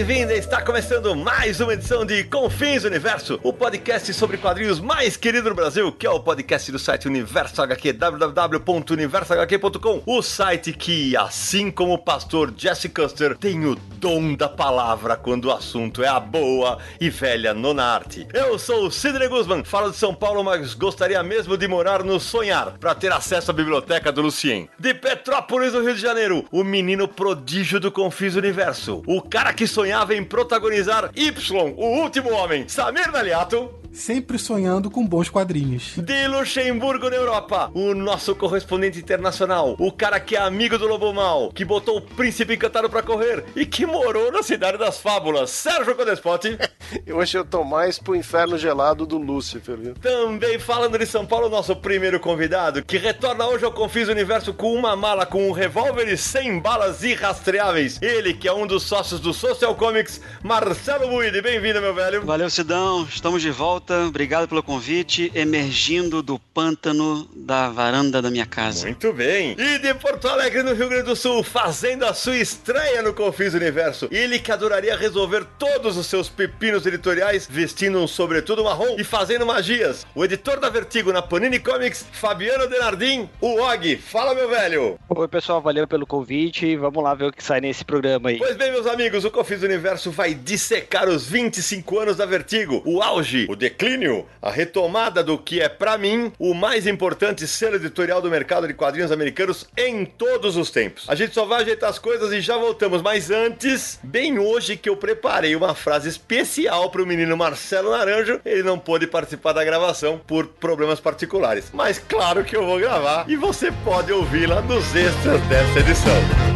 Bem-vinda! Está começando mais uma edição de Confins Universo, o podcast sobre quadrinhos mais querido do Brasil, que é o podcast do site Universo HQ, www.universohq.com, o site que, assim como o pastor Jesse Custer, tem o dom da palavra quando o assunto é a boa e velha nona arte. Eu sou o Sidney Guzman, falo de São Paulo, mas gostaria mesmo de morar no Sonhar, para ter acesso à biblioteca do Lucien. De Petrópolis, no Rio de Janeiro, o menino prodígio do Confins Universo, o cara que sonhava em protagonizar Y, o último homem, Samir Naliato. Sempre sonhando com bons quadrinhos. De Luxemburgo, na Europa, o nosso correspondente internacional, o cara que é amigo do Lobo Mal, que botou o príncipe encantado pra correr e que morou na cidade das fábulas, Sérgio Codespotti. Hoje eu tô mais pro inferno gelado do Lúcifer, viu? Também falando de São Paulo, nosso primeiro convidado, que retorna hoje ao Confis Universo com uma mala com um revólver e 100 balas irrastreáveis. Ele, que é um dos sócios do Social Comics, Marcelo Buide. Bem-vindo, meu velho. Valeu, Sidão. Estamos de volta. Obrigado pelo convite. Emergindo do pântano da varanda da minha casa. Muito bem. E de Porto Alegre, no Rio Grande do Sul, fazendo a sua estreia no Confis Universo. Ele que adoraria resolver todos os seus pepinos editoriais vestindo um sobretudo marrom e fazendo magias. O editor da Vertigo na Panini Comics, Fabiano Denardim, o Og. Fala, meu velho. Oi, pessoal, valeu pelo convite. Vamos lá ver o que sai nesse programa aí. Pois bem, meus amigos, o Confis Universo vai dissecar os 25 anos da Vertigo, o auge, o declínio, a retomada do que é, pra mim, o mais importante selo editorial do mercado de quadrinhos americanos em todos os tempos. A gente só vai ajeitar as coisas e já voltamos, mas antes, bem hoje que eu preparei uma frase especial pro menino Marcelo Naranjo, ele não pôde participar da gravação por problemas particulares. Mas claro que eu vou gravar e você pode ouvi-la nos extras dessa edição.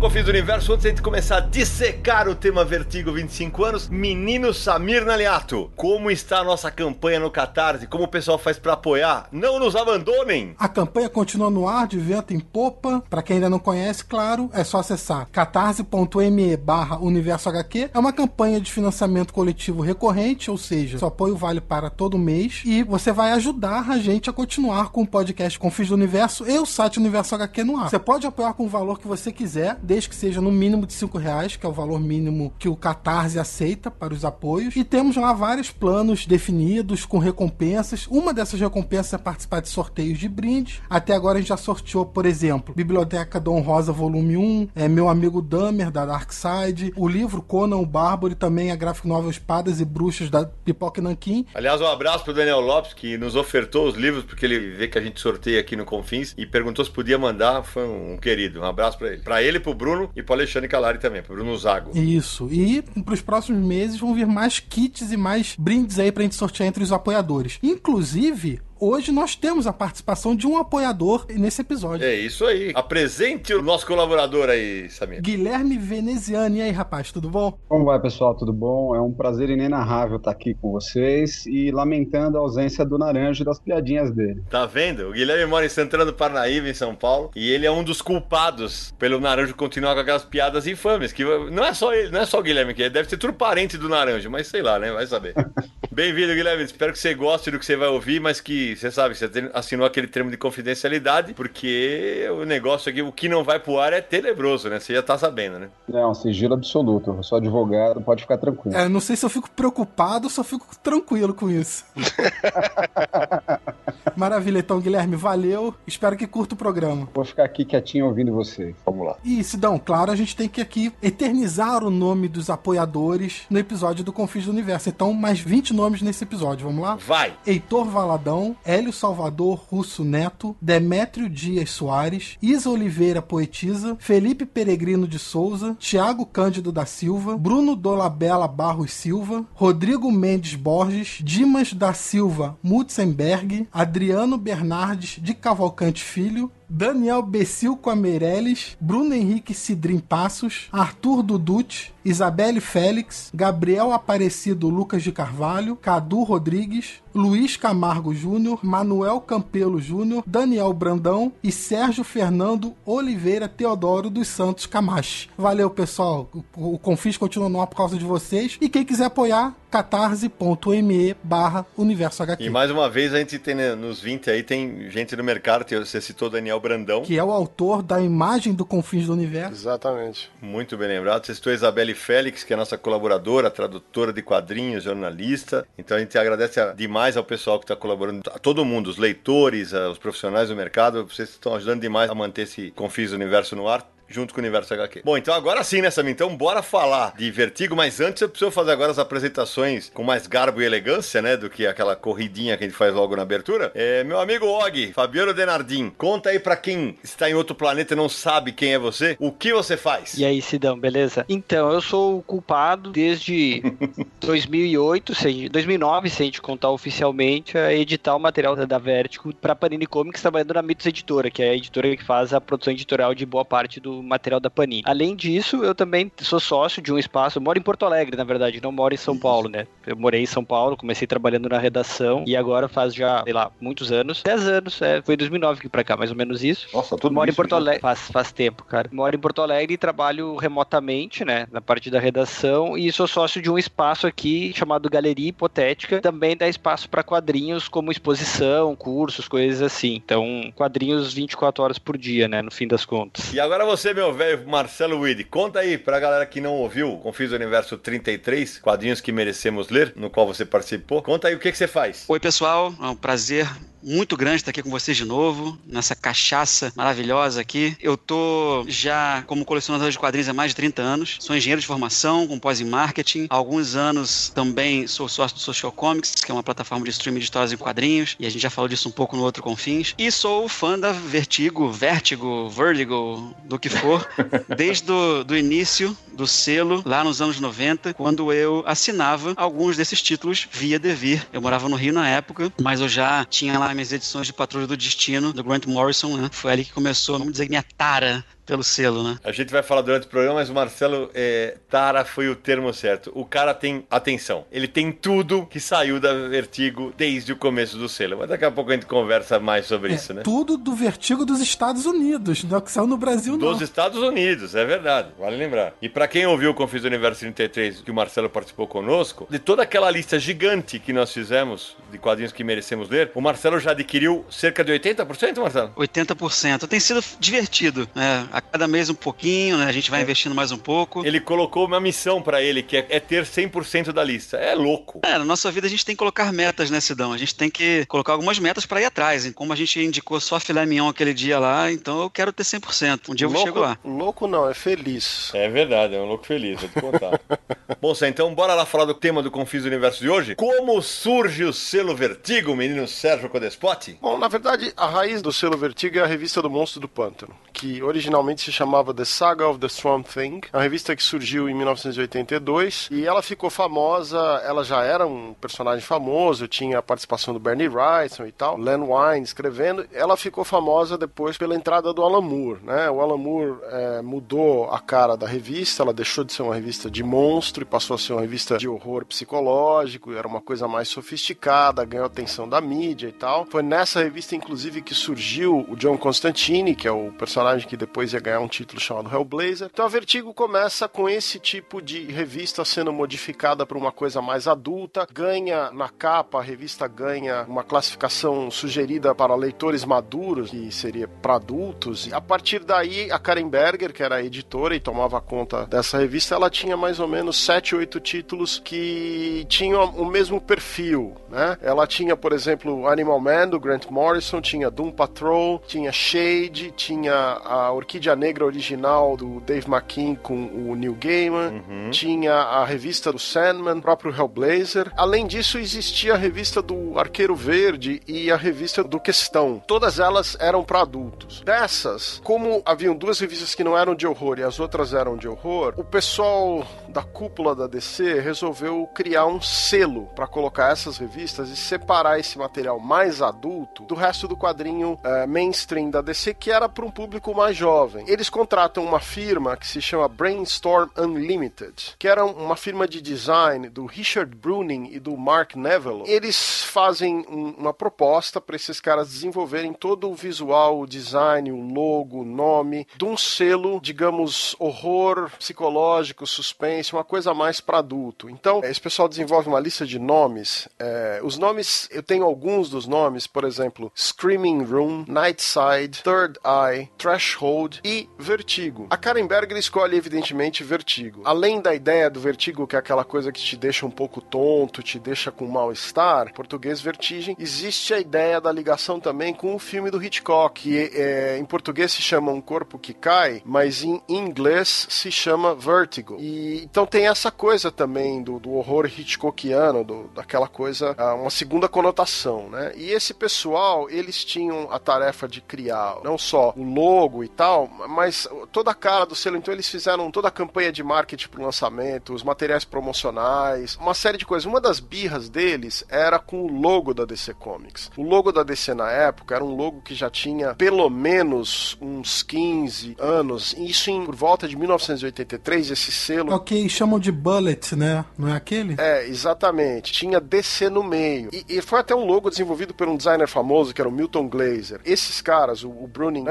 Confins do Universo, antes de a gente começar a dissecar o tema Vertigo 25 anos, menino Samir Naliato, como está a nossa campanha no Catarse? Como o pessoal faz pra apoiar? Não nos abandonem! A campanha continua no ar, de vento em popa. Pra quem ainda não conhece, claro, é só acessar catarse.me barra universo HQ. É uma campanha de financiamento coletivo recorrente, ou seja, seu apoio vale para todo mês e você vai ajudar a gente a continuar com o podcast Confins do Universo e o site Universo HQ no ar. Você pode apoiar com o valor que você quiser, desde que seja no mínimo de 5 reais, que é o valor mínimo que o Catarse aceita para os apoios. E temos lá vários planos definidos com recompensas. Uma dessas recompensas é participar de sorteios de brindes. Até agora a gente já sorteou, por exemplo, Biblioteca Dom Rosa Volume 1, é Meu Amigo Damer, da Dark Side, o livro Conan o Bárbaro e também a Graphic Novel Espadas e Bruxas, da Pipoca e Nanquim. Aliás, um abraço pro Daniel Lopes, que nos ofertou os livros, porque ele vê que a gente sorteia aqui no Confins e perguntou se podia mandar. Foi um querido. Um abraço pra ele. Pra ele, pro Bruno e pro Alexandre Calari também, pro Bruno Zago. Isso. E pros próximos meses vão vir mais kits e mais brindes aí pra gente sortear entre os apoiadores. Inclusive, hoje nós temos a participação de um apoiador nesse episódio. É isso aí. Apresente o nosso colaborador aí, Samir. Guilherme Veneziani. E aí, rapaz, tudo bom? Como vai, pessoal? Tudo bom? É um prazer inenarrável estar aqui com vocês e lamentando a ausência do Naranjo e das piadinhas dele. Tá vendo? O Guilherme mora em Santana do Parnaíba, em São Paulo, e ele é um dos culpados pelo Naranjo continuar com aquelas piadas infames, que não é só ele, não é só o Guilherme que deve ser tudo parente do Naranjo, mas sei lá, né? Vai saber. Bem-vindo, Guilherme. Espero que você goste do que você vai ouvir, mas que você sabe, você assinou aquele termo de confidencialidade, porque o negócio aqui, o que não vai pro ar é tenebroso, né? Você já tá sabendo, né? Não, sigilo absoluto. Eu sou advogado, pode ficar tranquilo. É, não sei se eu fico preocupado ou se eu fico tranquilo com isso. Maravilha, então, Guilherme, valeu. Espero que curta o programa. Vou ficar aqui quietinho ouvindo vocês. Vamos lá. E, Sidão, claro, a gente tem que aqui eternizar o nome dos apoiadores no episódio do Confins do Universo. Então, mais 20 nomes nesse episódio, vamos lá? Vai! Heitor Valadão, Hélio Salvador Russo Neto, Demétrio Dias Soares, Isa Oliveira Poetisa, Felipe Peregrino de Souza, Tiago Cândido da Silva, Bruno Dolabella Barros Silva, Rodrigo Mendes Borges, Dimas da Silva Mutzenberg, Adriano Bernardes de Cavalcante Filho, Daniel Becilco Meirelles, Bruno Henrique Cidrim Passos, Arthur Dudut, Isabelle Félix, Gabriel Aparecido Lucas de Carvalho, Cadu Rodrigues, Luiz Camargo Júnior, Manuel Campelo Júnior, Daniel Brandão e Sérgio Fernando Oliveira Teodoro dos Santos Camacho. Valeu, pessoal. O, Confis continua no ar por causa de vocês. E quem quiser apoiar, catarse.me barra universo HQ. E mais uma vez a gente tem né, nos 20 aí, tem gente no mercado, você citou Daniel Brandão. Que é o autor da imagem do Confins do Universo. Exatamente. Muito bem lembrado. Você citou a Isabelle Félix, que é nossa colaboradora, tradutora de quadrinhos, jornalista. Então a gente agradece a- demais ao pessoal que está colaborando, a todo mundo, os leitores, os profissionais do mercado. Vocês estão ajudando demais a manter esse Confis do Universo no ar. Junto com o Universo HQ. Bom, então agora sim, né, Samir? Então bora falar de Vertigo, mas antes eu preciso fazer agora as apresentações com mais garbo e elegância, né, do que aquela corridinha que a gente faz logo na abertura. É, meu amigo Og, Fabiano Denardim, conta aí pra quem está em outro planeta e não sabe quem é você, o que você faz? E aí, Sidão, beleza? Então, eu sou o culpado desde 2008, se a gente- 2009, se a gente contar oficialmente, a editar o material da- da Vertigo pra Panini Comics, trabalhando na Mitos Editora, que é a editora que faz a produção editorial de boa parte do material da Panini. Além disso, eu também sou sócio de um espaço, eu moro em Porto Alegre, na verdade, não moro em São Paulo, né? Eu morei em São Paulo, comecei trabalhando na redação e agora faz já, sei lá, muitos anos, 10 anos, é, foi 2009 que pra cá, mais ou menos isso. Nossa, tudo Moro em Porto já. Alegre faz, faz tempo, cara. Moro em Porto Alegre e trabalho remotamente, né? Na parte da redação. E sou sócio de um espaço aqui chamado Galeria Hipotética. Também dá espaço para quadrinhos como exposição, cursos, coisas assim. Então, quadrinhos 24 horas por dia, né? No fim das contas. E agora você, meu velho Marcelo Wide, conta aí pra galera que não ouviu Confis Universo 33, quadrinhos que merecemos ler, no qual você participou. Conta aí o que, que você faz. Oi, pessoal. É um prazer muito grande estar aqui com vocês de novo, nessa cachaça maravilhosa aqui. Eu tô já como colecionador de quadrinhos há mais de 30 anos. Sou engenheiro de formação, com pós em marketing. Há alguns anos também sou sócio do Social Comics, que é uma plataforma de streaming de histórias em quadrinhos, e a gente já falou disso um pouco no outro Confins. E sou fã da Vertigo, Vertigo, Vertigo, do que for, desde o do início do selo, lá nos anos 90, quando eu assinava alguns desses títulos via Devir. Eu morava no Rio na época, mas eu já tinha lá minhas edições de Patrulha do Destino, do Grant Morrison, né? Foi ali que começou, vamos dizer, minha tara pelo selo, né? A gente vai falar durante o programa, mas o Marcelo é, Tara foi o termo certo. O cara tem, atenção, ele tem tudo que saiu da Vertigo desde o começo do selo. Mas daqui a pouco a gente conversa mais sobre É, isso, né? Tudo do vertigo dos Estados Unidos, não é o que saiu no Brasil, não. Dos Estados Unidos, é verdade, vale lembrar. E pra quem ouviu o Confis do Universo 33, que o Marcelo participou conosco, de toda aquela lista gigante que nós fizemos de quadrinhos que merecemos ler, o Marcelo já adquiriu cerca de 80%, Marcelo? 80%. Tem sido divertido, né? A cada mês um pouquinho, né? A gente vai investindo mais um pouco. Ele colocou uma missão pra ele, que é, é ter 100% da lista. É louco. É, na nossa vida a gente tem que colocar metas, né, Sidão? A gente tem que colocar algumas metas pra ir atrás. hein? Como a gente indicou só filé mignon aquele dia lá, então eu quero ter 100%. Um dia eu louco, chego lá. louco não, é feliz. É verdade, é um louco feliz, vou te contar. Bom, Zé, então bora lá falar do tema do Confis do Universo de hoje? Como surge o selo Vertigo, menino Sérgio Codespotti? Bom, na verdade, a raiz do selo Vertigo é a revista do Monstro do Pântano, que originalmente se chamava The Saga of the Swamp Thing, uma revista que surgiu em 1982 e ela ficou famosa, ela já era um personagem famoso, tinha a participação do Bernie Wrightson e tal, Len Wein escrevendo, ela ficou famosa depois pela entrada do Alan Moore, né? O Alan Moore é, mudou a cara da revista, ela deixou de ser uma revista de monstro e passou a ser uma revista de horror psicológico, era uma coisa mais sofisticada, ganhou atenção da mídia e tal. Foi nessa revista, inclusive, que surgiu o John Constantine, que é o personagem que depois ia ganhar um título chamado Hellblazer. Então a Vertigo começa com esse tipo de revista sendo modificada para uma coisa mais adulta, ganha na capa, a revista ganha uma classificação sugerida para leitores maduros, que seria para adultos. E a partir daí, a Karen Berger, que era a editora e tomava conta dessa revista, ela tinha mais ou menos sete, oito títulos que tinham o mesmo perfil, né? Ela tinha, por exemplo, Animal Man, do Grant Morrison, tinha Doom Patrol, tinha Shade, tinha a Orquídea Orquídea Negra original do Dave McKean com o Neil Gaiman, Uhum. tinha a revista do Sandman, próprio Hellblazer. Além disso, existia a revista do Arqueiro Verde e a revista do Questão. Todas elas eram para adultos. Dessas, como haviam duas revistas que não eram de horror e as outras eram de horror, o pessoal da cúpula da DC resolveu criar um selo para colocar essas revistas e separar esse material mais adulto do resto do quadrinho eh, mainstream da DC, que era para um público mais jovem. Eles contratam uma firma que se chama Brainstorm Unlimited, que era uma firma de design do Richard Bruning e do Mark Neville. Eles fazem um- uma proposta para esses caras desenvolverem todo o visual, o design, o logo, o nome de um selo, digamos, horror psicológico, suspense, uma coisa mais para adulto. Então, esse pessoal desenvolve uma lista de nomes. É, os nomes, eu tenho alguns dos nomes, por exemplo, Screaming Room, Nightside, Third Eye, Threshold e Vertigo. A Karen Berger escolhe, evidentemente, Vertigo. Além da ideia do Vertigo, que é aquela coisa que te deixa um pouco tonto, te deixa com mal-estar, português Vertigem, existe a ideia da ligação também com o filme do Hitchcock, que é, em português se chama Um Corpo que Cai, mas em inglês se chama Vertigo. E então tem essa coisa também do, do horror Hitchcockiano, do, daquela coisa, ah, uma segunda conotação, né? E esse pessoal, eles tinham a tarefa de criar não só o logo e tal, mas toda a cara do selo. Então eles fizeram toda a campanha de marketing pro lançamento, os materiais promocionais, uma série de coisas. Uma das birras deles era com o logo da DC Comics. O logo da DC na época era um logo que já tinha pelo menos uns 15 anos, isso em, por volta de 1983, esse selo É o que chamam de bullet, né? Não é aquele? é, exatamente. Tinha DC no meio. E, e foi até um logo desenvolvido por um designer famoso, que era o Milton Glaser. Esses caras, o, o Bruning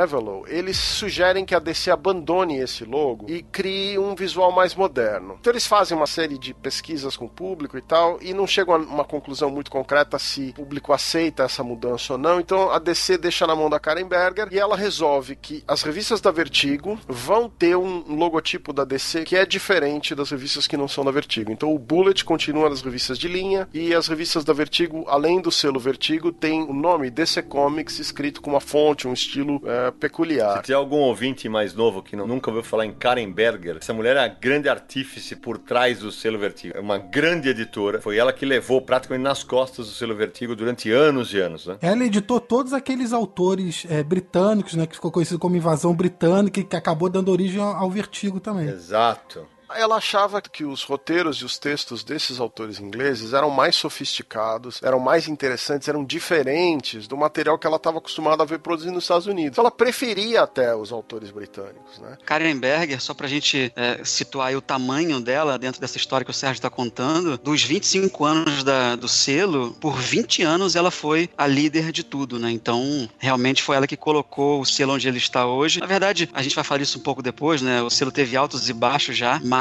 eles sugerem que a DC abandone esse logo e crie um visual mais moderno. Então eles fazem uma série de pesquisas com o público e tal, e não chegam a uma conclusão muito concreta se o público aceita essa mudança ou não. Então a DC deixa na mão da Karen Berger e ela resolve que as revistas da Vertigo vão ter um, um logotipo da DC que é diferente das revistas que não são da Vertigo. Então o Bullet continua nas revistas de linha e as revistas da Vertigo, além do selo Vertigo, tem o nome DC Comics escrito com uma fonte, um estilo é, peculiar. Se tem algum ouvinte mais novo que não- nunca ouviu falar em Karen Berger, essa mulher é a grande artífice por trás do selo Vertigo. É uma grande editora. Foi ela que levou praticamente nas costas o selo Vertigo durante anos e anos, né? Ela editou todos aqueles autores é, britânicos, né? Que ficou conhecido como Invasão Britânica e que acabou dando origem ao ao Vertigo também. Exato. Ela achava que os roteiros e os textos desses autores ingleses eram mais sofisticados, eram mais interessantes, eram diferentes do material que ela estava acostumada a ver produzido nos Estados Unidos. Ela preferia até os autores britânicos, né? Karen Berger, só pra gente é, situar o tamanho dela dentro dessa história que o Sérgio tá contando, dos 25 anos da- do selo, por 20 anos ela foi a líder de tudo, né? Então, realmente foi ela que colocou o selo onde ele está hoje. Na verdade, a gente vai falar isso um pouco depois, né? O selo teve altos e baixos já, mas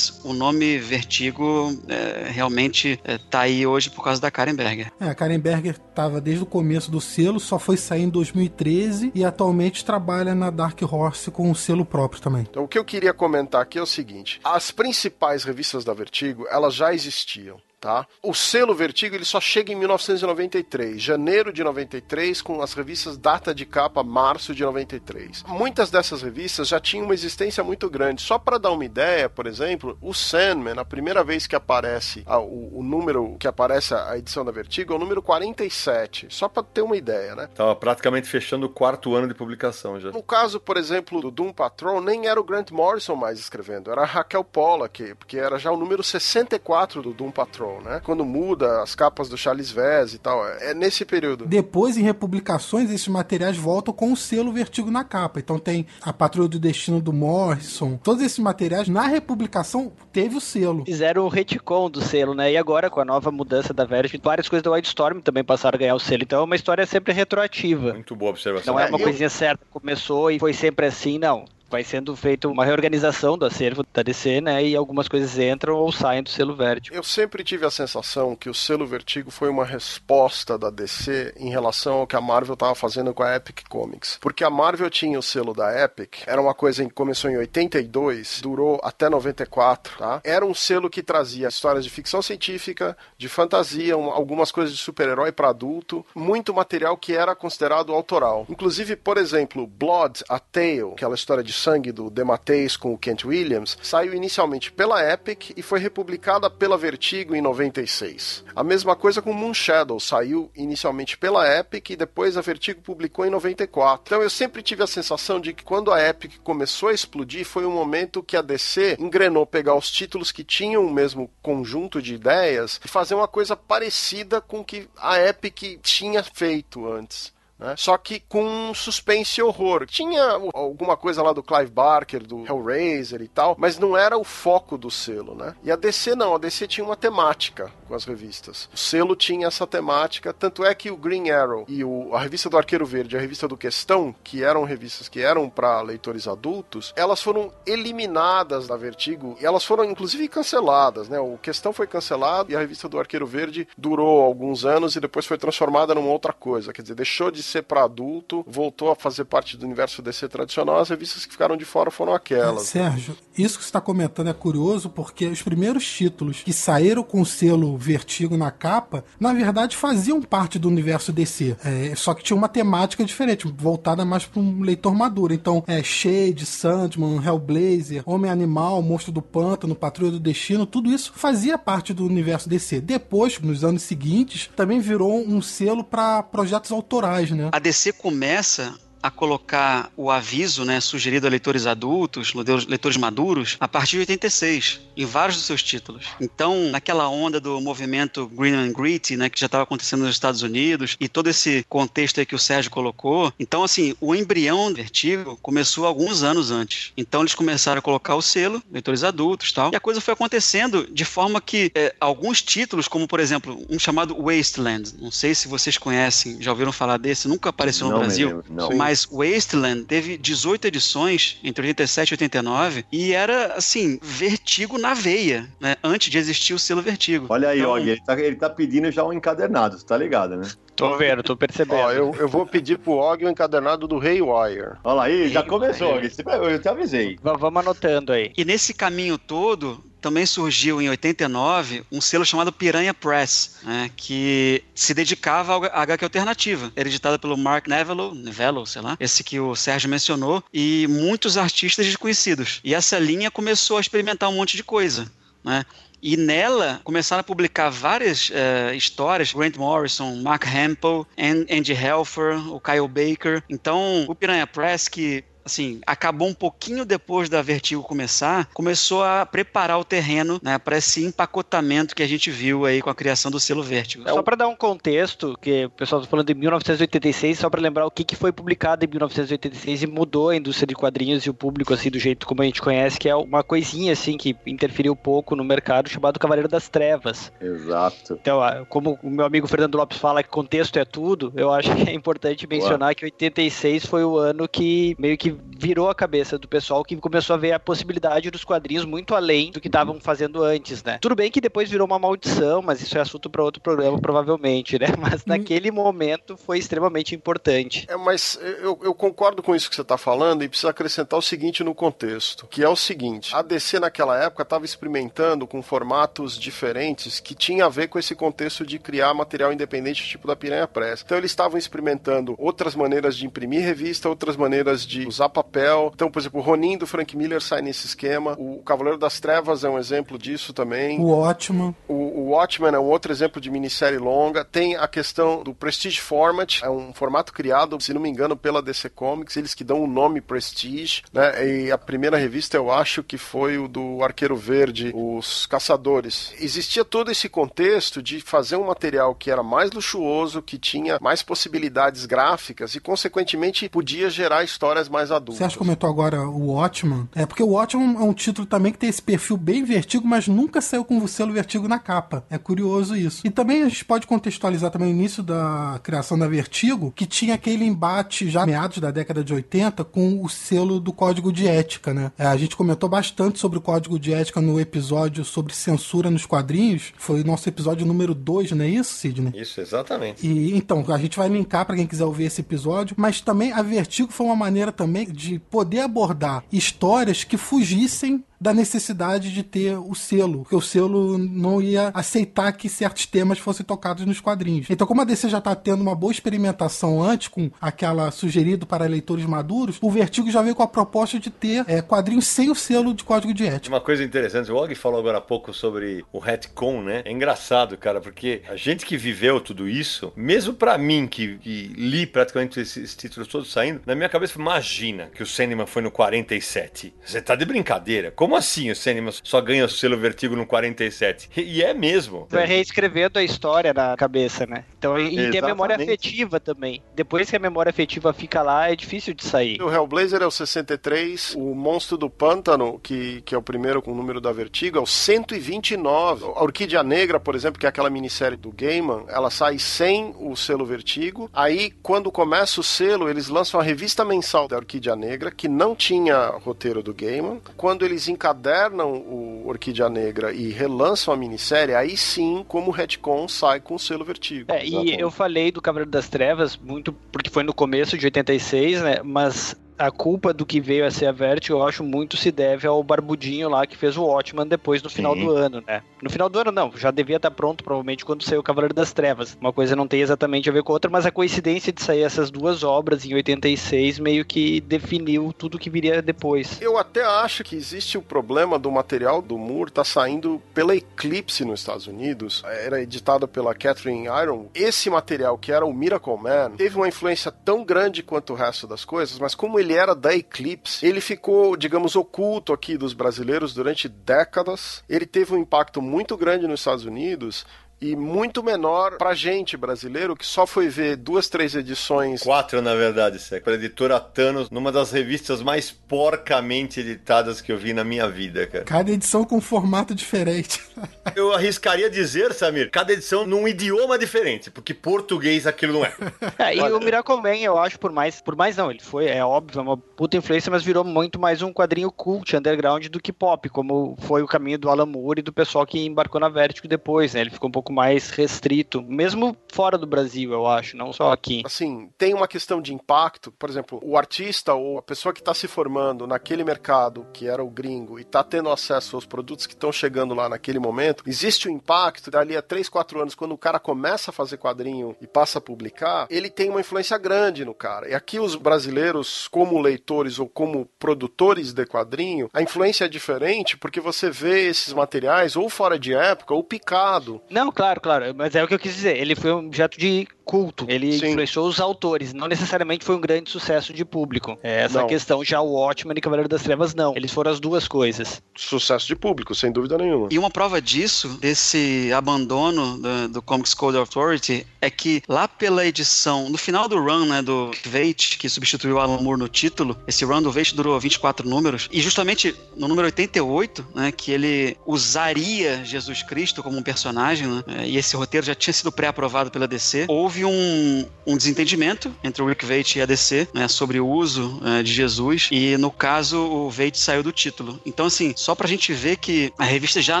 o nome Vertigo é, realmente é, tá aí hoje por causa da Karen Berger. É, a Karen Berger estava desde o começo do selo, só foi sair em 2013 e atualmente trabalha na Dark Horse com um selo próprio também. Então, o que eu queria comentar aqui é o seguinte: as principais revistas da Vertigo, elas já existiam. Tá? O selo Vertigo ele só chega em 1993, janeiro de 93, com as revistas data de capa março de 93. Muitas dessas revistas já tinham uma existência muito grande. Só para dar uma ideia, por exemplo, o Sandman, a primeira vez que aparece ah, o, o número que aparece a edição da Vertigo é o número 47. Só para ter uma ideia, né? Tava praticamente fechando o quarto ano de publicação já. No caso, por exemplo, do Doom Patrol, nem era o Grant Morrison mais escrevendo, era a Raquel Pollack, porque era já o número 64 do Doom Patrol, né? Quando muda as capas do Charles Vez e tal, é nesse período. Depois, em republicações, esses materiais voltam com o selo Vertigo na capa. Então tem a Patrulha do Destino do Morrison. Todos esses materiais, na republicação, teve o selo. Fizeram o retcon do selo, né? E agora, com a nova mudança da Vertigo, várias coisas do Wildstorm também passaram a ganhar o selo. Então é uma história sempre retroativa. Muito boa observação. Não é uma eu- coisinha certa, começou e foi sempre assim, não. Vai sendo feita uma reorganização do acervo da DC, né? E algumas coisas entram ou saem do selo Vertigo. Eu sempre tive a sensação que o selo Vertigo foi uma resposta da DC em relação ao que a Marvel estava fazendo com a Epic Comics. Porque a Marvel tinha o selo da Epic, era uma coisa que começou em 82, durou até 94, tá? Era um selo que trazia histórias de ficção científica, de fantasia, um- algumas coisas de super-herói para adulto, muito material que era considerado autoral. Inclusive, por exemplo, Blood, a Tale, aquela história de Sangue do DeMatteis com o Kent Williams, saiu inicialmente pela Epic e foi republicada pela Vertigo em 96. A mesma coisa com Moon Shadow, saiu inicialmente pela Epic e depois a Vertigo publicou em 94. Então eu sempre tive a sensação de que quando a Epic começou a explodir, foi um momento que a DC engrenou pegar os títulos que tinham o mesmo conjunto de ideias e fazer uma coisa parecida com o que a Epic tinha feito antes. Né? Só que com suspense e horror. Tinha alguma coisa lá do Clive Barker, do Hellraiser e tal, mas não era o foco do selo, né? E a DC não, a DC tinha uma temática com as revistas. O selo tinha essa temática, tanto é que o Green Arrow e o, a revista do Arqueiro Verde, a revista do Questão, que eram revistas que eram para leitores adultos, elas foram eliminadas da Vertigo e elas foram inclusive canceladas, né? O Questão foi cancelado e a revista do Arqueiro Verde durou alguns anos e depois foi transformada numa outra coisa, quer dizer, deixou de ser para adulto, voltou a fazer parte do universo DC tradicional, as revistas que ficaram de fora foram aquelas. É, Sérgio, isso que você está comentando é curioso porque os primeiros títulos que saíram com o selo Vertigo na capa, na verdade faziam parte do universo DC, é, só que tinha uma temática diferente, voltada mais para um leitor maduro. Então, é Shade, Sandman, Hellblazer, Homem Animal, Monstro do Pântano, Patrulha do Destino, tudo isso fazia parte do universo DC. Depois, nos anos seguintes, também virou um selo para projetos autorais, né? A DC começa a colocar o aviso, né, sugerido a leitores adultos, leitores maduros, a partir de 86, em vários dos seus títulos. Então, naquela onda do movimento Green and Gritty, né, que já estava acontecendo nos Estados Unidos, e todo esse contexto aí que o Sérgio colocou, então, assim, o embrião do Vertigo começou alguns anos antes. Então, eles começaram a colocar o selo, leitores adultos tal, e a coisa foi acontecendo de forma que é, alguns títulos, como, por exemplo, um chamado Wasteland, não sei se vocês conhecem, já ouviram falar desse, nunca apareceu no Não Brasil, mesmo, não. mas Wasteland teve 18 edições entre 87 e 89 e era, assim, vertigo na veia, né? Antes de existir o selo vertigo. Olha aí, Então, Og, ele tá, ele tá pedindo já um encadernado, tá ligado, né? Tô vendo, tô percebendo. Ó, eu, eu vou pedir pro Og o encadernado do Haywire. Olha aí, já começou, Eu te avisei. V- vamos anotando aí. E nesse caminho todo, também surgiu em 89 um selo chamado Piranha Press, né, que se dedicava à HQ alternativa. Era editada pelo Mark Nevelo, Nevelo, sei lá, esse que o Sérgio mencionou, e muitos artistas desconhecidos. E essa linha começou a experimentar um monte de coisa, né? E nela começaram a publicar várias eh, histórias, Grant Morrison, Mark Hempel, An- Andy Helfer, o Kyle Baker. Então, o Piranha Press, que assim, acabou um pouquinho depois da Vertigo começar, começou a preparar o terreno, né, para esse empacotamento que a gente viu aí com a criação do selo Vertigo. Só para dar um contexto, que o pessoal tá falando de 1986, só para lembrar o que, que foi publicado em 1986 e mudou a indústria de quadrinhos e o público, assim, do jeito como a gente conhece, que é uma coisinha, assim, que interferiu pouco no mercado, chamado Cavaleiro das Trevas. Exato. Então, ah, como o meu amigo Fernando Lopes fala que contexto é tudo, eu acho que é importante mencionar que 86 foi o ano que meio que virou a cabeça do pessoal que começou a ver a possibilidade dos quadrinhos muito além do que estavam fazendo antes, né? Tudo bem que depois virou uma maldição, mas isso é assunto para outro programa provavelmente, né? Mas naquele momento foi extremamente importante. É, mas eu, eu concordo com isso que você está falando e preciso acrescentar o seguinte no contexto, que é o seguinte, a DC naquela época estava experimentando com formatos diferentes que tinha a ver com esse contexto de criar material independente tipo da Piranha Press. Então eles estavam experimentando outras maneiras de imprimir revista, outras maneiras de usar papel. Então, por exemplo, o Ronin do Frank Miller sai nesse esquema. O Cavaleiro das Trevas é um exemplo disso também. O ótimo. O, o Watchmen é um outro exemplo de minissérie longa. Tem a questão do Prestige Format, é um formato criado, se não me engano, pela DC Comics, eles que dão o nome Prestige, né? E a primeira revista eu acho que foi o do Arqueiro Verde, Os Caçadores. Existia todo esse contexto de fazer um material que era mais luxuoso, que tinha mais possibilidades gráficas e, consequentemente, podia gerar histórias mais Adultas. Sérgio comentou agora o Watchman. É porque o Watchman é um título também que tem esse perfil bem vertigo, mas nunca saiu com o selo vertigo na capa. É curioso isso. E também a gente pode contextualizar também o início da criação da Vertigo, que tinha aquele embate já meados da década de 80 com o selo do código de ética, né? É, a gente comentou bastante sobre o código de ética no episódio sobre censura nos quadrinhos. Foi o nosso episódio número 2, não é isso, Sidney? Isso, exatamente. E então, a gente vai linkar para quem quiser ouvir esse episódio, mas também a Vertigo foi uma maneira também de poder abordar histórias que fugissem da necessidade de ter o selo, porque o selo não ia aceitar que certos temas fossem tocados nos quadrinhos. Então, como a DC já está tendo uma boa experimentação antes, com aquela sugerido para leitores maduros, o Vertigo já veio com a proposta de ter é, quadrinhos sem o selo de código de ética. Uma coisa interessante, o Og falou agora há pouco sobre o retcon, né? É engraçado, cara, porque a gente que viveu tudo isso, mesmo para mim, que, que, li praticamente esses títulos todos saindo, na minha cabeça, imagina que o Sandman foi no 47. Você tá de brincadeira. Como assim o Sandman só ganha o selo Vertigo no 47? E é mesmo. Vai reescrevendo a história na cabeça, né? Então, e tem a memória afetiva também. Depois que a memória afetiva fica lá, é difícil de sair. O Hellblazer é o 63, o Monstro do Pântano, que, que é o primeiro com o número da Vertigo, é o 129. A Orquídea Negra, por exemplo, que é aquela minissérie do Gaiman, ela sai sem o selo Vertigo. Aí, quando começa o selo, eles lançam a revista mensal da Orquídea Negra, que não tinha roteiro do Gaiman. Quando eles encadernam o Orquídea Negra e relançam a minissérie, aí sim, como retcon, sai com o selo Vertigo. É, e eu falei do Cavaleiro das Trevas muito porque foi no começo de 86, né? Mas a culpa do que veio a ser a Vertigo, eu acho muito se deve ao Barbudinho lá que fez o Watchman depois no final Sim. do ano, né? No final do ano não, já devia estar pronto provavelmente quando saiu o Cavaleiro das Trevas. Uma coisa não tem exatamente a ver com a outra, mas a coincidência de sair essas duas obras em 86 meio que definiu tudo que viria depois. Eu até acho que existe o problema do material do Moore tá saindo pela Eclipse nos Estados Unidos, era editado pela Catherine Iron. Esse material que era o Miracle Man teve uma influência tão grande quanto o resto das coisas, mas como ele ele era da Eclipse, ele ficou, digamos, oculto aqui dos brasileiros durante décadas. Ele teve um impacto muito grande nos Estados Unidos e muito menor pra gente brasileiro que só foi ver duas, três edições. Quatro, na verdade, Sec. Pra editora Thanos, numa das revistas mais porcamente editadas que eu vi na minha vida, cara. Cada edição com um formato diferente. eu arriscaria dizer, Samir, cada edição num idioma diferente, porque português aquilo não é. é e o Miracle Man, eu acho, por mais. Por mais não, ele foi, é óbvio, é uma puta influência, mas virou muito mais um quadrinho cult, underground do que pop, como foi o caminho do Alan Moore e do pessoal que embarcou na Vertigo depois, né? Ele ficou um pouco pouco mais restrito, mesmo fora do Brasil, eu acho, não só aqui. Assim, tem uma questão de impacto, por exemplo, o artista ou a pessoa que está se formando naquele mercado, que era o gringo, e está tendo acesso aos produtos que estão chegando lá naquele momento, existe o um impacto dali a 3, 4 anos, quando o cara começa a fazer quadrinho e passa a publicar, ele tem uma influência grande no cara. E aqui os brasileiros, como leitores ou como produtores de quadrinho, a influência é diferente porque você vê esses materiais ou fora de época ou picado. Não, claro, claro. Mas é o que eu quis dizer. Ele foi um objeto de culto. Ele Sim. influenciou os autores. Não necessariamente foi um grande sucesso de público. É essa não. questão. Já o Watchmen e Cavaleiro das Trevas, não. Eles foram as duas coisas. Sucesso de público, sem dúvida nenhuma. E uma prova disso, desse abandono do, do Comics Code Authority, é que lá pela edição, no final do run, né, do Veidt, que substituiu Alan Moore no título, esse run do Veidt durou 24 números, e justamente no número 88, né, que ele usaria Jesus Cristo como um personagem, né, e esse roteiro já tinha sido pré-aprovado pela DC, houve um, um desentendimento entre o Rick Veidt e a DC né, sobre o uso é, de Jesus, e no caso o Veidt saiu do título. Então, assim, só pra gente ver que a revista já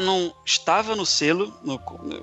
não estava no selo, no,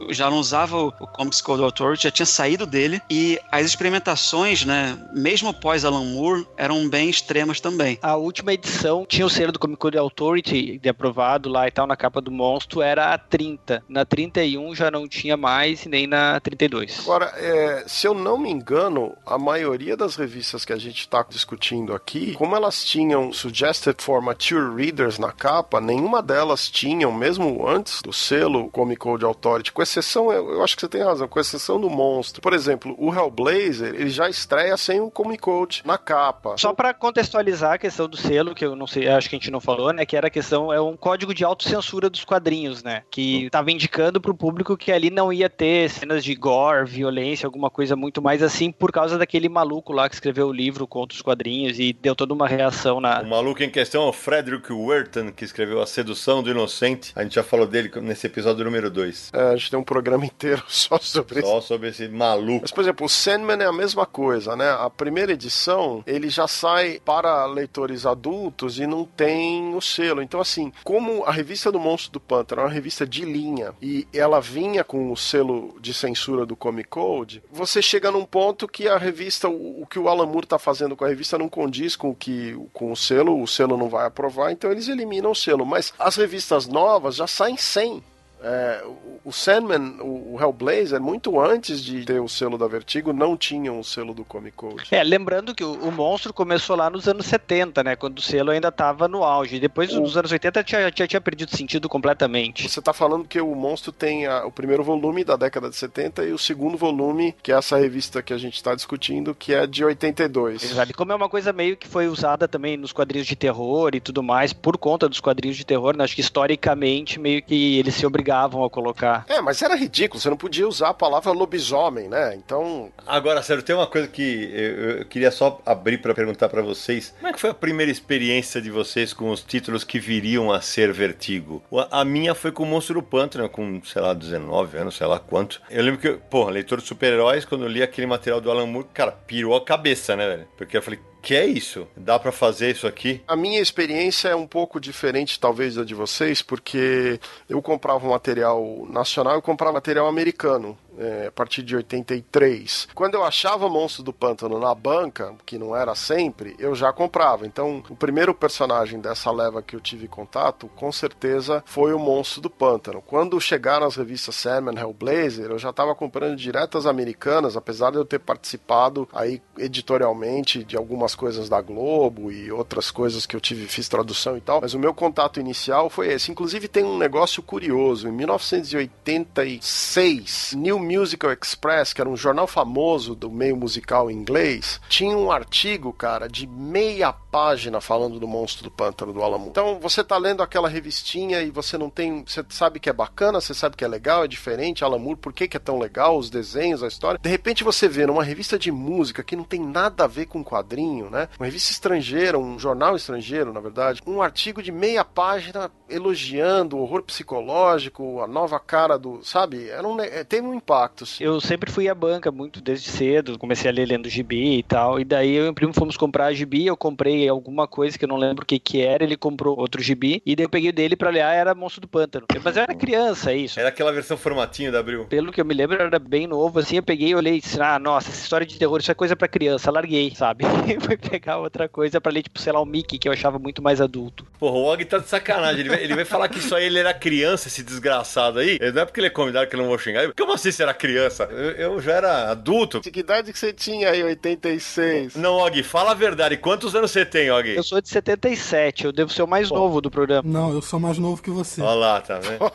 já não usava o, o Comics Code Authority, já tinha saído dele, e as experimentações, né, mesmo pós Alan Moore, eram bem extremas também. A última edição tinha o selo do Comic Code Authority de aprovado lá e tal na capa do monstro, era a 30. Na 31 já não tinha mais, nem na 32. Agora, é, se eu não me engano, a maioria das revistas que a gente está discutindo aqui, como elas tinham Suggested for Mature Readers na capa, nenhuma delas tinham, mesmo antes do selo Comic Code Authority, com exceção, eu, eu acho que você tem razão, com exceção do monstro. Por exemplo, o Hellblazer, ele já estreia sem o Comic Code na capa. Só para contextualizar a questão do selo, que eu não sei, acho que a gente não falou, né, que era a questão, é um código de autocensura dos quadrinhos, né, que estava indicando para o público que ali não ia ter cenas de gore, violência, alguma coisa muito mais assim, por causa daquele maluco lá que escreveu o livro contra os quadrinhos e deu toda uma reação na. O maluco em questão é o Frederick Werton, que escreveu A Sedução do Inocente. A gente já falou dele nesse episódio número 2. É, a gente tem um programa inteiro só sobre Só sobre esse maluco. Mas, por exemplo, o Sandman é a mesma coisa, né? A primeira edição, ele já sai para leitores adultos e não tem o selo. Então, assim, como a revista do Monstro do Pântano é uma revista de linha e ela vinha com o selo de censura do Comic Code, você chega num ponto que a revista, o, o que o Alan Moore está fazendo com a revista não condiz com o que com o selo, o selo não vai aprovar, então eles eliminam o selo. Mas as revistas novas já saem sem é, o Sandman, o Hellblazer, muito antes de ter o selo da Vertigo, não tinham o selo do Comic Code. É, lembrando que o, o monstro começou lá nos anos 70, né? Quando o selo ainda estava no auge. Depois, o... nos anos 80, já, já tinha perdido sentido completamente. Você está falando que o monstro tem a, o primeiro volume da década de 70 e o segundo volume, que é essa revista que a gente está discutindo, que é de 82. Exato. E como é uma coisa meio que foi usada também nos quadrinhos de terror e tudo mais, por conta dos quadrinhos de terror, né? acho que historicamente meio que eles se obrigaram obrigavam a colocar. É, mas era ridículo, você não podia usar a palavra lobisomem, né? Então. Agora, sério, tem uma coisa que eu, eu queria só abrir para perguntar para vocês. Como é que foi a primeira experiência de vocês com os títulos que viriam a ser Vertigo? A minha foi com o Monstro do Pântano, com, sei lá, 19 anos, sei lá quanto. Eu lembro que, pô, leitor de super-heróis, quando eu li aquele material do Alan Moore, cara, pirou a cabeça, né, velho? Porque eu falei, que é isso? Dá para fazer isso aqui? A minha experiência é um pouco diferente, talvez, da de vocês, porque eu comprava material nacional e comprava material americano é, a partir de 83. Quando eu achava Monstro do Pântano na banca, que não era sempre, eu já comprava. Então, o primeiro personagem dessa leva que eu tive contato, com certeza, foi o Monstro do Pântano. Quando chegaram as revistas Sandman, Hellblazer, eu já estava comprando diretas americanas, apesar de eu ter participado aí editorialmente de algumas coisas da Globo e outras coisas que eu tive, fiz tradução e tal, mas o meu contato inicial foi esse. Inclusive tem um negócio curioso, em 1986, New Musical Express, que era um jornal famoso do meio musical inglês, tinha um artigo, cara, de meia página falando do monstro do pântano do Alamo. Então você tá lendo aquela revistinha e você não tem. Você sabe que é bacana, você sabe que é legal, é diferente, Alamur, por que, que é tão legal, os desenhos, a história. De repente você vê numa revista de música que não tem nada a ver com quadrinho, né? Uma revista estrangeira, um jornal estrangeiro, na verdade, um artigo de meia página elogiando o horror psicológico, a nova cara do. Sabe? Era um, teve um impacto impactos. Eu sempre fui à banca muito desde cedo, comecei a ler lendo gibi e tal, e daí eu e o primo fomos comprar a gibi, eu comprei alguma coisa que eu não lembro o que que era, ele comprou outro gibi, e daí eu peguei dele pra ler, ah, era Monstro do Pântano. Mas eu era criança, é isso. Era aquela versão formatinho da Abril. Pelo que eu me lembro, era bem novo, assim, eu peguei e olhei e disse, ah, nossa, essa história de terror, isso é coisa pra criança, larguei, sabe? E fui pegar outra coisa pra ler, tipo, sei lá, o Mickey, que eu achava muito mais adulto. Porra, o Og tá de sacanagem, ele vai, ele vai falar que isso aí ele era criança, esse desgraçado aí, não é porque ele é convidado que eu não vou xingar, como assim você era criança? Eu, eu já era adulto. Que idade que você tinha aí, 86? Não, Og, fala a verdade. Quantos anos você tem, Og? Eu sou de 77, eu devo ser o mais Pô. novo do programa. Não, eu sou mais novo que você. Olha lá, tá vendo?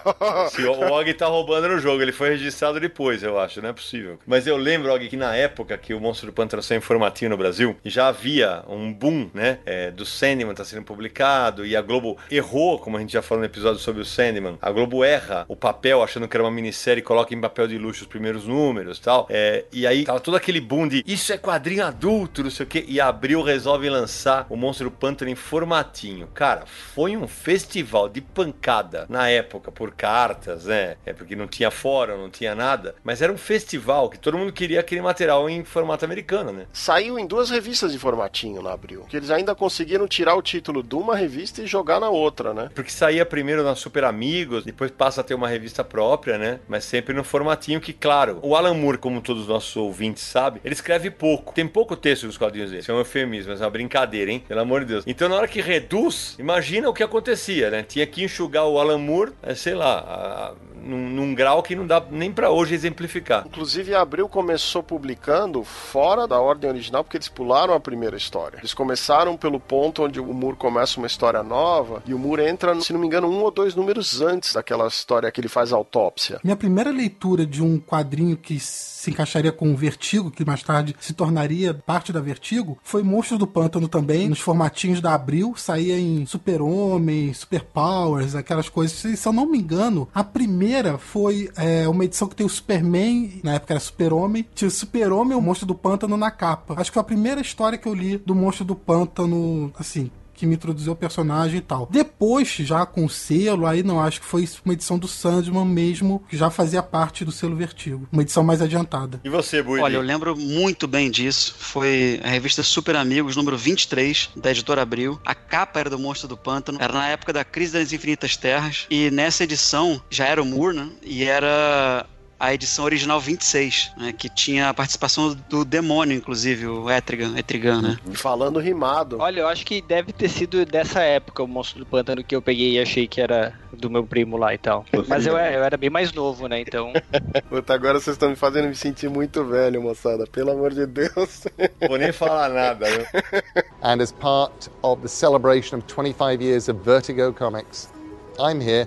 O Og tá roubando no jogo, ele foi registrado depois, eu acho, não é possível. Mas eu lembro, Og, que na época que o Monstro do Pântano saiu informativo no Brasil, já havia um boom, né, é, do Sandman tá sendo publicado e a Globo errou, como a gente já falou no episódio sobre o Sandman, a Globo erra o papel achando que era uma minissérie e coloca em papel de luxo os primeiros números tal. É, e aí tava todo aquele boom de isso é quadrinho adulto, não sei o que. E Abril resolve lançar o Monstro do Pântano em formatinho. Cara, foi um festival de pancada na época, por cartas, né? É porque não tinha fórum, não tinha nada. Mas era um festival que todo mundo queria aquele material em formato americano, né? Saiu em duas revistas de formatinho na Abril. Que eles ainda conseguiram tirar o título de uma revista e jogar na outra, né? Porque saía primeiro na Super Amigos, depois passa a ter uma revista própria, né? Mas sempre no formatinho que, claro, o Alan Moore, como todos os nossos ouvintes sabem, ele escreve pouco. Tem pouco texto nos quadrinhos dele. Isso é um eufemismo, é uma brincadeira, hein? Pelo amor de Deus. Então, na hora que reduz, imagina o que acontecia, né? Tinha que enxugar o Alan Moore, é, sei lá, num, num, grau que não dá nem para hoje exemplificar. Inclusive, Abril começou publicando fora da ordem original, porque eles pularam a primeira história. Eles começaram pelo ponto onde o Moore começa uma história nova e o Moore entra, se não me engano, um ou dois números antes daquela história que ele faz autópsia. Minha primeira leitura de um quadrinho que se encaixaria com o Vertigo, que mais tarde se tornaria parte da Vertigo, foi Monstros do Pântano também, nos formatinhos da Abril, saía em Super-Homem, Super Powers, aquelas coisas. Se, se eu não me engano, a primeira foi é, uma edição que tem o Superman, na época era Super-Homem, tinha o Super-Homem e o Monstro do Pântano na capa. Acho que foi a primeira história que eu li do Monstro do Pântano, assim, que me introduziu o personagem e tal. Depois, já com o selo, aí não, acho que foi uma edição do Sandman mesmo, que já fazia parte do selo Vertigo. Uma edição mais adiantada. E você, Bui? Olha, eu lembro muito bem disso. Foi a revista Super Amigos, número 23, da editora Abril. A capa era do Monstro do Pântano. Era na época da Crise das Infinitas Terras. E nessa edição já era o Moore, né? E era a edição original 26, né, que tinha a participação do demônio, inclusive, o Etrigan, Etrigan, né? Falando rimado. Olha, eu acho que deve ter sido dessa época o Monstro do Pântano que eu peguei e achei que era do meu primo lá e tal. Mas eu, eu era bem mais novo, né? Então. Puta, agora vocês estão me fazendo me sentir muito velho, moçada. Pelo amor de Deus. Vou nem falar nada, viu? And as part of the celebration of 25 years of Vertigo Comics, I'm here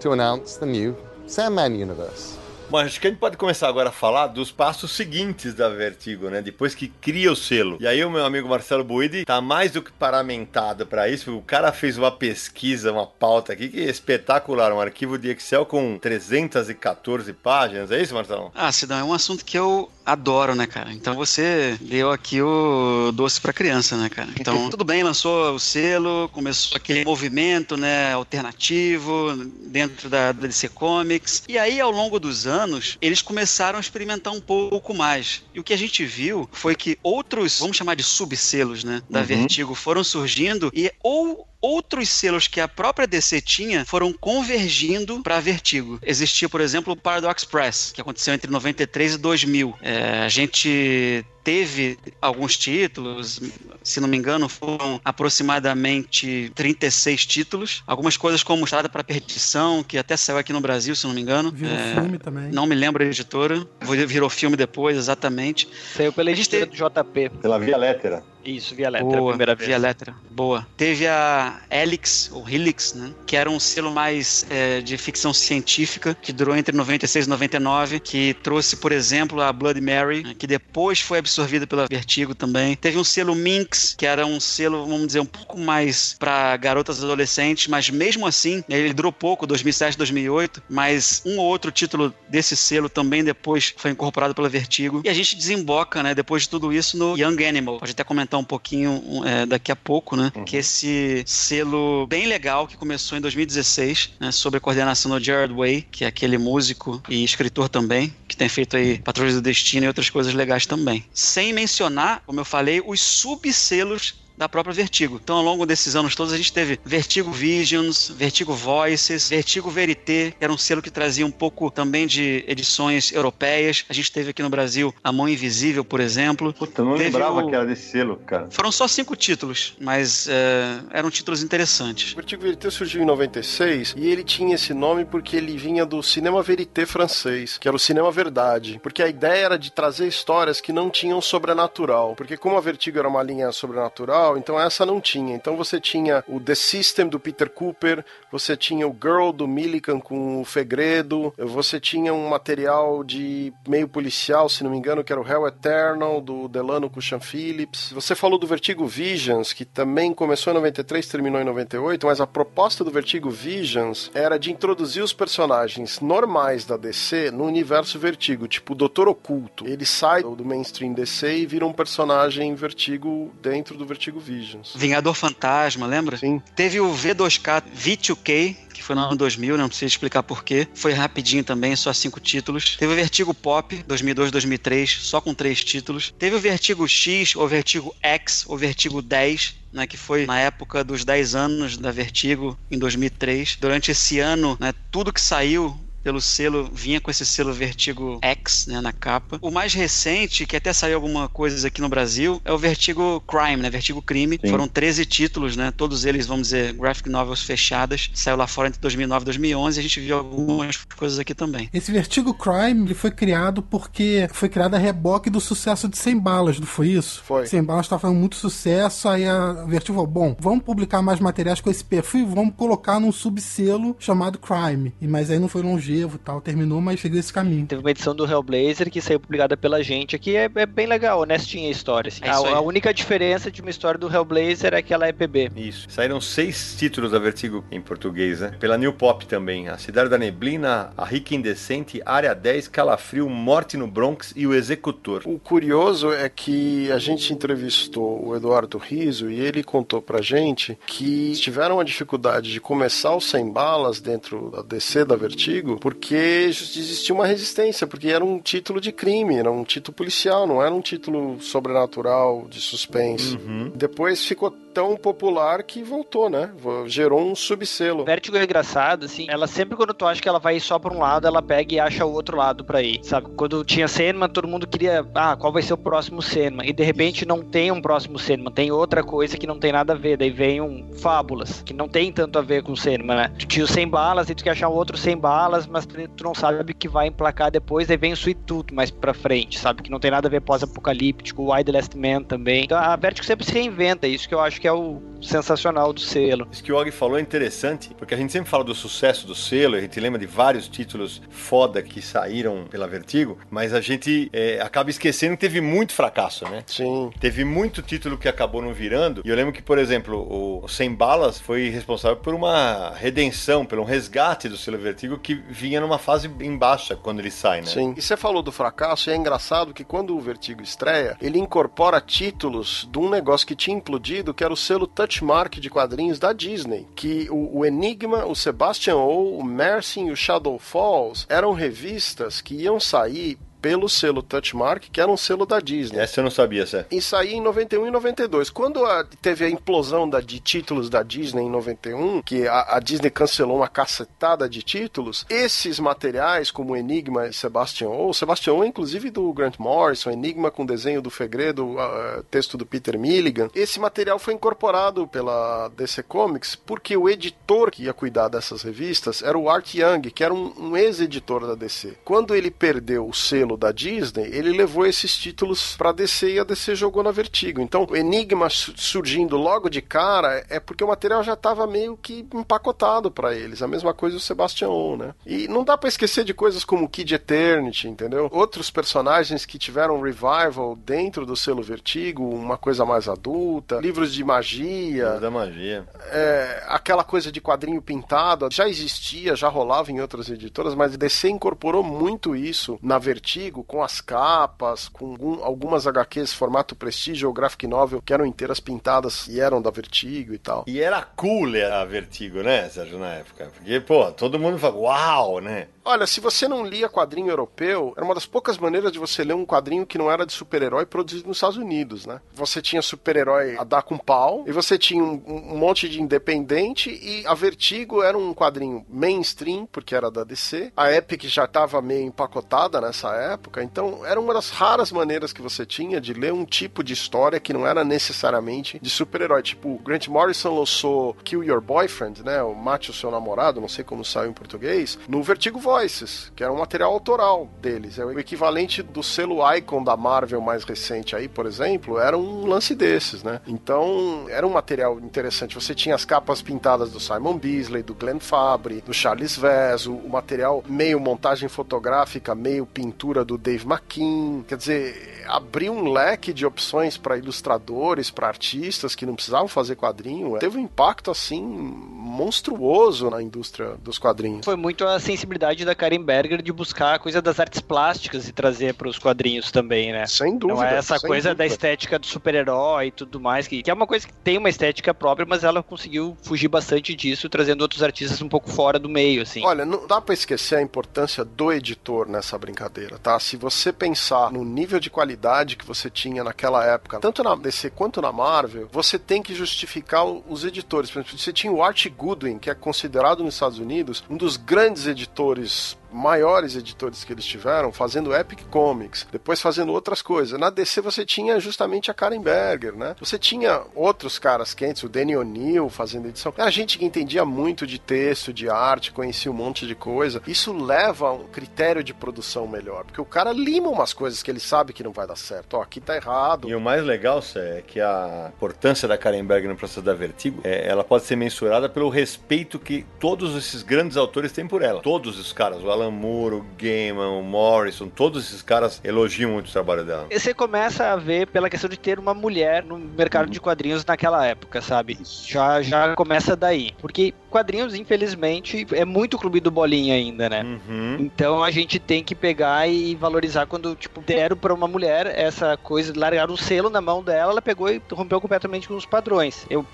to announce the new Sandman universe. Bom, acho que a gente pode começar agora a falar dos passos seguintes da Vertigo, né? Depois que cria o selo. E aí o meu amigo Marcelo Buidi tá mais do que paramentado para isso. O cara fez uma pesquisa, uma pauta aqui que é espetacular, um arquivo de Excel com 314 páginas. É isso, Marcelo? Ah, Sidão, é um assunto que eu adoro, né, cara? Então você deu aqui o doce para criança, né, cara? Então, tudo bem, lançou o selo, começou aquele movimento, né, alternativo dentro da, da DC Comics. E aí, ao longo dos anos, eles começaram a experimentar um pouco mais. E o que a gente viu foi que outros, vamos chamar de subselos, né, da Uhum. Vertigo foram surgindo e ou outros selos que a própria DC tinha foram convergindo para Vertigo. Existia, por exemplo, o Paradox Press, que aconteceu entre 93 e 2000. É, a gente teve alguns títulos, se não me engano, foram aproximadamente 36 títulos. Algumas coisas como Estrada para Perdição, que até saiu aqui no Brasil, se não me engano. Virou É, filme também. Não me lembro a editora. Virou filme depois, exatamente. Saiu pela editora do JP. Pela Via Lettera. Isso, Via Letra, a Boa, primeira vez. Via Letra. Boa. Teve a Helix, ou Helix, né? Que era um selo mais é, de ficção científica, que durou entre 96 e 99, que trouxe, por exemplo, a Blood Mary, né, que depois foi absorvida pela Vertigo também. Teve um selo Minx, que era um selo, vamos dizer, um pouco mais para garotas adolescentes, mas mesmo assim, ele durou pouco, 2007, 2008, mas um ou outro título desse selo também depois foi incorporado pela Vertigo. E a gente desemboca, né, depois de tudo isso, no Young Animal. Pode até comentar um pouquinho é, daqui a pouco, né? Que esse selo bem legal que começou em 2016, né, sob a coordenação do Jared Way, que é aquele músico e escritor também, que tem feito aí Patrulha do Destino e outras coisas legais também. Sem mencionar, como eu falei, os subselos da própria Vertigo. Então, ao longo desses anos todos, a gente teve Vertigo Visions, Vertigo Voices, Vertigo Verité, que era um selo que trazia um pouco também de edições europeias. A gente teve aqui no Brasil A Mão Invisível, por exemplo. Puta, eu não Teve lembrava o- que era desse selo, cara. Foram só cinco títulos, mas é, eram títulos interessantes. O Vertigo Verité surgiu em 96 e ele tinha esse nome porque ele vinha do cinema verité francês, que era o cinema verdade. Porque a ideia era de trazer histórias que não tinham sobrenatural. Porque como a Vertigo era uma linha sobrenatural, então essa não tinha. Então você tinha o The System do Peter Cooper, você tinha o Girl do Millikan com o Fegredo, você tinha um material de meio policial, se não me engano, que era o Hell Eternal do Delano com o Sean Phillips. Você falou do Vertigo Visions, que também começou em 93, terminou em 98, mas a proposta do Vertigo Visions era de introduzir os personagens normais da DC no universo Vertigo, tipo o Doutor Oculto. Ele sai do mainstream DC e vira um personagem Vertigo dentro do Vertigo Visions. Vingador Fantasma, lembra? Sim. Teve o V2K V2K, que foi no ano 2000, né? não precisa explicar porquê. Foi rapidinho também, só cinco títulos. Teve o Vertigo Pop, 2002-2003, só com três títulos. Teve o Vertigo X, ou Vertigo X, ou Vertigo 10, né, que foi na época dos 10 anos da Vertigo, em 2003. Durante esse ano, né, tudo que saiu pelo selo, vinha com esse selo Vertigo X, né, na capa. O mais recente, que até saiu alguma coisa aqui no Brasil, é o Vertigo Crime, né, Vertigo Crime. Sim. Foram 13 títulos, né, todos eles, vamos dizer, graphic novels fechadas. Saiu lá fora entre 2009 e 2011, a gente viu algumas coisas aqui também. Esse Vertigo Crime ele foi criado porque foi criado a reboque do sucesso de 100 balas, não foi isso? Foi. 100 balas estava fazendo muito sucesso, aí a Vertigo falou, bom, vamos publicar mais materiais com esse perfil e vamos colocar num subselo chamado Crime. E, mas aí não foi longevo e tal, terminou, mas seguiu esse caminho. Teve uma edição do Hellblazer que saiu publicada pela gente aqui, é, é bem legal, honestinha a história. assim. É a, a única diferença de uma história do Hellblazer é que ela é PB. Isso. Saíram seis títulos da Vertigo em português, né? Pela New Pop também. A Cidade da Neblina, A Rica Indecente, Área 10, Calafrio, Morte no Bronx e O Executor. O curioso é que a gente entrevistou o Eduardo Riso e ele contou pra gente que tiveram a dificuldade de começar os 100 balas dentro da DC da Vertigo porque existia uma resistência, porque era um título de crime, era um título policial, não era um título sobrenatural de suspense. Depois ficou tão popular que voltou, né? Gerou um subselo. Vertigo é engraçado, assim, ela sempre quando tu acha que ela vai só pra um lado, ela pega e acha o outro lado pra ir, sabe? Quando tinha Sandman, todo mundo queria, ah, qual vai ser o próximo Sandman? E de repente não tem um próximo Sandman, tem outra coisa que não tem nada a ver, daí vem um Fábulas, que não tem tanto a ver com Sandman, né? Tu tinha o 100 balas e tu quer achar um outro 100 balas, mas tu não sabe o que vai emplacar depois, daí vem o Sweet Tooth mais pra frente, sabe? Que não tem nada a ver pós-apocalíptico, o the Last Man também. Então a Vertigo sempre se reinventa, isso que eu acho que é o sensacional do selo. Isso que o Og falou é interessante, porque a gente sempre fala do sucesso do selo, a gente lembra de vários títulos foda que saíram pela Vertigo, mas a gente é, acaba esquecendo que teve muito fracasso, né? Sim. Teve muito título que acabou não virando, e eu lembro que, por exemplo, o Sem Balas foi responsável por uma redenção, por um resgate do selo Vertigo que vinha numa fase em baixa quando ele sai, né? Sim. E você falou do fracasso, e é engraçado que quando o Vertigo estreia, ele incorpora títulos de um negócio que tinha implodido, que era o selo Touchmark de quadrinhos da Disney, que o, o Enigma, o Sebastian O, o Mercy e o Shadow Falls eram revistas que iam sair pelo selo Touchmark, que era um selo da Disney. Essa eu não sabia, Sé. E saía em 91 e 92. Quando a, teve a implosão da, de títulos da Disney em 91, que a, a, Disney cancelou uma cacetada de títulos, esses materiais, como Enigma e Sebastian O, Sebastian inclusive do Grant Morrison, Enigma com desenho do Fegredo, uh, texto do Peter Milligan, esse material foi incorporado pela DC Comics porque o editor que ia cuidar dessas revistas era o Art Young, que era um, um ex-editor da DC. Quando ele perdeu o selo da Disney, ele levou esses títulos para DC e a DC jogou na Vertigo. Então, o Enigma surgindo logo de cara é porque o material já estava meio que empacotado para eles. A mesma coisa o Sebastian On, né? E não dá para esquecer de coisas como Kid Eternity, entendeu? Outros personagens que tiveram revival dentro do selo Vertigo, uma coisa mais adulta, livros de magia. Da magia. É, aquela coisa de quadrinho pintado já existia, já rolava em outras editoras, mas DC incorporou muito isso na Vertigo antigo, com as capas, com algumas HQs formato Prestige ou Graphic Novel que eram inteiras pintadas e eram da Vertigo e tal. E era cool a Vertigo, né, Sérgio, na época? Porque, pô, todo mundo fala, uau, né? Olha, se você não lia quadrinho europeu, era uma das poucas maneiras de você ler um quadrinho que não era de super-herói produzido nos Estados Unidos, né? Você tinha super-herói a dar com pau, e você tinha um, um, monte de independente, e a Vertigo era um quadrinho mainstream, porque era da DC. A Epic já estava meio empacotada nessa época, então era uma das raras maneiras que você tinha de ler um tipo de história que não era necessariamente de super-herói. Tipo, Grant Morrison lançou Kill Your Boyfriend, né? O Mate o Seu Namorado, não sei como saiu em português, no Vertigo Voices, que era um material autoral deles. É o equivalente do selo Icon da Marvel mais recente aí, por exemplo, era um lance desses, né? Então, era um material interessante. Você tinha as capas pintadas do Simon Beasley, do Glenn Fabry, do Charles Vez, o, material meio montagem fotográfica, meio pintura do Dave McKean. Quer dizer, abriu um leque de opções para ilustradores, para artistas que não precisavam fazer quadrinho. Teve um impacto assim monstruoso na indústria dos quadrinhos. Foi muito a sensibilidade da Karen Berger de buscar a coisa das artes plásticas e trazer para os quadrinhos também, né? Sem dúvida. Não é essa coisa dúvida. da estética do super-herói e tudo mais, que, que é uma coisa que tem uma estética própria, mas ela conseguiu fugir bastante disso, trazendo outros artistas um pouco fora do meio, assim. Olha, não dá para esquecer a importância do editor nessa brincadeira, tá? Se você pensar no nível de qualidade que você tinha naquela época, tanto na DC quanto na Marvel, você tem que justificar os editores. Por exemplo, você tinha o Art Goodwin, que é considerado nos Estados Unidos um dos grandes editores is maiores editores que eles tiveram, fazendo Epic Comics, depois fazendo outras coisas. Na DC você tinha justamente a Karen Berger, né? Você tinha outros caras quentes, o Danny O'Neill fazendo edição. Era gente que entendia muito de texto, de arte, conhecia um monte de coisa. Isso leva a um critério de produção melhor, porque o cara lima umas coisas que ele sabe que não vai dar certo. Ó, aqui tá errado. E o mais legal, Cé, é que a importância da Karen Berger no processo da Vertigo, é, ela pode ser mensurada pelo respeito que todos esses grandes autores têm por ela. Todos os caras, o Alan Alan Moore, o Gaiman, o Morrison, todos esses caras elogiam muito o trabalho dela. Você começa a ver pela questão de ter uma mulher no mercado de quadrinhos naquela época, sabe? Já, já começa daí. Porque quadrinhos, infelizmente, é muito clube do bolinha ainda, né? Uhum. Então a gente tem que pegar e valorizar quando, tipo, deram pra uma mulher essa coisa, largaram o selo na mão dela, ela pegou e rompeu completamente com os padrões. Eu,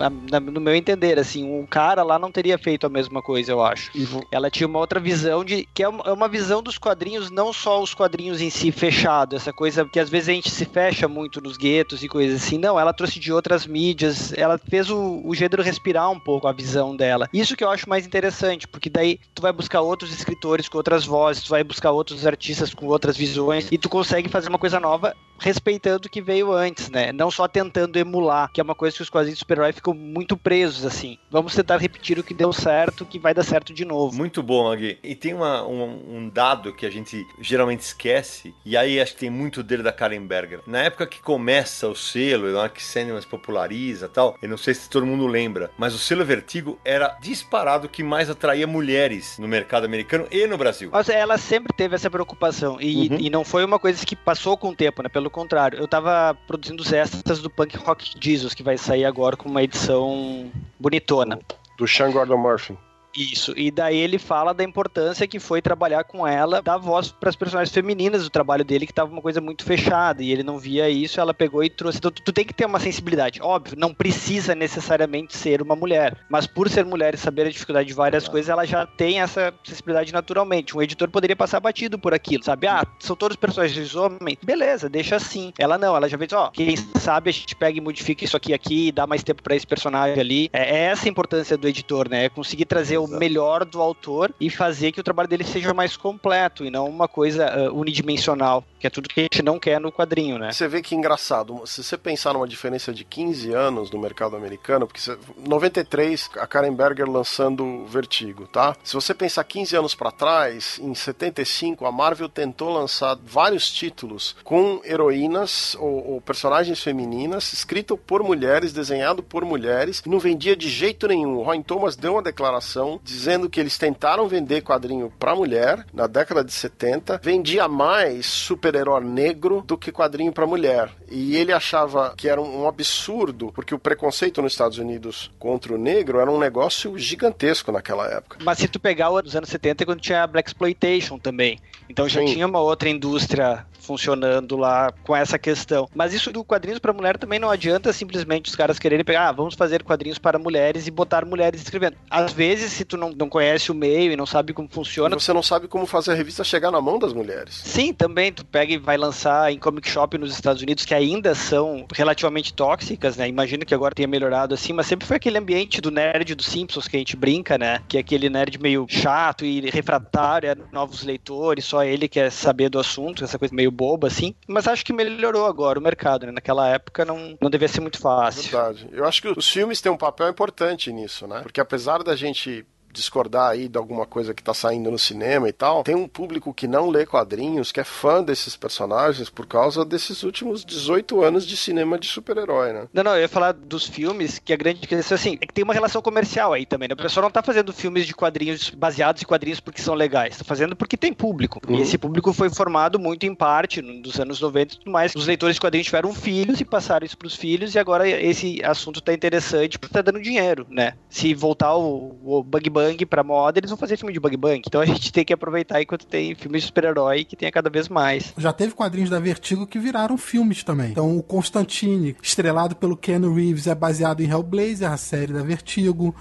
no meu entender, assim, um cara lá não teria feito a mesma coisa, eu acho. Ela tinha uma outra visão de. que é uma, é uma visão dos quadrinhos, não só os quadrinhos em si fechado, essa coisa que às vezes a gente se fecha muito nos guetos e coisas assim. Não, ela trouxe de outras mídias, ela fez o, o gênero respirar um pouco a visão dela. Isso que eu acho mais interessante, porque daí tu vai buscar outros escritores com outras vozes, tu vai buscar outros artistas com outras visões e tu consegue fazer uma coisa nova respeitando o que veio antes, né? Não só tentando emular, que é uma coisa que os quadrinhos de super-herói ficam muito presos, assim. Vamos tentar repetir o que deu certo, que vai dar certo de novo. Muito bom, Magui. E tem uma- um, um dado que a gente geralmente esquece, e aí acho que tem muito dele da Karen Berger. Na época que começa o selo, na hora que Sandman se populariza e tal, eu não sei se todo mundo lembra, mas o selo Vertigo era disparado que mais atraía mulheres no mercado americano e no Brasil. Mas ela sempre teve essa preocupação. E, Uhum. e não foi uma coisa que passou com o tempo, né? Pelo contrário. Eu tava produzindo os extras do Punk Rock Jesus, que vai sair agora com uma edição bonitona. Do Sean Gordon Murphy. Isso. E daí ele fala da importância que foi trabalhar com ela, dar voz para as personagens femininas do trabalho dele, que tava uma coisa muito fechada. E ele não via isso, ela pegou e trouxe. Então, tu, tu tem que ter uma sensibilidade. Óbvio, não precisa necessariamente ser uma mulher. Mas por ser mulher e saber a dificuldade de várias coisas, ela já tem essa sensibilidade naturalmente. Um editor poderia passar batido por aquilo, sabe? Ah, são todos personagens homens. Beleza, deixa assim. Ela não, ela já fez, ó, quem sabe a gente pega e modifica isso aqui aqui, dá mais tempo para esse personagem ali. É, é essa a importância do editor, né? É conseguir trazer o melhor do autor e fazer que o trabalho dele seja mais completo e não uma coisa ah, unidimensional, que é tudo que a gente não quer no quadrinho, né? Você vê que engraçado, se você pensar numa diferença de 15 anos no mercado americano, porque você, 93 a Karen Berger lançando Vertigo, tá? Se você pensar 15 anos pra trás, em 75 a Marvel tentou lançar vários títulos com heroínas ou, ou personagens femininas, escrito por mulheres, desenhado por mulheres, e não vendia de jeito nenhum. O Roy Thomas deu uma declaração dizendo que eles tentaram vender quadrinho pra mulher na década de 70, vendia mais super-herói negro do que quadrinho pra mulher. E ele achava que era um, um absurdo, porque o preconceito nos Estados Unidos contra o negro era um negócio gigantesco naquela época. Mas se tu pegar os anos 70, é quando tinha a Black Exploitation também. Então já Sim. tinha uma outra indústria funcionando lá com essa questão. Mas isso do quadrinhos para mulher também não adianta simplesmente os caras quererem pegar, ah, vamos fazer quadrinhos para mulheres e botar mulheres escrevendo. Às vezes, se tu não, não conhece o meio e não sabe como funciona, Você não sabe como fazer a revista chegar na mão das mulheres. Sim, também. Tu pega e vai lançar em comic shop nos Estados Unidos que ainda são relativamente tóxicas, né? Imagino que agora tenha melhorado assim, mas sempre foi aquele ambiente do nerd dos Simpsons que a gente brinca, né? Que é aquele nerd meio chato e refratário a novos leitores, só ele quer saber do assunto, essa coisa meio boba assim. Mas acho que melhorou agora o mercado, né? Naquela época não, não devia ser muito fácil. Verdade. Eu acho que os filmes têm um papel importante nisso, né? Porque apesar da gente discordar aí de alguma coisa que tá saindo no cinema e tal, tem um público que não lê quadrinhos, que é fã desses personagens por causa desses últimos 18 anos de cinema de super-herói, né? Não, não, eu ia falar dos filmes, que a grande questão assim, é que tem uma relação comercial aí também, né? O pessoal não tá fazendo filmes de quadrinhos baseados em quadrinhos porque são legais, tá fazendo porque tem público. E esse público foi formado muito em parte dos anos 90 e tudo mais. Os leitores de quadrinhos tiveram filhos e passaram isso pros filhos e agora esse assunto tá interessante porque tá dando dinheiro, né? Se voltar o, o Bug Bang pra moda, eles vão fazer filme de Bug Bang. Então a gente tem que aproveitar enquanto tem filmes de super-herói que tenha cada vez mais. Já teve quadrinhos da Vertigo que viraram filmes também. Então, o Constantine, estrelado pelo Ken Reeves, é baseado em Hellblazer, a série da Vertigo.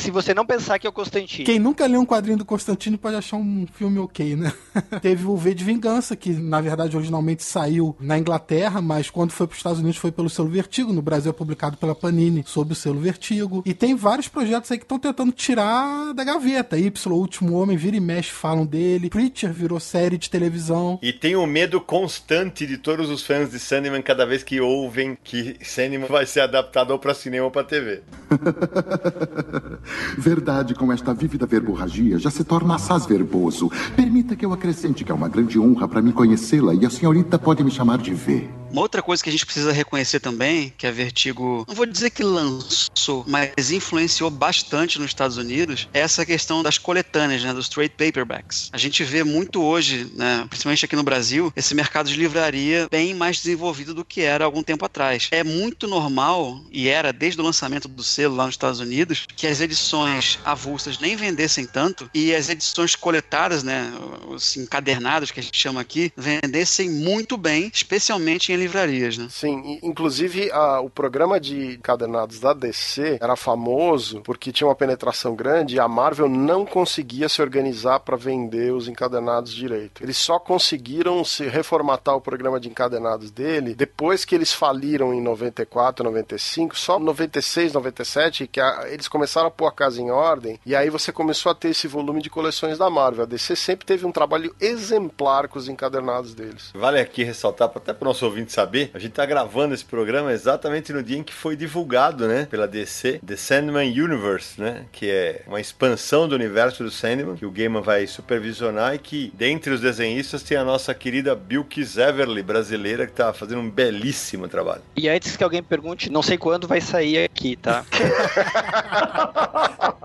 Se você não pensar que é o Constantine, Quem nunca leu um quadrinho do Constantine pode achar um filme ok, né? Teve o V de Vingança, que na verdade originalmente saiu na Inglaterra, mas quando foi para os Estados Unidos foi pelo selo Vertigo. No Brasil é publicado pela Panini sob o selo Vertigo. E tem vários projetos aí que estão tentando tirar da gaveta. Y, o Último Homem, vira e mexe, falam dele. Preacher virou série de televisão. E tem o medo constante de todos os fãs de Sandman cada vez que ouvem que Sandman vai ser adaptado ou pra cinema ou pra TV. Verdade com esta vívida verborragia já se torna assaz verboso. Permita que eu acrescente que é uma grande honra para mim conhecê-la e a senhorita pode me chamar de V. Uma outra coisa que a gente precisa reconhecer também, que a Vertigo, não vou dizer que lançou, mas influenciou bastante nos Estados Unidos, é essa questão das coletâneas, né, dos trade paperbacks. A gente vê muito hoje, né, principalmente aqui no Brasil, esse mercado de livraria bem mais desenvolvido do que era algum tempo atrás. É muito normal, e era desde o lançamento do selo lá nos Estados Unidos, que as edições avulsas nem vendessem tanto e as edições coletadas, né, os encadernados que a gente chama aqui, vendessem muito bem, especialmente em livrarias, né? Sim, inclusive a, o programa de encadernados da DC era famoso porque tinha uma penetração grande e a Marvel não conseguia se organizar para vender os encadernados direito. Eles só conseguiram se reformatar o programa de encadernados dele depois que eles faliram em 94, 95, só 96, 97 que a, eles começaram a pôr a casa em ordem e aí você começou a ter esse volume de coleções da Marvel. A DC sempre teve um trabalho exemplar com os encadernados deles. Vale aqui ressaltar, até para o nosso ouvinte saber, a gente está gravando esse programa exatamente no dia em que foi divulgado, né, pela DC, The Sandman Universe, né, que é uma expansão do universo do Sandman, que o Gaiman vai supervisionar e que, dentre os desenhistas, tem a nossa querida Bilkis Everly, brasileira, que está fazendo um belíssimo trabalho. E antes que alguém pergunte, não sei quando vai sair aqui, tá?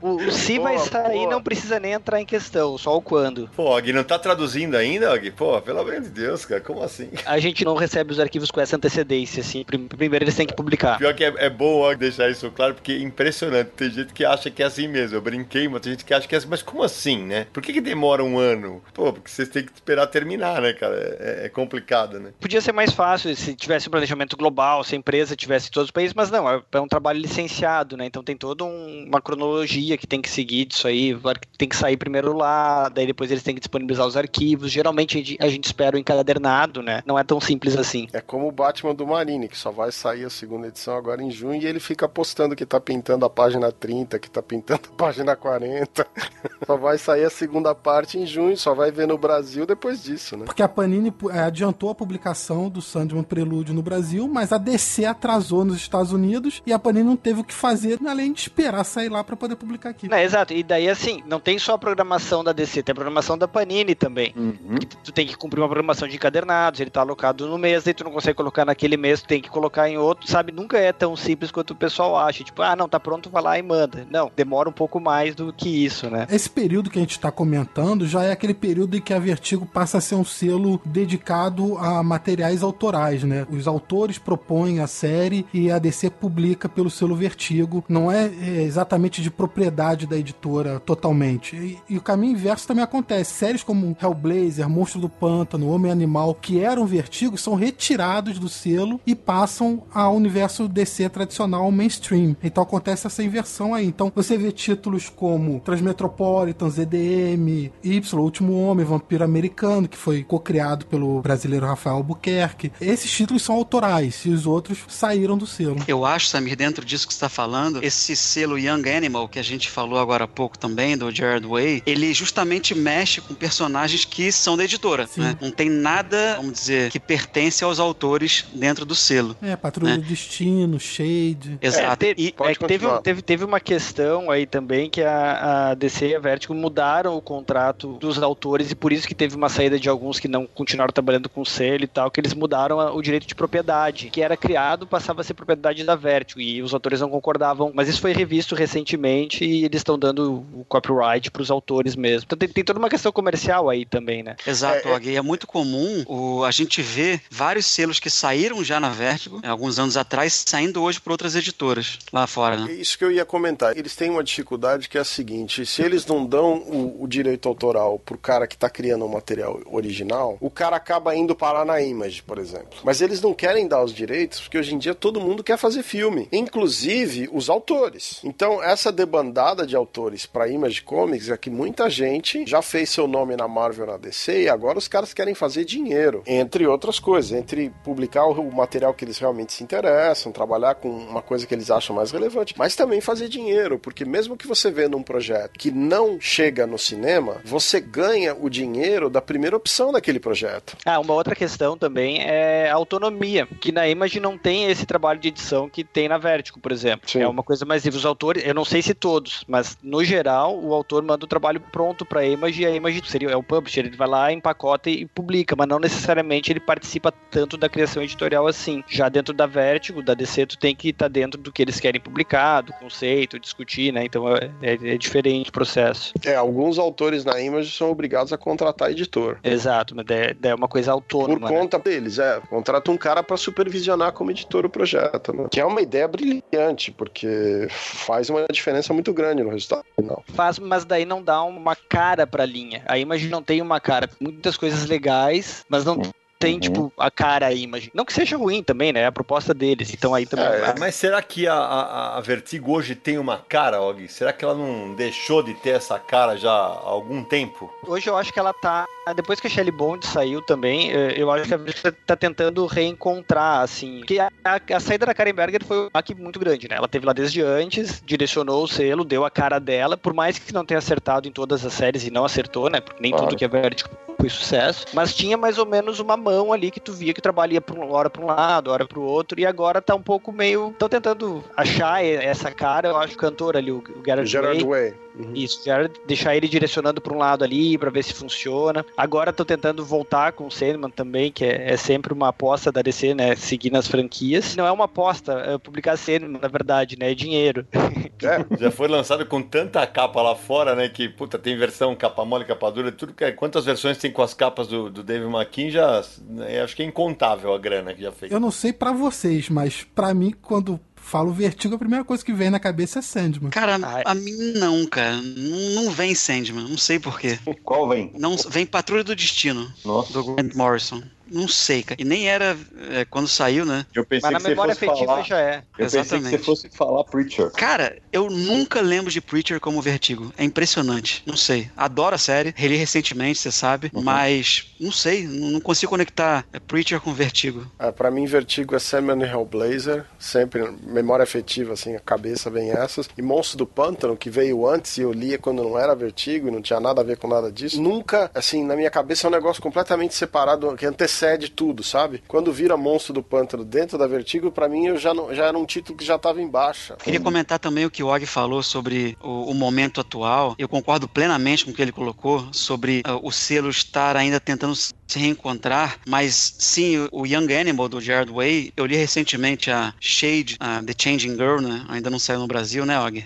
o, o se vai sair boa. não precisa nem entrar em questão, só o quando. Pô, Gui, não tá traduzindo ainda, Gui? Pô, pelo amor de Deus, cara, como assim? A gente não recebe os arquivos com essa antecedência, assim. Primeiro eles têm que publicar. Pior que é, é bom deixar isso claro, porque é impressionante. Tem gente que acha que é assim mesmo. Eu brinquei, mas tem gente que acha que é assim. Mas como assim, né? Por que, que demora um ano? Pô, porque vocês têm que esperar terminar, né, cara? É, é complicado, né? Podia ser mais fácil se tivesse um planejamento global, se a empresa tivesse em todos os países, mas não, é, é um trabalho licenciado, né? Então tem toda um, uma cronologia que tem que seguir disso aí. Tem que sair primeiro lá, daí depois eles têm que disponibilizar os arquivos. Geralmente a gente, a gente espera o encadernado, né? Não é tão simples assim. É como o Batman do Marine, que só vai sair a segunda edição agora em junho e ele fica postando que tá pintando a página 30, que tá pintando a página 40. só vai sair a segunda parte em junho, só vai ver no Brasil depois disso, né? Porque a Panini é, adiantou a publicação do Sandman Prelúdio no Brasil, mas a DC atrasou nos Estados Unidos e a Panini não teve o que fazer além de esperar sair lá para poder publicar aqui. É, exato. E daí, assim, não tem só a programação da DC, tem a programação da Panini também. Uhum. tu tem que cumprir uma programação de encadernados, ele tá alocado no mês, aí tu não consegue colocar naquele mês, tem que colocar em outro, sabe? Nunca é tão simples quanto o pessoal acha. Tipo, ah, não, tá pronto, vai lá e manda. Não, demora um pouco mais do que isso, né? Esse período que a gente tá comentando já é aquele período em que a Vertigo passa a ser um selo dedicado a materiais autorais, né? Os autores propõem a série e a DC publica pelo selo Vertigo. Não é, é exatamente de propriedade da editora totalmente. E, e, o caminho inverso também acontece. Séries como Hellblazer, Monstro do Pântano, Homem Animal, que eram Vertigo, são retirados do selo e passam ao universo DC tradicional mainstream. Então acontece essa inversão aí. Então você vê títulos como Transmetropolitan, ZDM, Y, Último Homem, Vampiro Americano, que foi co-criado pelo brasileiro Rafael Albuquerque. Esses títulos são autorais e os outros saíram do selo. Eu acho, Samir, dentro disso que você está falando, esse selo Young Animal, que a gente falou agora há pouco também, do Jared Way, ele justamente mexe com personagens que são da editora. Né? Não tem nada, vamos dizer, que pertence aos autores dentro do selo. É, Patrulha né? do Destino, Shade. Exato. É, e é, teve, teve, teve uma questão aí também que a, a DC e a Vertigo mudaram o contrato dos autores e por isso que teve uma saída de alguns que não continuaram trabalhando com o selo e tal, que eles mudaram a, o direito de propriedade, que era criado, passava a ser propriedade da Vertigo e os autores não concordavam, mas isso foi revisto recentemente e eles estão dando o copyright para os autores mesmo. Então tem, tem, toda uma questão comercial aí também, né? Exato, é, é... é muito comum o, a gente ver vários selos que saíram já na Vertigo, alguns anos atrás, saindo hoje por outras editoras lá fora. Né? É isso que eu ia comentar. Eles têm uma dificuldade que é a seguinte: se eles não dão o, o direito autoral pro cara que está criando o material original, o cara acaba indo parar na Image, por exemplo. Mas eles não querem dar os direitos porque hoje em dia todo mundo quer fazer filme, inclusive os autores. Então, essa debandada de autores para Image Comics é que muita gente já fez seu nome na Marvel na DC e agora os caras querem fazer dinheiro, entre outras coisas, entre publicar o material que eles realmente se interessam, trabalhar com uma coisa que eles acham mais relevante, mas também fazer dinheiro, porque mesmo que você venda um projeto que não chega no cinema, você ganha o dinheiro da primeira opção daquele projeto. Ah, uma outra questão também é a autonomia, que na Image não tem esse trabalho de edição que tem na Vertigo, por exemplo. Sim. É uma coisa mais livre. Os autores, eu não sei se todos, todos, mas no geral o autor manda o trabalho pronto para a Image e a Image seria é o publisher, ele vai lá, empacota e publica, mas não necessariamente ele participa tanto da criação editorial assim. Já dentro da Vertigo, da DC, tu tem que estar tá dentro do que eles querem publicar, do conceito, discutir, né? Então é, é, é diferente o processo. É, alguns autores na Image são obrigados a contratar editor. Exato, mas é, é uma coisa autônoma. Por conta né? deles, é. Contrata um cara para supervisionar como editor o projeto, né? Que é uma ideia brilhante, porque faz uma diferença muito grande no resultado final. Faz, mas daí não dá uma cara pra linha. A Image não tem uma cara. Muitas coisas legais, mas não tem, uhum. tipo, a cara aí, imagina. Não que seja ruim também, né? É a proposta deles. Então aí também. É, mas será que a, a, a, Vertigo hoje tem uma cara, Og? Será que ela não deixou de ter essa cara já há algum tempo? Hoje eu acho que ela tá. Depois que a Shelly Bond saiu também, eh, eu acho que a Vertigo tá tentando reencontrar, assim. Porque a, a, a saída da Karen Berger foi um aqui muito grande, né? Ela teve lá desde antes, direcionou o selo, deu a cara dela, por mais que não tenha acertado em todas as séries e não acertou, né? Porque nem claro. tudo que a Vertigo foi sucesso, mas tinha mais ou menos uma mão ali que tu via que o trabalho ia pra um, hora para um lado, hora para o outro, e agora tá um pouco meio. Estão tentando achar essa cara, eu acho, o cantor ali, o, o Gerard, Gerard Way. Way. Uhum. Isso, já deixar ele direcionando para um lado ali para ver se funciona. Agora estou tentando voltar com o Sandman também, que é, é, sempre uma aposta da DC, né? Seguindo as franquias. Não é uma aposta é publicar Sandman, na verdade, né? É dinheiro. É, já foi lançado com tanta capa lá fora, né? Que, puta, tem versão capa mole, capa dura, tudo que é. Quantas versões tem com as capas do, do Dave McKean já. Né, acho que é incontável a grana que já fez. Eu não sei para vocês, mas para mim, quando falo vertigo, a primeira coisa que vem na cabeça é Sandman. Cara, a mim não, cara. Não, não vem Sandman, não sei porquê. Qual vem? Não, vem Patrulha do Destino, Nossa. do Grant Morrison. Não sei, cara. E nem era é, quando saiu, né? Eu pensei Mas na memória afetiva falar... já é. Eu Exatamente. pensei que você fosse falar Preacher. Cara, eu nunca lembro de Preacher como Vertigo. É impressionante. Não sei. Adoro a série. Reli recentemente, você sabe. Uhum. Mas não sei. Não consigo conectar Preacher com Vertigo. Ah, pra mim, Vertigo é Sandman Hellblazer. Sempre memória afetiva, assim, a cabeça vem essas. E Monstro do Pântano, que veio antes e eu lia quando não era Vertigo e não tinha nada a ver com nada disso. Nunca, assim, na minha cabeça é um negócio completamente separado, que antecede tudo, sabe? Quando vira Monstro do Pântano dentro da Vertigo, para mim eu já, não, já era um título que já estava em baixa. Queria comentar também o que o Og falou sobre o, o, momento atual. Eu concordo plenamente com o que ele colocou sobre uh, o selo estar ainda tentando se reencontrar, mas sim, o Young Animal do Jared Way, eu li recentemente a Shade, a The Changing Girl, né? Ainda não saiu no Brasil, né, Og?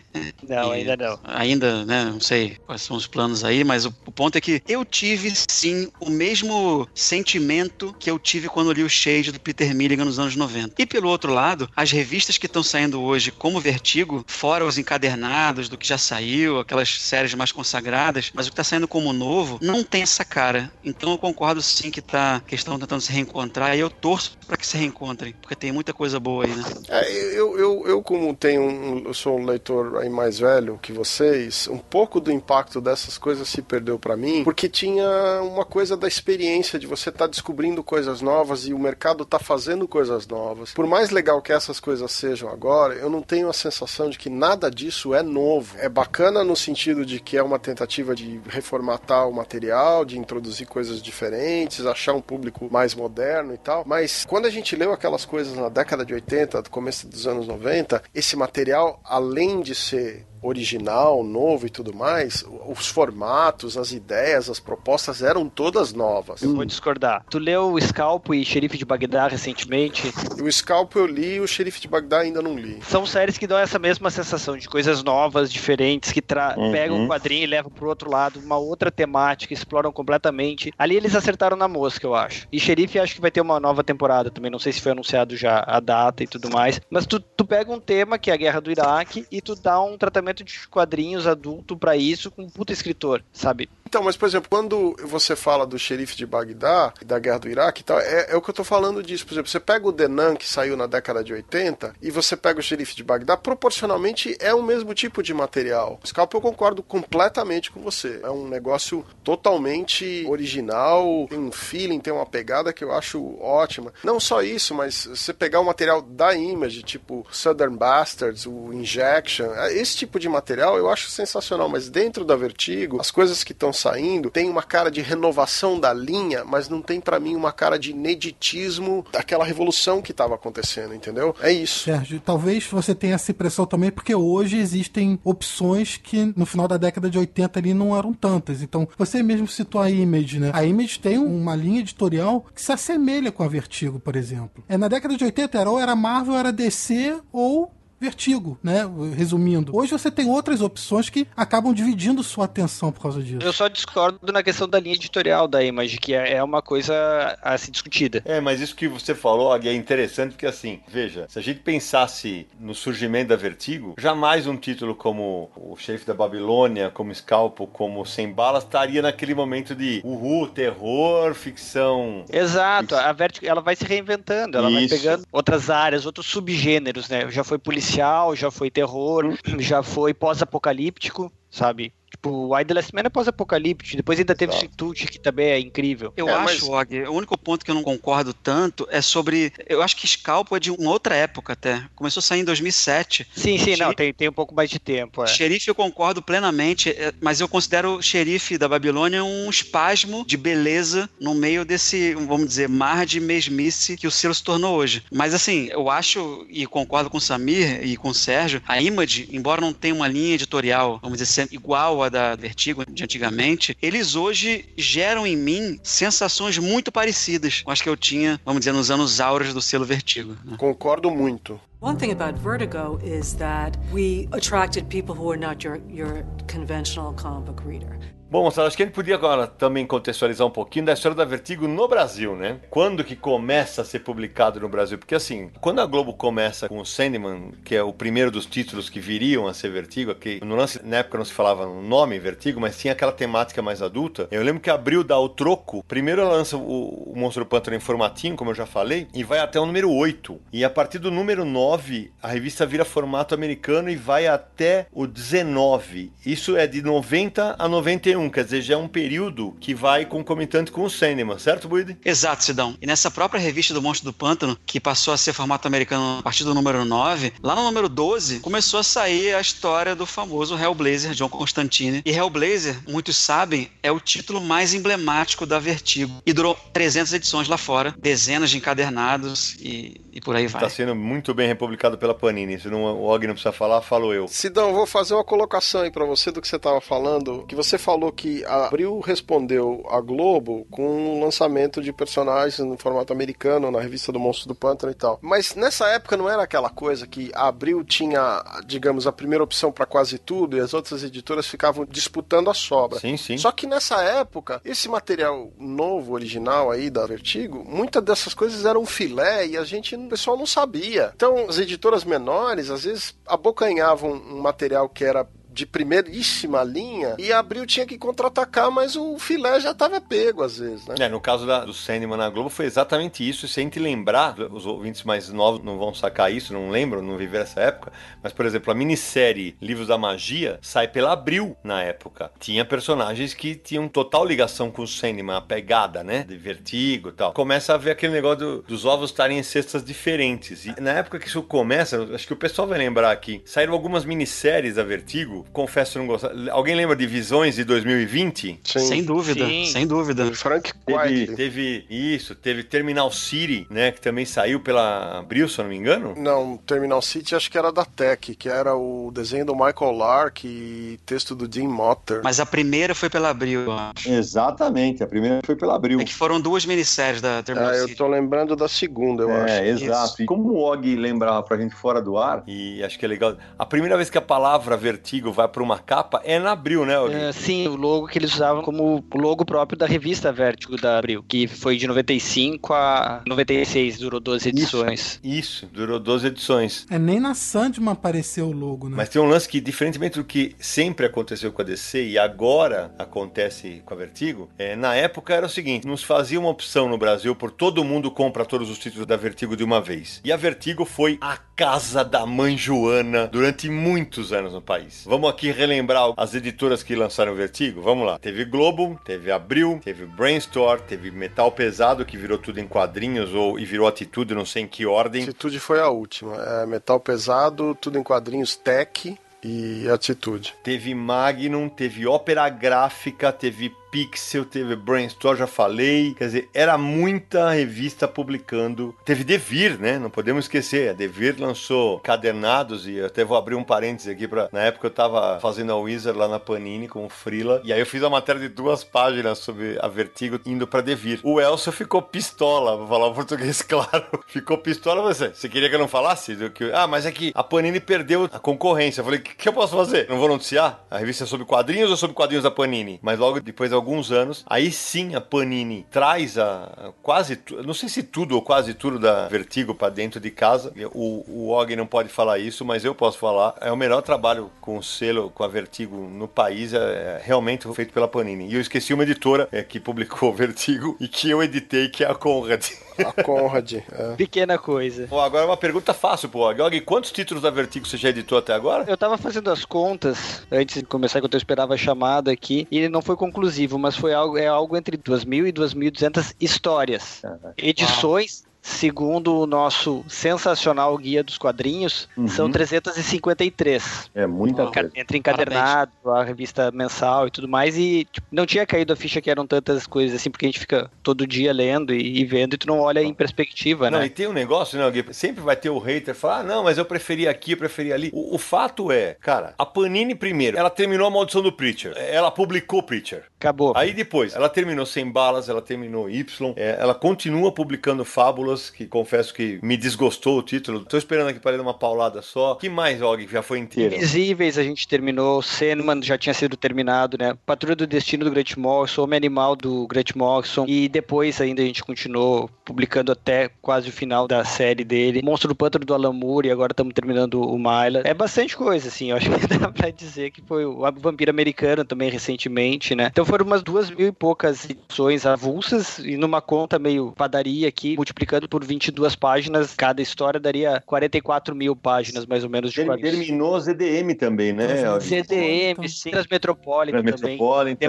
Não, e ainda não. Ainda, né? Não sei quais são os planos aí, mas o, o ponto é que eu tive sim o mesmo sentimento que eu tive quando li o Shade do Peter Milligan nos anos 90. E pelo outro lado, as revistas que estão saindo hoje como Vertigo, fora os encadernados do que já saiu, aquelas séries mais consagradas, mas o que está saindo como novo, não tem essa cara. Então eu concordo sim que tá que estão tentando se reencontrar e eu torço para que se reencontrem, porque tem muita coisa boa aí, né? É, eu, eu, eu como tenho um, eu sou um leitor aí mais velho que vocês, um pouco do impacto dessas coisas se perdeu para mim, porque tinha uma coisa da experiência de você estar tá descobrindo coisas novas e o mercado está fazendo coisas novas. Por mais legal que essas coisas sejam agora, eu não tenho a sensação de que nada disso é novo. É bacana no sentido de que é uma tentativa de reformatar o material, de introduzir coisas diferentes, achar um público mais moderno e tal. Mas quando a gente leu aquelas coisas na década de 80, do começo dos anos 90, esse material, além de ser original, novo e tudo mais, os formatos, as ideias, as propostas eram todas novas. Eu vou discordar. Tu leu o Scalpo e Xerife de Bagdá recentemente? O Scalpo eu li, o Xerife de Bagdá ainda não li. São séries que dão essa mesma sensação de coisas novas, diferentes, que uhum. pegam um quadrinho e levam pro outro lado, uma outra temática, exploram completamente. Ali eles acertaram na mosca, eu acho. E Xerife acho que vai ter uma nova temporada também, não sei se foi anunciado já a data e tudo mais. Mas tu, tu pega um tema que é a guerra do Iraque e tu dá um tratamento de quadrinhos adulto para isso com um puta escritor, sabe? Então, mas por exemplo, quando você fala do xerife de Bagdá, da guerra do Iraque e tal, é, é, o que eu tô falando disso. Por exemplo, você pega o Denan, que saiu na década de 80, e você pega o xerife de Bagdá, proporcionalmente é o mesmo tipo de material. Scalp eu concordo completamente com você. É um negócio totalmente original, tem um feeling, tem uma pegada que eu acho ótima. Não só isso, mas você pegar o material da Image, tipo Southern Bastards, o Injection, esse tipo de material eu acho sensacional, mas dentro da Vertigo, as coisas que estão saindo, tem uma cara de renovação da linha, mas não tem para mim uma cara de ineditismo daquela revolução que estava acontecendo, entendeu? É isso. Sérgio, talvez você tenha essa impressão também, porque hoje existem opções que no final da década de 80 ali não eram tantas. Então, você mesmo citou a Image, né? A Image tem uma linha editorial que se assemelha com a Vertigo, por exemplo. É, na década de 80 era ou era Marvel, era DC ou Vertigo, né? Resumindo. Hoje você tem outras opções que acabam dividindo sua atenção por causa disso. Eu só discordo na questão da linha editorial da Image, que é é uma coisa a ser discutida. É, mas isso que você falou, Agui, é interessante porque assim, veja, se a gente pensasse no surgimento da Vertigo, jamais um título como o Chefe da Babilônia, como Scalpo, como Sem Balas, estaria naquele momento de uhul, terror, ficção. Exato, a Vertigo ela vai se reinventando, ela vai Isso. pegando outras áreas, outros subgêneros, né? Já foi policial, já foi terror, já foi pós-apocalíptico, sabe? Tipo, o The Last Man é pós-apocalíptico, depois ainda teve. Situte, que também é incrível. Eu É, acho, Og, o único ponto que eu não concordo tanto é sobre. Eu acho que Scalpo é de uma outra época até. Começou a sair em 2007. Sim, sim, não, tem, tem um pouco mais de tempo, é. Xerife eu concordo plenamente, é, mas eu considero o xerife da Babilônia um espasmo de beleza no meio desse, vamos dizer, mar de mesmice que o selo se tornou hoje. Mas assim, eu acho, e concordo com o Samir e com o Sérgio, a Image, embora não tenha uma linha editorial, vamos dizer, igual à da Vertigo de antigamente, eles hoje geram em mim sensações muito parecidas com as que eu tinha, vamos dizer, nos anos áureos do selo Vertigo. né? Concordo muito. One thing about Vertigo is that we attracted people who are not your, your conventional comic book reader. Bom, moçada, acho que a gente podia agora também contextualizar um pouquinho da história da Vertigo no Brasil, né? Quando que começa a ser publicado no Brasil? Porque assim, quando a Globo começa com o Sandman, que é o primeiro dos títulos que viriam a ser Vertigo, que no lance, na época não se falava no nome Vertigo, mas tinha aquela temática mais adulta. Eu lembro que abriu dá o troco. Primeiro lança o, o Monstro do Pântano em formatinho, como eu já falei, e vai até o número 8. E a partir do número 9, a revista vira formato americano e vai até o 19. Isso é de 90 a 91, quer dizer, já é um período que vai concomitante com o Sandman, certo, Buide? Exato, Sidão. E nessa própria revista do Monstro do Pântano, que passou a ser formato americano a partir do número 9, lá no número 12, começou a sair a história do famoso Hellblazer, John Constantine. E Hellblazer, muitos sabem, é o título mais emblemático da Vertigo. E durou 300 edições lá fora, dezenas de encadernados e, e por aí vai. Está sendo muito bem republicado pela Panini. Se não, o Og não precisa falar, falo eu. Sidão, vou fazer uma colocação aí pra você do que você tava falando, que você falou que a Abril respondeu a Globo com o lançamento de personagens no formato americano na revista do Monstro do Pântano e tal. Mas nessa época não era aquela coisa que a Abril tinha, digamos, a primeira opção pra quase tudo e as outras editoras ficavam disputando a sobra. Sim, sim. Só que nessa época, esse material novo, original aí da Vertigo, muitas dessas coisas eram filé e a gente, o pessoal não sabia. Então, as editoras menores, às vezes, abocanhavam um material que era de primeiríssima linha e a Abril tinha que contra-atacar, mas o filé já estava pego às vezes, né? É, no caso da- do Sandman na Globo foi exatamente isso. E se a gente lembrar, os ouvintes mais novos não vão sacar isso, não lembram, não viveram essa época. Mas, por exemplo, a minissérie Livros da Magia sai pela Abril na época. Tinha personagens que tinham total ligação com o Sandman, a pegada, né? De vertigo e tal. Começa a ver aquele negócio do- dos ovos estarem em cestas diferentes. E na época que isso começa, acho que o pessoal vai lembrar aqui, saíram algumas minisséries da Vertigo. Confesso não gostar. Alguém lembra de Visões de 2020? Sem dúvida, Sim. sem dúvida. Frank Teve, teve isso, teve Terminal City, né? Que também saiu pela Abril, se eu não me engano. Não, Terminal City acho que era da Tech, que era o desenho do Michael Lark e texto do Dean Motter. Mas a primeira foi pela Abril, eu acho. Exatamente, a primeira foi pela Abril. É que foram duas minisséries da Terminal Ah, eu City. tô lembrando da segunda, eu acho. É, exato. Isso. E como o Og lembrava pra gente fora do ar, E acho que é legal. A primeira vez que a palavra vertigo vai para uma capa é na Abril, né? É, sim, o logo que eles usavam como o logo próprio da revista Vertigo da Abril, que foi de 95 a 96, durou 12 edições. Isso, durou 12 edições. É, nem na Sandman apareceu o logo, né? Mas tem um lance que, diferentemente do que sempre aconteceu com a DC e agora acontece com a Vertigo, é, na época era o seguinte: nos fazia uma opção no Brasil por todo mundo compra todos os títulos da Vertigo de uma vez. E a Vertigo foi a casa da mãe Joana durante muitos anos no país. Vamos aqui relembrar as editoras que lançaram o Vertigo? Vamos lá. Teve Globo, teve Abril, teve Brainstorm, teve Metal Pesado, que virou tudo em quadrinhos ou e virou Atitude, não sei em que ordem. Atitude foi a última. É, metal pesado, tudo em quadrinhos tech e Atitude. Teve Magnum, teve Ópera Gráfica, teve Pixel, teve Brainstorm, já falei. Quer dizer, era muita revista publicando. Teve Devir, né? Não podemos esquecer. A Devir lançou cadernados e até vou abrir um parênteses aqui para Na época eu tava fazendo a Wizard lá na Panini com o Frila. E aí eu fiz uma matéria de duas páginas sobre a Vertigo indo pra Devir. O Elcio ficou pistola, vou falar o português claro. ficou pistola, você. Você queria que eu não falasse? Do que... Ah, mas é que a Panini perdeu a concorrência. Eu falei, o que, que eu posso fazer? Não vou noticiar? A revista é sobre quadrinhos ou sobre quadrinhos da Panini? Mas logo depois alguns anos, aí sim a Panini traz a, quase, não sei se tudo ou quase tudo da Vertigo para dentro de casa. O, o Og não pode falar isso, mas eu posso falar. É o melhor trabalho com o selo, com a Vertigo no país, é, é realmente feito pela Panini. E eu esqueci uma editora é, que publicou Vertigo e que eu editei, que é a Conrad. A Conrad. É. Pequena coisa. Bom, agora uma pergunta fácil pro Og. Og, quantos títulos da Vertigo você já editou até agora? Eu tava fazendo as contas antes de começar, enquanto eu esperava a chamada aqui, e não foi conclusivo, mas foi algo, é algo entre 2.000 e 2.200 histórias. Edições segundo o nosso sensacional guia dos quadrinhos, Uhum. são 353. É muita Enca- Entre encadernado, a revista mensal e tudo mais, e tipo, não tinha caído a ficha que eram tantas coisas assim, porque a gente fica todo dia lendo e, e vendo e tu não olha em perspectiva, Não, né? e tem um negócio, né, Gui? Sempre vai ter o hater falar, ah, não, mas eu preferi aqui, eu preferi ali. O, o fato é, cara, a Panini primeiro, ela terminou a maldição do Preacher. Ela publicou Preacher. Acabou. Aí depois, ela terminou Sem Balas, ela terminou Y, é, ela continua publicando Fábulas, que confesso que me desgostou o título. Tô esperando aqui para ler uma paulada só. que mais, Og, que já foi inteiro? Invisíveis a gente terminou, Sandman já tinha sido terminado, né? Patrulha do Destino do Grant Morrison, Homem Animal do Grant Morrison, e depois ainda a gente continuou publicando até quase o final da série dele. Monstro do Pântano do Alan Moore, e agora estamos terminando o Myla. É bastante coisa, assim, eu acho que dá pra dizer que foi o Vampiro Americano também recentemente, né? Então foram umas duas mil e poucas edições avulsas, e numa conta meio padaria aqui, multiplicando por 22 páginas, cada história daria 44 mil páginas, mais ou menos, de quadrinhos. terminou ZDM também, né? Og? CDM, sim, Transmetropolitan também.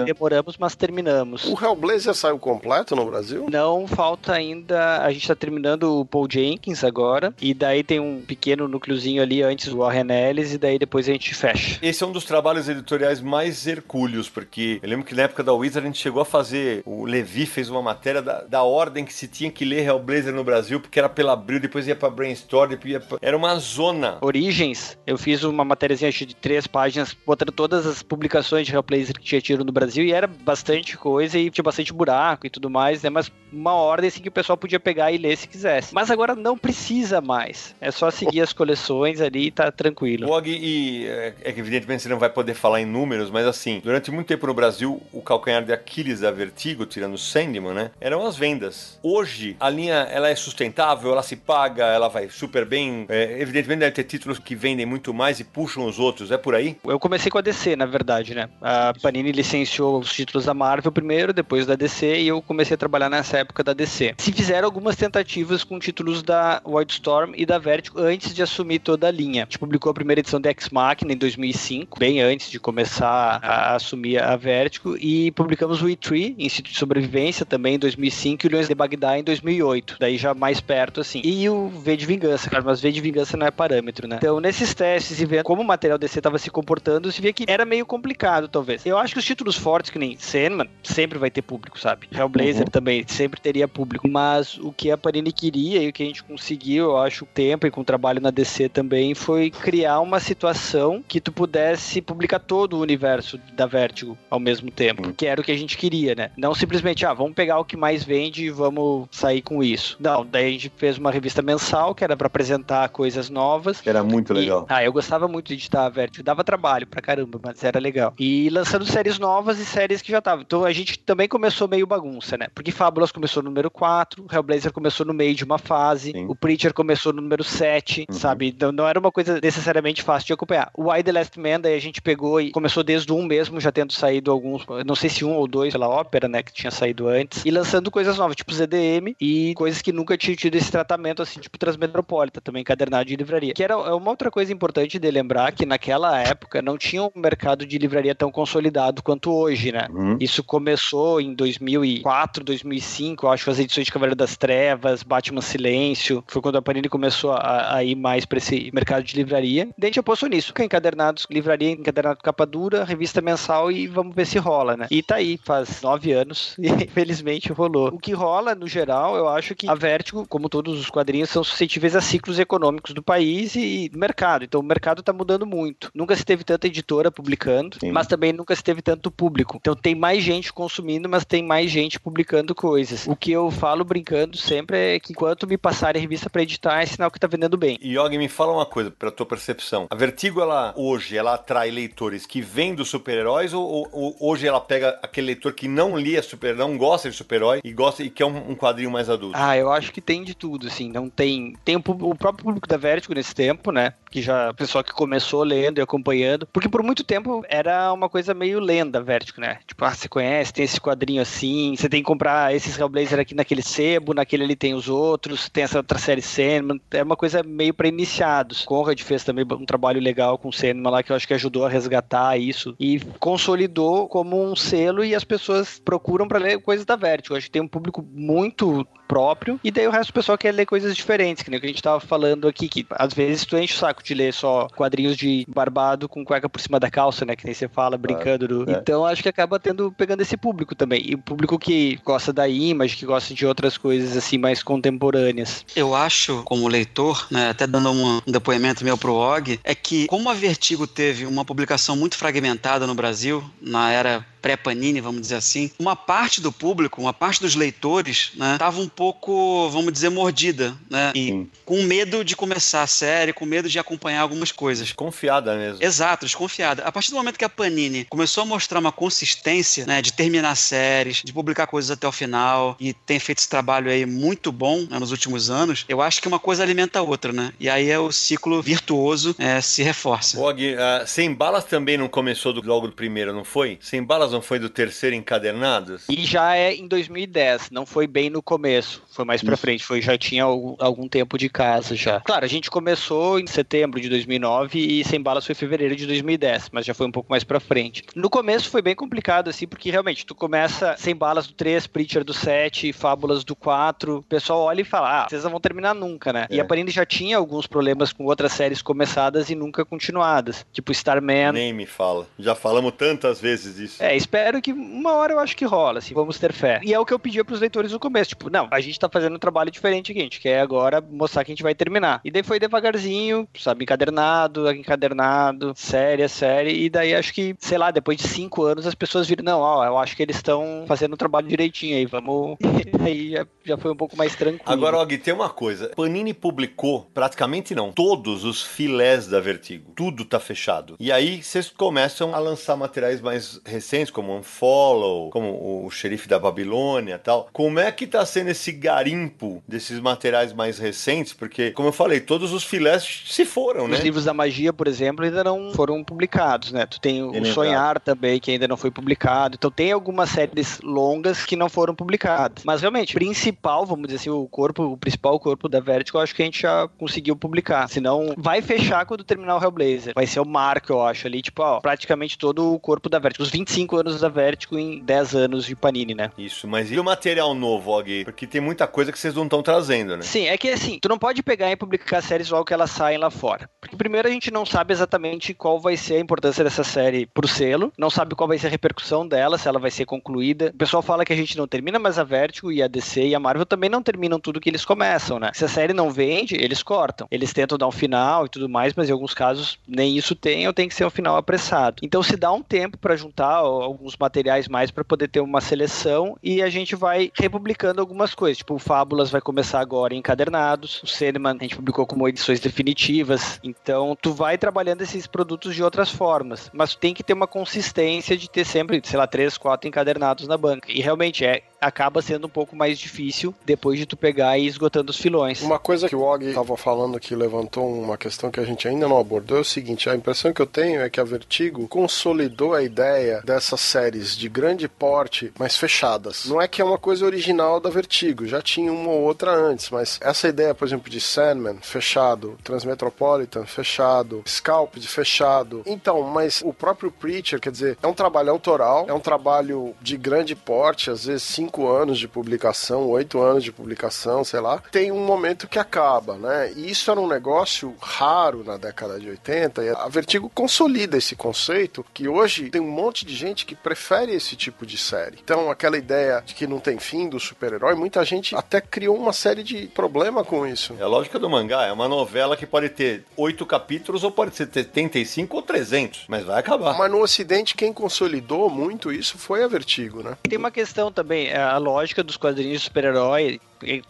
Demoramos, mas terminamos. O Hellblazer saiu completo no Brasil? Não falta ainda. A gente tá terminando o Paul Jenkins agora. E daí tem um pequeno núcleozinho ali antes do Warren Ellis. E daí depois a gente fecha. Esse é um dos trabalhos editoriais mais hercúleos, porque eu lembro que na época da Wizard a gente chegou a fazer. O Levi fez uma matéria da, da ordem que se tinha que ler Hellblazer no Brasil, porque era pela Abril, depois ia pra Brainstorm, depois ia pra... Era uma zona. Origens, eu fiz uma matériazinha de três páginas, botando todas as publicações de Hellblazer que tinha tido no Brasil, e era bastante coisa, e tinha bastante buraco e tudo mais, né? Mas uma ordem assim que o pessoal podia pegar e ler se quisesse. Mas agora não precisa mais. É só seguir as coleções ali e tá tranquilo. Og, e é é que evidentemente você não vai poder falar em números, mas assim, durante muito tempo no Brasil, o calcanhar de Aquiles da Vertigo, tirando o Sandman, né, eram as vendas. Hoje, a linha, ela é sustentável, ela se paga, ela vai super bem. É, evidentemente deve ter títulos que vendem muito mais e puxam os outros, é por aí? Eu comecei com a DC, na verdade, né? A Panini licenciou os títulos da Marvel primeiro, depois da DC, e eu comecei a trabalhar nessa época da DC. Se fizeram algumas tentativas com títulos da Wildstorm e da Vertigo antes de assumir toda a linha. A gente publicou a primeira edição de Ex Machina em 2005, bem antes de começar a assumir a Vertigo, e publicamos o E3, Instituto de Sobrevivência, também em 2005, e o Leões de Bagdá em 2008, daí já mais perto, assim. E o V de Vingança, claro, mas V de Vingança não é parâmetro, né? Então, nesses testes e vendo como o material DC estava se comportando, se via que era meio complicado, talvez. Eu acho que os títulos fortes, que nem Sandman, sempre vai ter público, sabe? Hellblazer Uhum. também sempre teria público. Mas o que a Panini queria e o que a gente conseguiu, eu acho, o tempo e com o trabalho na DC também, foi criar uma situação que tu pudesse publicar todo o universo da Vertigo ao mesmo tempo. Que era o que a gente queria, né? Não simplesmente, ah, vamos pegar o que mais vende e vamos sair com isso. Não, daí a gente fez uma revista mensal que era pra apresentar coisas novas. Era muito E- legal. ah, eu gostava muito de editar a Vertigo. Dava trabalho pra caramba, mas era legal. E lançando séries novas e séries que já estavam. Então a gente também começou meio bagunça, né? Porque Fábulas começou no número 4, Hellblazer começou no meio de uma fase, o Preacher começou no número 7, sabe? Então não era uma coisa necessariamente fácil de acompanhar. O Why the Last Man, daí a gente pegou e começou desde o 1 mesmo, já tendo saído alguns, não sei se um ou dois pela ópera, né? Que tinha saído antes. E lançando coisas novas, tipo ZDM e coisas que nunca tinha tido esse tratamento assim, tipo Transmetropolita, também encadernado de livraria. Que era é uma outra coisa importante de lembrar que naquela época não tinha um mercado de livraria tão consolidado quanto hoje, né? Uhum. Isso começou em 2004, 2005, eu acho, as edições de Cavaleiro das Trevas, Batman Silêncio, foi quando a Panini começou a, a ir mais para esse mercado de livraria. Daí a gente apostou nisso, que é encadernados, livraria, encadernado capa dura, revista mensal e vamos ver se rola, né? E tá aí, faz nove anos e infelizmente rolou. O que rola, no geral, eu acho que a Vertigo, como todos os quadrinhos, são suscetíveis a ciclos econômicos do país e do mercado. Então o mercado tá mudando muito. Nunca se teve tanta editora publicando, Sim. mas também nunca se teve tanto público. Então tem mais gente consumindo, mas tem mais gente publicando coisas. O que eu falo brincando sempre é que enquanto me passarem revista para editar, é sinal que tá vendendo bem. Yogi, me fala uma coisa, pra tua percepção. A Vertigo, ela, hoje, ela atrai leitores que vêm dos super-heróis ou, ou- ou hoje ela pega aquele leitor que não lia super, não gosta de super-herói e gosta e quer um, um quadrinho mais adulto? Ah, eu acho que tem de tudo, assim, não tem... Tem o, o próprio público da Vertigo nesse tempo, né, que já, o pessoal que começou lendo e acompanhando, porque por muito tempo era uma coisa meio lenda, Vertigo, né, tipo, ah, você conhece, tem esse quadrinho assim, você tem que comprar esses Hellblazer aqui naquele sebo, naquele ali tem os outros, tem essa outra série Sandman, é uma coisa meio para iniciados. Conrad fez também um trabalho legal com o Sandman lá, que eu acho que ajudou a resgatar isso, e consolidou como um selo e as pessoas procuram para ler coisas da Vertigo, eu acho que tem um público muito próprio, e daí o resto do pessoal quer ler coisas diferentes, que nem o que a gente tava falando aqui, que às vezes tu enche o saco de ler só quadrinhos de barbado com cueca por cima da calça, né, que nem você fala, brincando. do- é. Então acho que acaba tendo, pegando esse público também, e o público que gosta da image, que gosta de outras coisas assim mais contemporâneas. Eu acho, como leitor, né, até dando um, um depoimento meu pro Og, é que como a Vertigo teve uma publicação muito fragmentada no Brasil, na era pré-Panini, vamos dizer assim, uma parte do público, uma parte dos leitores, né, tava um pouco, vamos dizer, mordida, né, e Sim. com medo de começar a série, com medo de acompanhar algumas coisas. Confiada mesmo. Exato, desconfiada. A partir do momento que a Panini começou a mostrar uma consistência, né, de terminar séries, de publicar coisas até o final, e tem feito esse trabalho aí muito bom né, nos últimos anos, eu acho que uma coisa alimenta a outra, né? E aí é o ciclo virtuoso é, se reforça. Og, ah, Sem Balas também não começou do, logo do primeiro, não foi? Sem Balas não foi do terceiro Encadernados? E já é em 2010, não foi bem no começo, foi mais pra frente, foi já tinha algum, algum tempo de casa já. Claro, a gente começou em setembro de 2009 e Sem Balas foi em fevereiro de 2010, mas já foi um pouco mais pra frente. No começo foi bem complicado assim, porque realmente tu começa Sem Balas do 3, Preacher do 7, Fábulas do 4, o pessoal olha e fala: "Ah, vocês não vão terminar nunca, né?". E É. a Panini já tinha alguns problemas com outras séries começadas e nunca continuadas, tipo Starman, Nem me fala. Já falamos tantas vezes disso. é, espero que uma hora eu acho que rola, assim, vamos ter fé. E é o que eu pedia pros leitores no começo, tipo, não, a gente tá fazendo um trabalho diferente aqui, a gente quer agora mostrar que a gente vai terminar. E daí foi devagarzinho, sabe, encadernado, encadernado, série série, e daí acho que, sei lá, depois de cinco anos as pessoas viram, não, ó, eu acho que eles estão fazendo o trabalho direitinho aí, vamos... aí já, já foi um pouco mais tranquilo. Agora, Og, tem uma coisa. Panini publicou, praticamente não, todos os filés da Vertigo. Tudo tá fechado. E aí vocês começam a lançar materiais mais recentes, como Unfollow, como o Xerife da Babilônia e tal. Como é que tá sendo esse garimpo desses materiais mais recentes? Porque, como eu falei, todos os filés se foram, Os né? livros da magia, por exemplo, ainda não foram publicados, né? Tu tem o. Sonhar também, que ainda não foi publicado. Então tem algumas séries longas que não foram publicadas. Mas realmente, o principal, vamos dizer assim, o corpo, o principal corpo da Vertigo, eu acho que a gente já conseguiu publicar. Senão, vai fechar quando terminar o Hellblazer. Vai ser o marco, eu acho, ali, tipo, ó, praticamente todo o corpo da Vertigo. Os 25 anos da Vertigo em 10 anos de Panini, né? Isso, mas e o material novo, Og? Porque tem muita coisa que vocês não estão trazendo, né? Sim, é que assim, tu não pode pegar e publicar séries logo que elas saem lá fora. Porque primeiro a gente não sabe exatamente qual vai ser a importância dessa série pro selo, não sabe qual vai ser a repercussão dela, se ela vai ser concluída. O pessoal fala que a gente não termina, mas a Vertigo e a DC e a Marvel também não terminam tudo que eles começam, né? Se a série não vende, eles cortam. Eles tentam dar um final e tudo mais, mas em alguns casos nem isso tem ou tem que ser um final apressado. Então se dá um tempo pra juntar alguns materiais mais pra poder ter uma seleção e a gente vai republicando algumas coisas. Tipo, o Fábulas vai começar agora em encadernados, o Sandman a gente publicou como edições definitivas. Então tu vai trabalhando esses produtos de outras formas, mas tem que ter uma consistência de ter sempre, sei lá, três, quatro encadernados na banca. E realmente é acaba sendo um pouco mais difícil depois de tu pegar e ir esgotando os filões. Uma coisa que o Og estava falando que levantou uma questão que a gente ainda não abordou é o seguinte: a impressão que eu tenho é que a Vertigo consolidou a ideia dessas séries de grande porte, mas fechadas. Não é que é uma coisa original da Vertigo, já tinha uma ou outra antes, mas essa ideia, por exemplo, de Sandman fechado, Transmetropolitan fechado, Scalped fechado. Então, mas o próprio Preacher, quer dizer, é um trabalho autoral, é um trabalho de grande porte, às vezes cinco anos de publicação, oito anos de publicação, sei lá. Tem um momento que acaba, né? E isso era um negócio raro na década de 80 e a Vertigo consolida esse conceito que hoje tem um monte de gente que prefere esse tipo de série. Então, aquela ideia de que não tem fim do super-herói, muita gente até criou uma série de problema com isso. É a lógica do mangá, é uma novela que pode ter oito capítulos ou pode ser 75 ou 300, mas vai acabar. Mas no ocidente quem consolidou muito isso foi a Vertigo, né? Tem uma questão também, é a lógica dos quadrinhos de super-herói.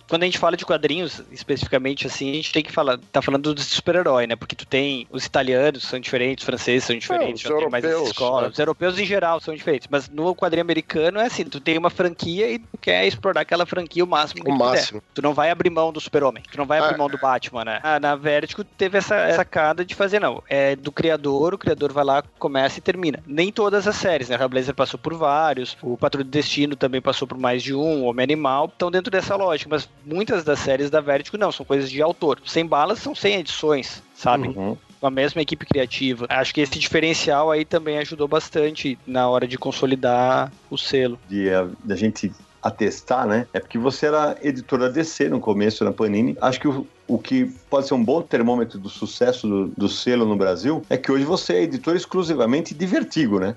Quando a gente fala de quadrinhos, especificamente assim, a gente tem que falar, tá falando do super-herói, né? Porque tu tem os italianos são diferentes, os franceses são diferentes, É, os tem mais essa europeus, escola. né? Os europeus em geral são diferentes, mas no quadrinho americano é assim, tu tem uma franquia e tu quer explorar aquela franquia o máximo que O tu máximo. puder. Tu não vai abrir mão do super-homem, tu não vai abrir Ah, mão do Batman, né? Ah, na Vertigo teve essa sacada de fazer, não, é do criador, o criador vai lá, começa e termina. Nem todas as séries, né? O Hellblazer passou por vários, o Patrulho do Destino também passou por mais de um, Homem Animal, estão dentro dessa lógica, mas muitas das séries da Vertigo não, são coisas de autor. Sem balas são 100 edições, sabe? Uhum. Com a mesma equipe criativa. Acho que esse diferencial aí também ajudou bastante na hora de consolidar o selo. de a, da gente atestar, né? É porque você era editor da DC no começo, na Panini. Acho que o, o que pode ser um bom termômetro do sucesso do, do selo no Brasil é que hoje você é editor exclusivamente de Vertigo, né?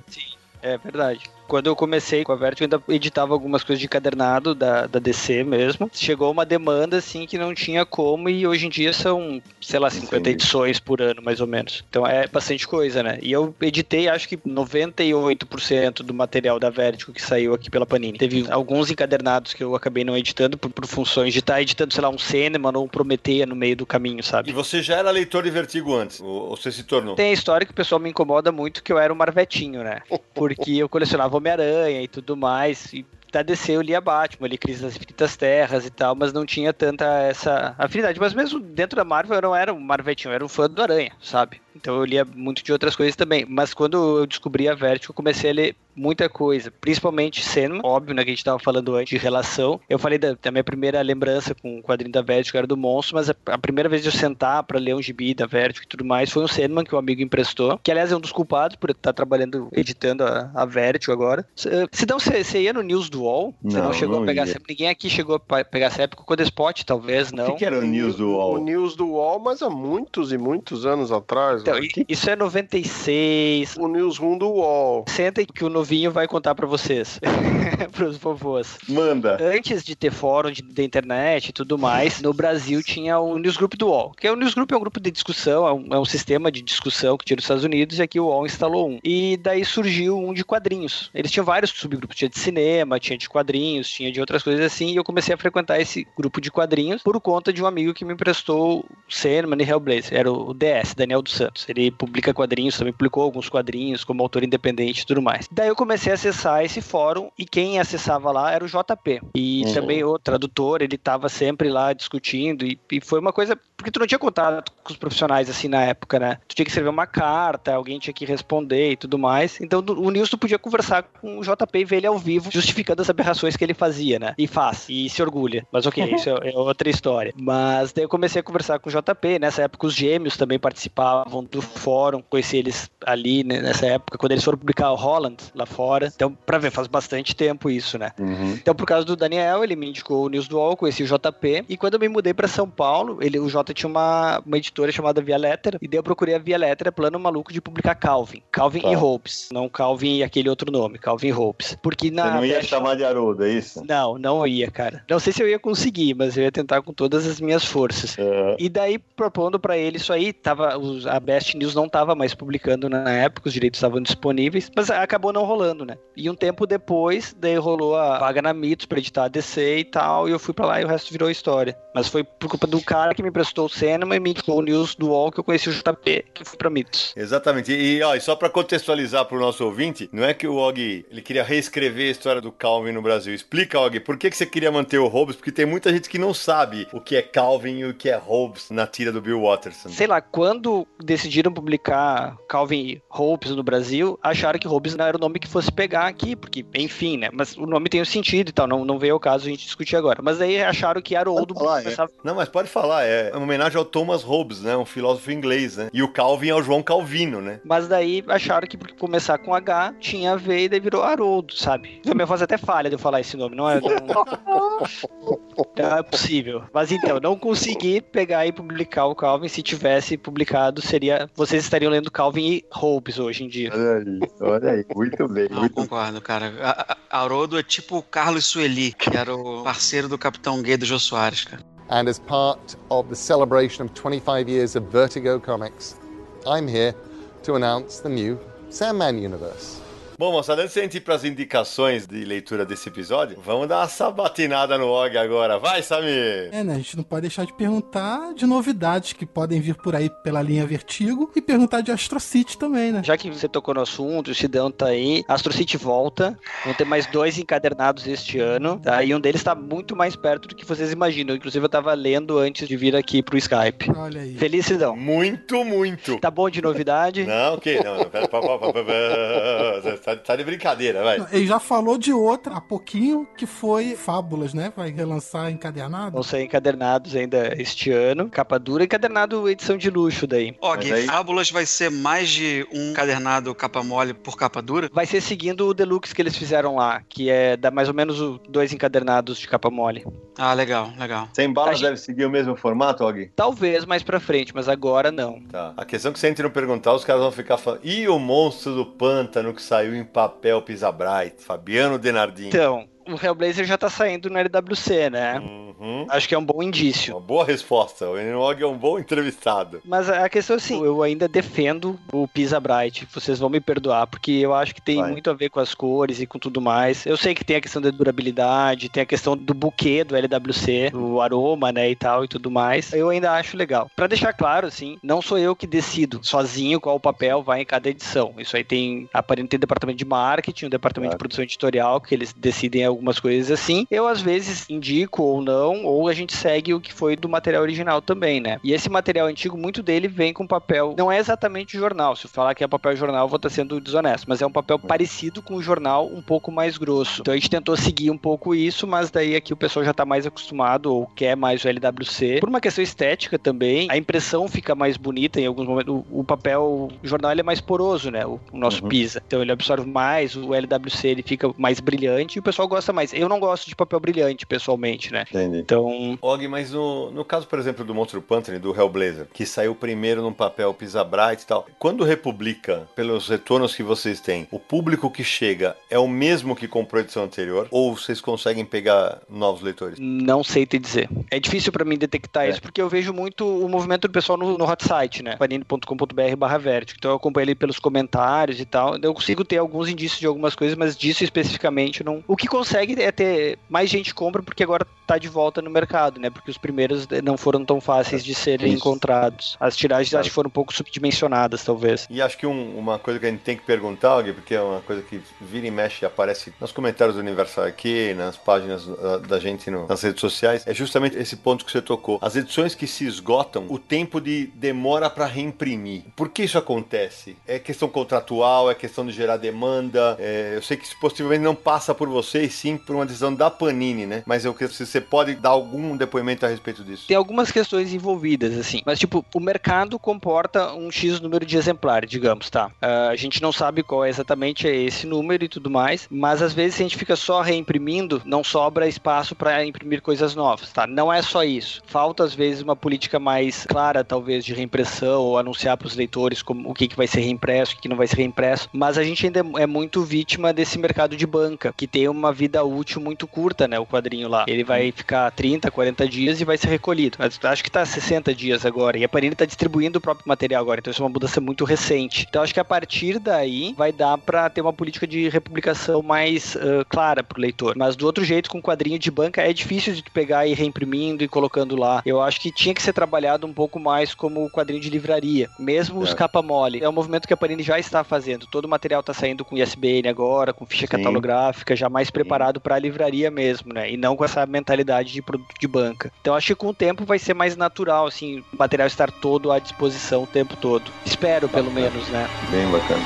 É verdade. Quando eu comecei com a Vertigo, eu ainda editava algumas coisas de encadernado da, da DC mesmo. Chegou uma demanda, assim, que não tinha como, e hoje em dia são, sei lá, 50 Entendi. edições por ano, mais ou menos. Então é bastante coisa, né? E eu editei, acho que 98% do material da Vertigo que saiu aqui pela Panini. Teve alguns encadernados que eu acabei não editando por, por funções de estar editando, sei lá, um Sandman ou um Prometeia no meio do caminho, E sabe? você já era leitor de Vertigo antes? Ou ou você se tornou? Tem a história que o pessoal me incomoda muito que eu era um marvetinho, né? Porque eu colecionava Homem-Aranha e tudo mais. E da DC eu lia Batman, li Crise das Infinitas Terras e tal, mas não tinha tanta essa afinidade. Mas mesmo dentro da Marvel eu não era um marvetinho, eu era um fã do Aranha, sabe? Então eu lia muito de outras coisas também. Mas quando eu descobri a Vertigo, eu comecei a ler muita coisa, principalmente Sandman, óbvio, né, que a gente tava falando antes de relação. Eu falei da, da minha primeira lembrança com o quadrinho da Vertigo era do Monstro, mas a, a primeira vez de eu sentar pra ler um gibi da Vertigo e tudo mais foi um Sandman que um amigo emprestou, que aliás é um dos culpados por estar trabalhando, editando a, a Vertigo agora. Se- Sidão, você você ia no News do UOL? Você não, Não, chegou não a pegar essa época? Ninguém aqui chegou a pegar essa época. O Codespot, talvez, O não. que, que era o News do O UOL? News do UOL, mas há muitos e muitos anos atrás. Então, isso é 96. O Newsroom do UOL. Sentem que o novinho vai contar pra vocês. Pros vovôs. Manda. Antes de ter fórum de, de internet e tudo mais, no Brasil tinha o Newsgroup do UOL. Que é o Newsgroup é um grupo de discussão, é um, é um sistema de discussão que tinha nos Estados Unidos e aqui o UOL instalou um. E daí surgiu um de quadrinhos. Eles tinham vários subgrupos, tinha de cinema, tinha de quadrinhos, tinha de outras coisas assim, e eu comecei a frequentar esse grupo de quadrinhos por conta de um amigo que me emprestou Sandman e Hellblazer. Era o DS, Daniel dos Santos. Ele publica quadrinhos, também publicou alguns quadrinhos como autor independente e tudo mais. Daí eu comecei a acessar esse fórum e quem acessava lá era o JP. E Uhum. também o tradutor, ele tava sempre lá discutindo e, e foi uma coisa porque tu não tinha contato com os profissionais assim na época, né? Tu tinha que escrever uma carta, alguém tinha que responder e tudo mais. Então o Nilson podia conversar com o JP e ver ele ao vivo, justificando as aberrações que ele fazia, né? E faz, e se orgulha. Mas ok, isso é, é outra história. Mas daí eu comecei a conversar com o JP. Nessa época os gêmeos também participavam do fórum, conheci eles ali né, nessa época, quando eles foram publicar o Holland lá fora. Então, pra ver, faz bastante tempo isso, né? Uhum. Então, por causa do Daniel, ele me indicou o News do UOL, conheci o JP. E quando eu me mudei pra São Paulo, ele, o J tinha uma, uma editora chamada Via Lettera. E daí eu procurei a Via Lettera, plano maluco de publicar Calvin. Calvin Tá. e Hopes. Não Calvin e aquele outro nome, Calvin e Hopes. Porque na. Você não ia chamar de Haroldo, é isso? Não, não ia, cara. Não sei se eu ia conseguir, mas eu ia tentar com todas as minhas forças. É. E daí, propondo pra ele isso aí, tava, a Best News não tava mais publicando na época, os direitos estavam disponíveis, mas acabou não rolando, né? E um tempo depois, daí rolou a vaga na Mitos pra editar a DC e tal, e eu fui pra lá e o resto virou história. Mas foi por culpa do cara que me emprestou o cinema e me indicou o News do UOL que eu conheci o JP, que fui pra Mitos. Exatamente. E, ó, e só pra contextualizar pro nosso ouvinte, não é que o Og ele queria reescrever a história do Calvin no Brasil. Explica, Og, por que, que você queria manter o Hobbes? Porque tem muita gente que não sabe o que é Calvin e o que é Hobbes na tira do Bill Watterson. Sei lá, quando decidiram publicar Calvin Hobbes no Brasil, acharam que Hobbes não era o nome que fosse pegar aqui, porque, enfim, né? Mas o nome tem um sentido e tal, não, não veio ao caso a gente discutir agora. Mas aí acharam que Haroldo Falar, é. começava... Não, mas pode falar, é uma homenagem ao Thomas Hobbes, né? Um filósofo inglês, né? E o Calvin é o João Calvino, né? Mas daí acharam que porque começar com H tinha V e daí virou Haroldo, sabe? A minha voz até falha de eu falar esse nome, não é? Não é possível. Mas então, não consegui pegar e publicar o Calvin. Se tivesse publicado, seria. Vocês estariam lendo Calvin e Hobbes hoje em dia. Olha aí, olha aí. Muito bem. Não, muito concordo, cara. A- a- Haroldo é tipo o Carlos Sueli, que era o parceiro do Capitão Gay do Jô Soares, cara. And as part of the celebration of 25 years of Vertigo Comics, I'm here to announce the new Sandman universe. Bom, moçada, antes de a gente ir pras indicações de leitura desse episódio, vamos dar uma sabatinada no Og agora. Vai, Samir! É, né? A gente não pode deixar de perguntar de novidades que podem vir por aí pela linha Vertigo e perguntar de Astro City também, né? Já que você tocou no assunto, o Sidão tá aí, Astro City volta, vão ter mais dois encadernados este ano, tá? E um deles tá muito mais perto do que vocês imaginam. Inclusive eu tava lendo antes de vir aqui pro Skype. Olha aí. Feliz, Sidão. Muito, muito! Tá bom de novidade? Não, ok, não, não, pera, pá, pá. Tá, tá de brincadeira, vai. Ele já falou de outra há pouquinho, que foi Fábulas, né? Vai relançar encadernado. Vão ser encadernados ainda este ano. Capa dura, encadernado edição de luxo daí. Og, Mas aí- Fábulas vai ser mais de um cadernado capa mole por capa dura? Vai ser seguindo o deluxe que eles fizeram lá, que é dá mais ou menos dois encadernados de capa mole. Ah, legal, legal. Sem balas A gente- deve seguir o mesmo formato, Og? Talvez mais pra frente, mas agora não. Tá. A questão é que se a gente não perguntar, os caras vão ficar falando. E o monstro do pântano que saiu em papel Pisa Bright? Fabiano Denardini. Então, o Hellblazer já tá saindo no LWC, né? Uhum. Acho que é um bom indício. Uma boa resposta. O Enog é um bom entrevistado. Mas a questão é assim, eu ainda defendo o Pisa Bright. Vocês vão me perdoar, porque eu acho que tem Vai. muito a ver com as cores e com tudo mais. Eu sei que tem a questão da durabilidade, tem a questão do buquê do LWC, do aroma, né, e tal, e tudo mais. Eu ainda acho legal. Pra deixar claro, assim, não sou eu que decido sozinho qual papel vai em cada edição. Isso aí tem, aparentemente, tem departamento de marketing, o departamento Claro. de produção editorial, que eles decidem algumas coisas assim. Eu, às vezes, indico ou não, ou a gente segue o que foi do material original também, né? E esse material antigo, muito dele vem com papel. Não é exatamente jornal. Se eu falar que é papel jornal, eu vou estar sendo desonesto. Mas é um papel parecido com o jornal, um pouco mais grosso. Então a gente tentou seguir um pouco isso, mas daí aqui o pessoal já tá mais acostumado ou quer mais o LWC. Por uma questão estética também, a impressão fica mais bonita em alguns momentos. O, o papel o jornal é mais poroso, né? O, o nosso Uhum. Pisa. Então ele absorve mais, o LWC ele fica mais brilhante e o pessoal gosta mais. Eu não gosto de papel brilhante, pessoalmente, né? Entendi. Então, Og, mas no, no caso, por exemplo, do Monstro Panther, do Hellblazer, que saiu primeiro num papel Pisa Bright e tal, quando republica, pelos retornos que vocês têm, o público que chega é o mesmo que comprou a edição anterior? Ou vocês conseguem pegar novos leitores? Não sei te dizer. É difícil pra mim detectar É. isso, porque eu vejo muito o movimento do pessoal no, no hot site, né? panini.com.br barra vertigo. Então eu acompanho ele pelos comentários e tal. Eu consigo ter alguns indícios de algumas coisas, mas disso especificamente não. O que consegue é ter mais gente compra, porque agora tá de volta no mercado, né? Porque os primeiros não foram tão fáceis de serem Isso. encontrados. As tiragens acho que foram um pouco subdimensionadas, talvez. E acho que um- uma coisa que a gente tem que perguntar, Og, porque é uma coisa que vira e mexe e aparece nos comentários do Universal aqui, nas páginas uh, da gente no- nas redes sociais, é justamente esse ponto que você tocou. As edições que se esgotam, o tempo de demora para reimprimir. Por que isso acontece? É questão contratual, é questão de gerar demanda. é, eu sei que isso possivelmente não passa por você, e sim por uma decisão da Panini, né? Mas eu se você pode dar algum depoimento a respeito disso. Tem algumas questões envolvidas, assim. Mas, tipo, o mercado comporta um X número de exemplares, digamos, tá? Ah, a gente não sabe qual é exatamente esse número e tudo mais, mas às vezes se a gente fica só reimprimindo, não sobra espaço para imprimir coisas novas, tá? Não é só isso. Falta, às vezes, uma política mais clara, talvez, de reimpressão ou anunciar para os leitores como, o que, que vai ser reimpresso, o que, que não vai ser reimpresso. Mas a gente ainda é muito vítima desse mercado de banca, que tem uma vida vida útil muito curta, né? O quadrinho lá. Ele vai ficar 30, 40 dias e vai ser recolhido. Mas acho que tá 60 dias agora. E a Panini tá distribuindo o próprio material agora. Então isso é uma mudança muito recente. Então acho que a partir daí vai dar para ter uma política de republicação mais uh, clara pro leitor. Mas do outro jeito, com quadrinho de banca, é difícil de pegar e reimprimindo e colocando lá. Eu acho que tinha que ser trabalhado um pouco mais como quadrinho de livraria. Mesmo é. os capa mole. É um movimento que a Panini já está fazendo. Todo o material tá saindo com ISBN agora, com ficha Sim. catalográfica, já mais preparado para a livraria mesmo, né? E não com essa mentalidade de produto de banca. Então acho que com o tempo vai ser mais natural, assim, o material estar todo à disposição o tempo todo. Espero, pelo menos, né? Bem bacana.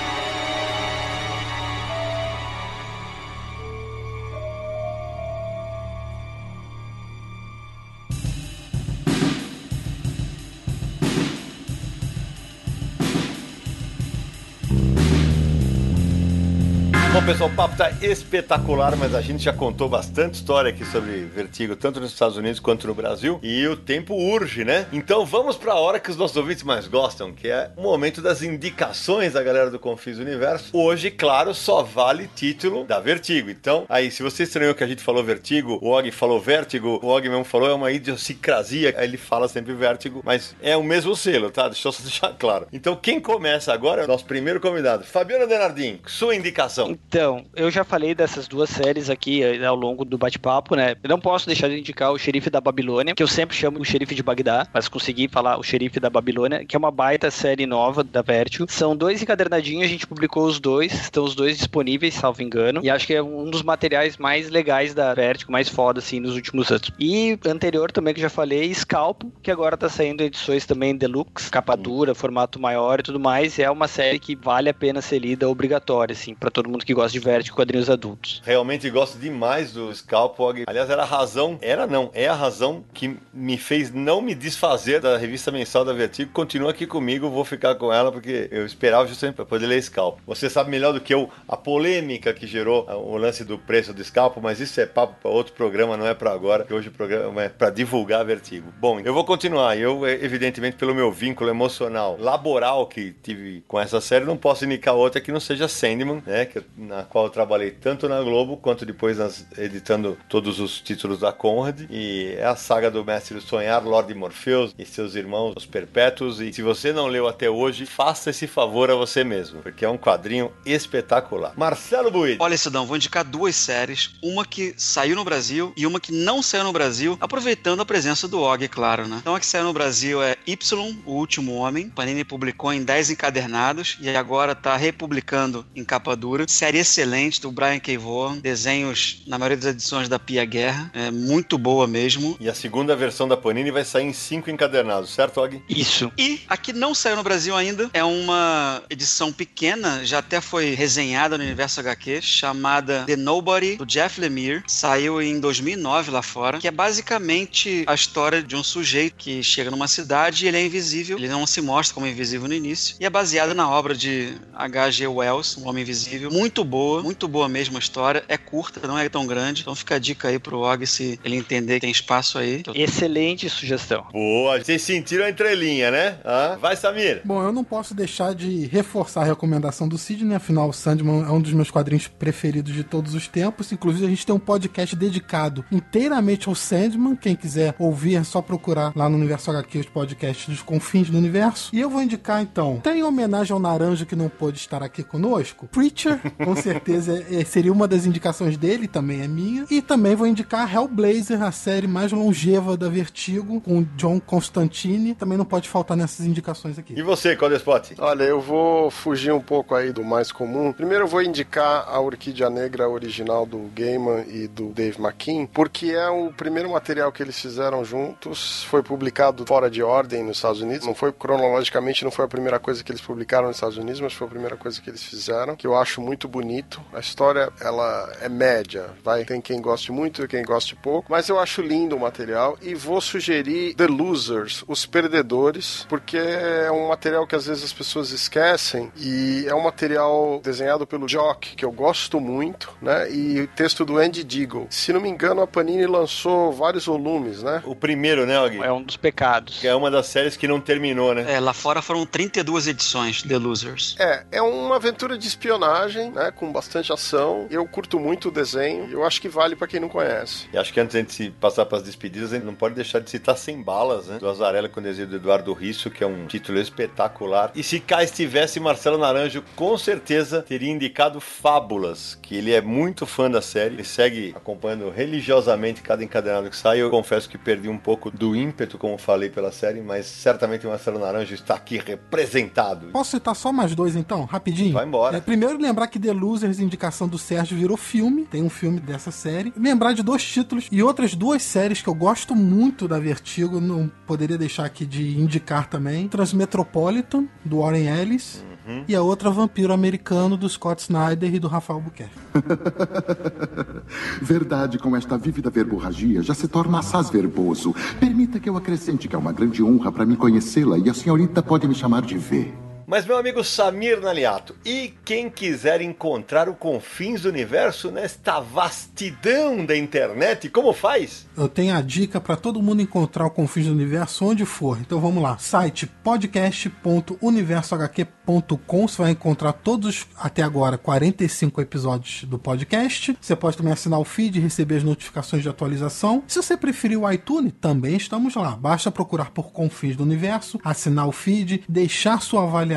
Pessoal, o papo tá espetacular, mas a gente já contou bastante história aqui sobre vertigo, tanto nos Estados Unidos quanto no Brasil, e o tempo urge, né? Então vamos para a hora que os nossos ouvintes mais gostam, que é o momento das indicações da galera do Confis Universo. Hoje, claro, só vale título da Vertigo. Então, aí, se você estranhou que a gente falou Vertigo, o Og falou Vértigo, o Og mesmo falou, é uma idiosincrasia, ele fala sempre Vértigo, mas é o mesmo selo, tá? Deixa eu só deixar claro. Então, quem começa agora é o nosso primeiro convidado, Fabiano Denardim, sua indicação. Então, eu já falei dessas duas séries aqui eh, ao longo do bate-papo, né? Eu não posso deixar de indicar o Xerife da Babilônia, que eu sempre chamo o Xerife de Bagdá, mas consegui falar o Xerife da Babilônia, que é uma baita série nova da Vertigo. São dois encadernadinhos, a gente publicou os dois, estão os dois disponíveis, salvo engano, e acho que é um dos materiais mais legais da Vertigo, mais foda, assim, nos últimos anos. E anterior também, que já falei, Scalpo, que agora tá saindo edições também deluxe, capa dura, formato maior e tudo mais, é uma série que vale a pena ser lida, obrigatória, assim, para todo mundo que gosta de verde quadrinhos adultos. Realmente gosto demais do Scalpog. Aliás, era a razão, era não, é a razão que me fez não me desfazer da revista mensal da Vertigo. Continua aqui comigo, vou ficar com ela porque eu esperava justamente para poder ler Scalpo. Você sabe melhor do que eu a polêmica que gerou o lance do preço do Scalpo, mas isso é papo para outro programa, não é para agora, que hoje o programa é para divulgar a Vertigo. Bom, eu vou continuar. Eu, evidentemente, pelo meu vínculo emocional laboral que tive com essa série, não posso indicar outra que não seja Sandman, né? Que na qual eu trabalhei tanto na Globo quanto depois nas, editando todos os títulos da Conrad. E é a saga do Mestre do Sonhar, Lord Morpheus e seus irmãos, os Perpétuos. E se você não leu até hoje, faça esse favor a você mesmo, porque é um quadrinho espetacular. Marcelo Buid. Olha, Cidão, vou indicar duas séries. Uma que saiu no Brasil e uma que não saiu no Brasil, aproveitando a presença do Og, claro, né? Então a que saiu no Brasil é Y, O Último Homem. Panini publicou em 10 encadernados e agora está republicando em capa dura. Excelente do Brian K. Vaughan, desenhos na maioria das edições da Pia Guerra, é muito boa mesmo. E a segunda versão da Panini vai sair em cinco encadernados, certo, Og? Isso. E a que não saiu no Brasil ainda é uma edição pequena, já até foi resenhada no Universo HQ, chamada The Nobody, do Jeff Lemire. Saiu em 2009 lá fora, que é basicamente a história de um sujeito que chega numa cidade e ele é invisível, ele não se mostra como invisível no início, e é baseada na obra de H.G. Wells, Um Homem Invisível. Muito boa boa, muito boa mesmo a história. É curta, não é tão grande. Então fica a dica aí pro Og se ele entender que tem espaço aí. Excelente sugestão. Boa, vocês sentiram a entrelinha, né? Ah, vai, Samir. Bom, eu não posso deixar de reforçar a recomendação do Sidney, afinal, o Sandman é um dos meus quadrinhos preferidos de todos os tempos. Inclusive, a gente tem um podcast dedicado inteiramente ao Sandman. Quem quiser ouvir, é só procurar lá no Universo HQ os podcasts dos confins do universo. E eu vou indicar então, tem homenagem ao Naranja que não pôde estar aqui conosco, Preacher, com certeza é, seria uma das indicações dele, também é minha. E também vou indicar Hellblazer, a série mais longeva da Vertigo, com John Constantine. Também não pode faltar nessas indicações aqui. E você, Codespot? Olha, eu vou fugir um pouco aí do mais comum. Primeiro eu vou indicar a Orquídea Negra original do Gaiman e do Dave McKean, porque é o primeiro material que eles fizeram juntos. Foi publicado fora de ordem nos Estados Unidos. Não foi cronologicamente, não foi a primeira coisa que eles publicaram nos Estados Unidos, mas foi a primeira coisa que eles fizeram, que eu acho muito bonito. A história, ela é média. Vai, tem quem goste muito e quem goste pouco. Mas eu acho lindo o material e vou sugerir The Losers, Os Perdedores, porque é um material que às vezes as pessoas esquecem e é um material desenhado pelo Jock, que eu gosto muito, né? E texto do Andy Deagle. Se não me engano, a Panini lançou vários volumes, né? O primeiro, né, Og? É um dos pecados. É uma das séries que não terminou, né? É, lá fora foram 32 edições, The Losers. É, é uma aventura de espionagem, né? Com bastante ação. Eu curto muito o desenho. Eu acho que vale para quem não conhece. E acho que antes de a gente passar para as despedidas, a gente não pode deixar de citar Sem Balas, né? Do Azarela com o desenho do Eduardo Risso, que é um título espetacular. E se cá estivesse Marcelo Naranjo, com certeza teria indicado Fábulas, que ele é muito fã da série. Ele segue acompanhando religiosamente cada encadenado que sai. Eu confesso que perdi um pouco do ímpeto, como falei, pela série, mas certamente o Marcelo Naranjo está aqui representado. Posso citar só mais dois então, rapidinho? Vai embora. É, primeiro, lembrar que The Losers, indicação do Sérgio, virou filme. Tem um filme dessa série. Lembrar de dois títulos e outras duas séries que eu gosto muito da Vertigo, não poderia deixar aqui de indicar também. Transmetropolitan, do Warren Ellis. Uhum. E a outra Vampiro Americano, do Scott Snyder e do Rafael Buquerque. Verdade com esta vívida verborragia já se torna assaz verboso. Permita que eu acrescente que é uma grande honra para mim conhecê-la e a senhorita pode me chamar de V. Mas, meu amigo Samir Naliato, e quem quiser encontrar o confins do universo nesta vastidão da internet, como faz? Eu tenho a dica para todo mundo encontrar o Confins do Universo onde for. Então vamos lá, site podcast.universohq.com. Você vai encontrar todos, até agora, 45 episódios do podcast. Você pode também assinar o feed e receber as notificações de atualização. Se você preferir o iTunes, também estamos lá. Basta procurar por Confins do Universo, assinar o feed, deixar sua avaliação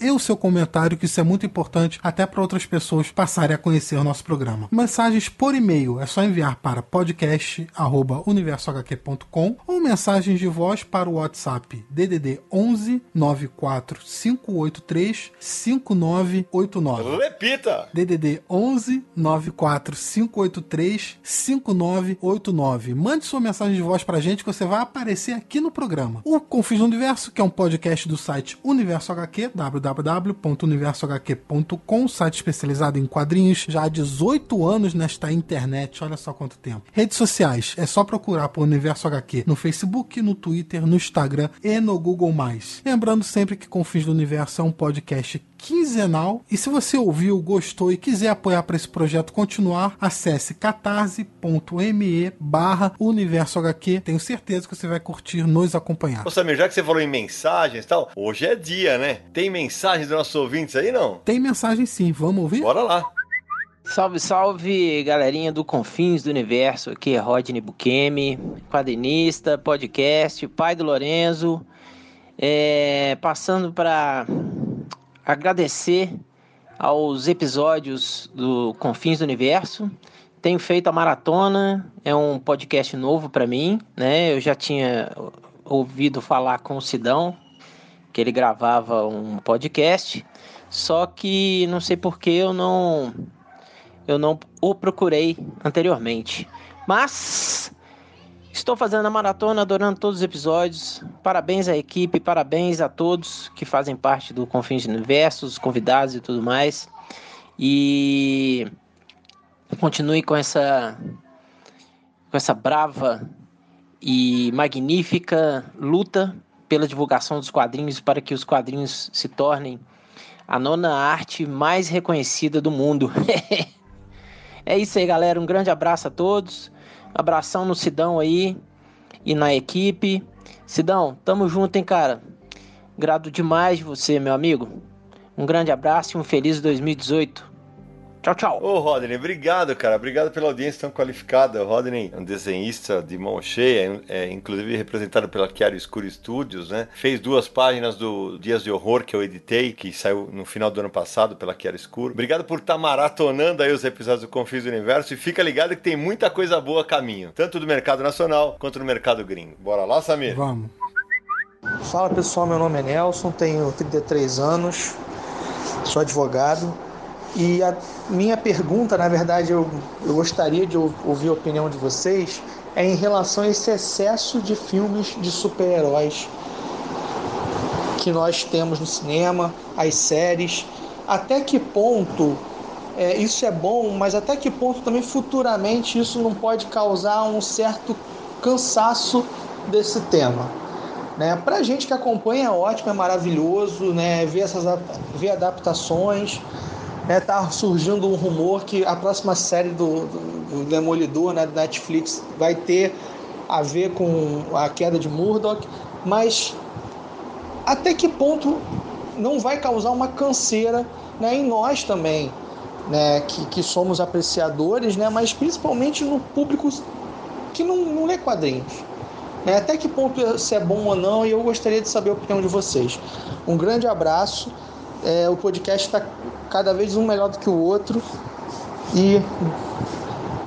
e o seu comentário, que isso é muito importante até para outras pessoas passarem a conhecer o nosso programa. Mensagens por e-mail é só enviar para podcast@universohq.com ou mensagens de voz para o WhatsApp DDD 11 94 583 5989. Repita! DDD 11 94 583 5989. Mande sua mensagem de voz pra gente que você vai aparecer aqui no programa. O Confins do Universo, que é um podcast do site Universo HQ, www.universohq.com, site especializado em quadrinhos, já há 18 anos nesta internet, olha só quanto tempo. Redes sociais, é só procurar por Universo HQ no Facebook, no Twitter, no Instagram e no Google+. Lembrando sempre que Confins do Universo é um podcast quinzenal. E se você ouviu, gostou e quiser apoiar para esse projeto continuar, acesse catarse.me barra Universo HQ. Tenho certeza que você vai curtir nos acompanhar. Ô Samir, já que você falou em mensagens e tal, hoje é dia, né? Tem mensagens dos nossos ouvintes aí, não? Tem mensagem sim, vamos ouvir? Bora lá. Salve, salve, galerinha do Confins do Universo. Aqui é Rodney Bukemi, quadrinista, podcast, pai do Lorenzo. É, passando para agradecer aos episódios do Confins do Universo. Tenho feito a maratona, é um podcast novo para mim, né? Eu já tinha ouvido falar com o Sidão, que ele gravava um podcast, só que não sei por que eu não eu não o procurei anteriormente. Mas Estou fazendo a maratona, adorando todos os episódios. Parabéns à equipe, parabéns a todos que fazem parte do Confins do Universo, os convidados e tudo mais. E continue com essa com essa brava e magnífica luta pela divulgação dos quadrinhos para que os quadrinhos se tornem a nona arte mais reconhecida do mundo. é isso aí, galera. Um grande abraço a todos. Abração no Sidão aí e na equipe. Sidão, tamo junto, hein, cara? Grado demais de você, meu amigo. Um grande abraço e um feliz 2018. Tchau, tchau. Ô, Rodney, obrigado, cara. Obrigado pela audiência tão qualificada. O Rodney é um desenhista de mão cheia, é, inclusive representado pela Chiaro Escuro Studios, né? Fez duas páginas do Dias de Horror que eu editei, que saiu no final do ano passado pela Chiaro Escuro. Obrigado por estar tá maratonando aí os episódios do Confis do Universo e fica ligado que tem muita coisa boa a caminho, tanto do mercado nacional quanto do mercado gringo. Bora lá, Samir? Vamos. Fala pessoal, meu nome é Nelson, tenho 33 anos, sou advogado e a minha pergunta, na verdade, eu, eu gostaria de ouvir a opinião de vocês, é em relação a esse excesso de filmes de super-heróis que nós temos no cinema, as séries. Até que ponto é, isso é bom, mas até que ponto também futuramente isso não pode causar um certo cansaço desse tema? Né? Para gente que acompanha é ótimo, é maravilhoso, né? ver essas ver adaptações. Né, tá surgindo um rumor que a próxima série do, do, do Demolidor, né, do Netflix, vai ter a ver com a queda de Murdoch, mas até que ponto não vai causar uma canseira né, em nós também? né, que, que somos apreciadores, né, mas principalmente no público que não, não lê quadrinhos. Né? Até que ponto se é bom ou não, e eu gostaria de saber a opinião de vocês. Um grande abraço. É, o podcast está cada vez um melhor do que o outro. E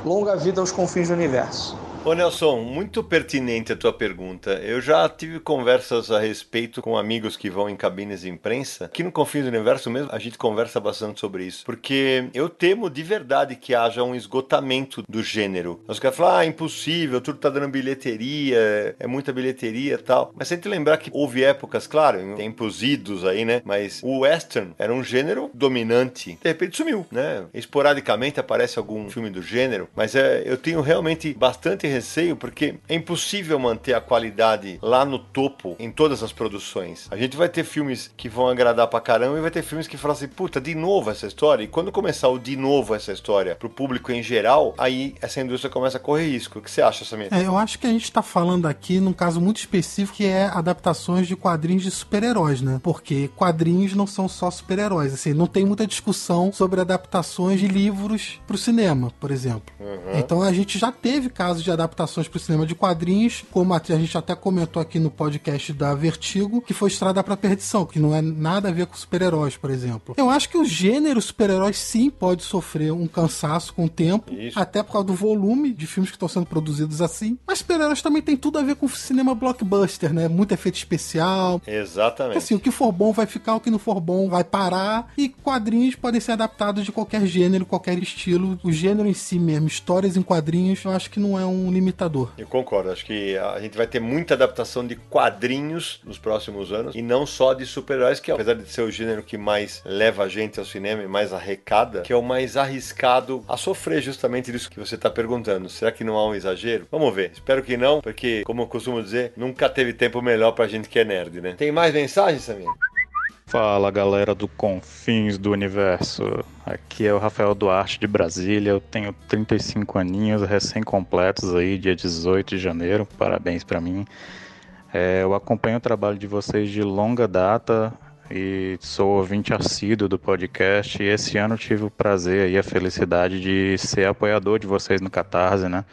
longa vida aos confins do universo. Ô Nelson, muito pertinente a tua pergunta. Eu já tive conversas a respeito com amigos que vão em cabines de imprensa. Aqui no Confins do Universo mesmo, a gente conversa bastante sobre isso. Porque eu temo de verdade que haja um esgotamento do gênero. Os caras falam, ah, impossível, tudo tá dando bilheteria, é muita bilheteria e tal. Mas se a gente lembrar que houve épocas, claro, tempos idos aí, né? Mas o western era um gênero dominante. De repente sumiu, né? Esporadicamente aparece algum filme do gênero. Mas é, eu tenho realmente bastante receio porque é impossível manter a qualidade lá no topo em todas as produções. A gente vai ter filmes que vão agradar pra caramba e vai ter filmes que falam assim, puta, de novo essa história. E quando começar o de novo essa história pro público em geral, aí essa indústria começa a correr risco. O que você acha, Samir? É, eu acho que a gente tá falando aqui num caso muito específico que é adaptações de quadrinhos de super-heróis, né? Porque quadrinhos não são só super-heróis. Assim, não tem muita discussão sobre adaptações de livros pro cinema, por exemplo. Uhum. Então a gente já teve casos de adaptações para o cinema de quadrinhos, como a gente até comentou aqui no podcast da Vertigo, que foi Estrada para Perdição, que não é nada a ver com super-heróis, por exemplo. Eu acho que o gênero super-heróis sim pode sofrer um cansaço com o tempo, Isso. até por causa do volume de filmes que estão sendo produzidos assim. Mas super-heróis também tem tudo a ver com o cinema blockbuster, né? Muito efeito especial. Exatamente. Assim, o que for bom vai ficar, o que não for bom vai parar. E quadrinhos podem ser adaptados de qualquer gênero, qualquer estilo. O gênero em si mesmo, histórias em quadrinhos, eu acho que não é um limitador. Eu concordo, acho que a gente vai ter muita adaptação de quadrinhos nos próximos anos e não só de super-heróis, que apesar de ser o gênero que mais leva a gente ao cinema e mais arrecada, que é o mais arriscado a sofrer justamente disso que você está perguntando. Será que não há um exagero? Vamos ver. Espero que não, porque, como eu costumo dizer, nunca teve tempo melhor pra gente que é nerd, né? Tem mais mensagens, Samir? Fala galera do Confins do Universo. Aqui é o Rafael Duarte de Brasília. Eu tenho 35 aninhos recém-completos aí, dia 18 de janeiro. Parabéns para mim. É, eu acompanho o trabalho de vocês de longa data e sou ouvinte assíduo do podcast. E esse ano tive o prazer e a felicidade de ser apoiador de vocês no Catarse, né?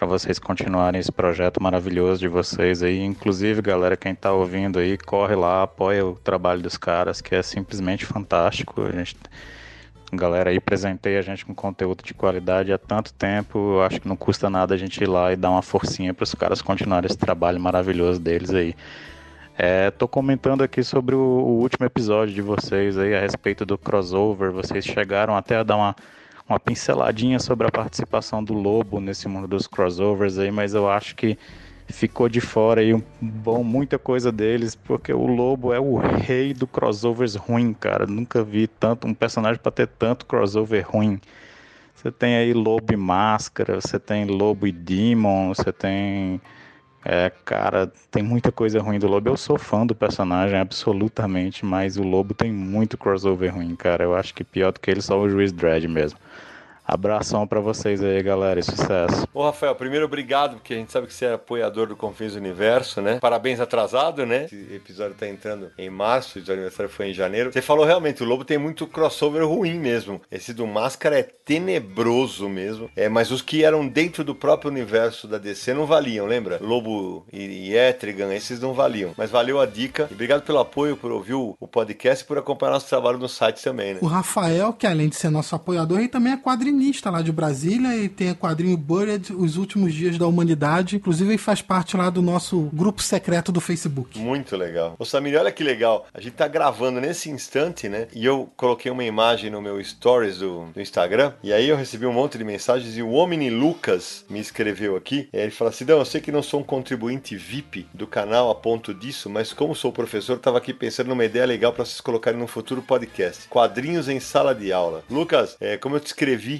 Para vocês continuarem esse projeto maravilhoso de vocês aí. Inclusive, galera, quem está ouvindo aí, corre lá, apoia o trabalho dos caras, que é simplesmente fantástico. A gente, galera aí presenteia a gente com conteúdo de qualidade há tanto tempo. Acho que não custa nada a gente ir lá e dar uma forcinha para os caras continuarem esse trabalho maravilhoso deles aí. É, tô comentando aqui sobre o, o último episódio de vocês aí a respeito do crossover. Vocês chegaram até a dar uma uma pinceladinha sobre a participação do Lobo nesse mundo dos crossovers aí, mas eu acho que ficou de fora aí bom muita coisa deles, porque o Lobo é o rei do crossovers ruim, cara. Nunca vi tanto um personagem para ter tanto crossover ruim. Você tem aí Lobo e Máscara, você tem Lobo e Demon, você tem é, cara, tem muita coisa ruim do Lobo. Eu sou fã do personagem, absolutamente, mas o Lobo tem muito crossover ruim, cara. Eu acho que pior do que ele só o Juiz Dredd mesmo. Abração para vocês aí, galera, e sucesso. Ô, Rafael, primeiro obrigado, porque a gente sabe que você é apoiador do Confins Universo, né? Parabéns atrasado, né? Esse episódio tá entrando em março, o aniversário foi em janeiro. Você falou realmente, o Lobo tem muito crossover ruim mesmo. Esse do Máscara é tenebroso mesmo. É, mas os que eram dentro do próprio universo da DC não valiam, lembra? Lobo e, Etrigan, esses não valiam. Mas valeu a dica. E obrigado pelo apoio, por ouvir o, o podcast e por acompanhar nosso trabalho no site também, né? O Rafael, que além de ser nosso apoiador, ele também é quadrinista quadrinista lá de Brasília e tem o quadrinho Buried, Os Últimos Dias da Humanidade. Inclusive, ele faz parte lá do nosso grupo secreto do Facebook. Muito legal. Ô Samir, olha que legal. A gente tá gravando nesse instante, né? E eu coloquei uma imagem no meu stories do, do Instagram. E aí eu recebi um monte de mensagens e o Omni Lucas me escreveu aqui. Ele fala assim: Não, eu sei que não sou um contribuinte VIP do canal a ponto disso, mas como sou professor, tava aqui pensando numa ideia legal para vocês colocarem no futuro podcast. Quadrinhos em sala de aula. Lucas, é, como eu te escrevi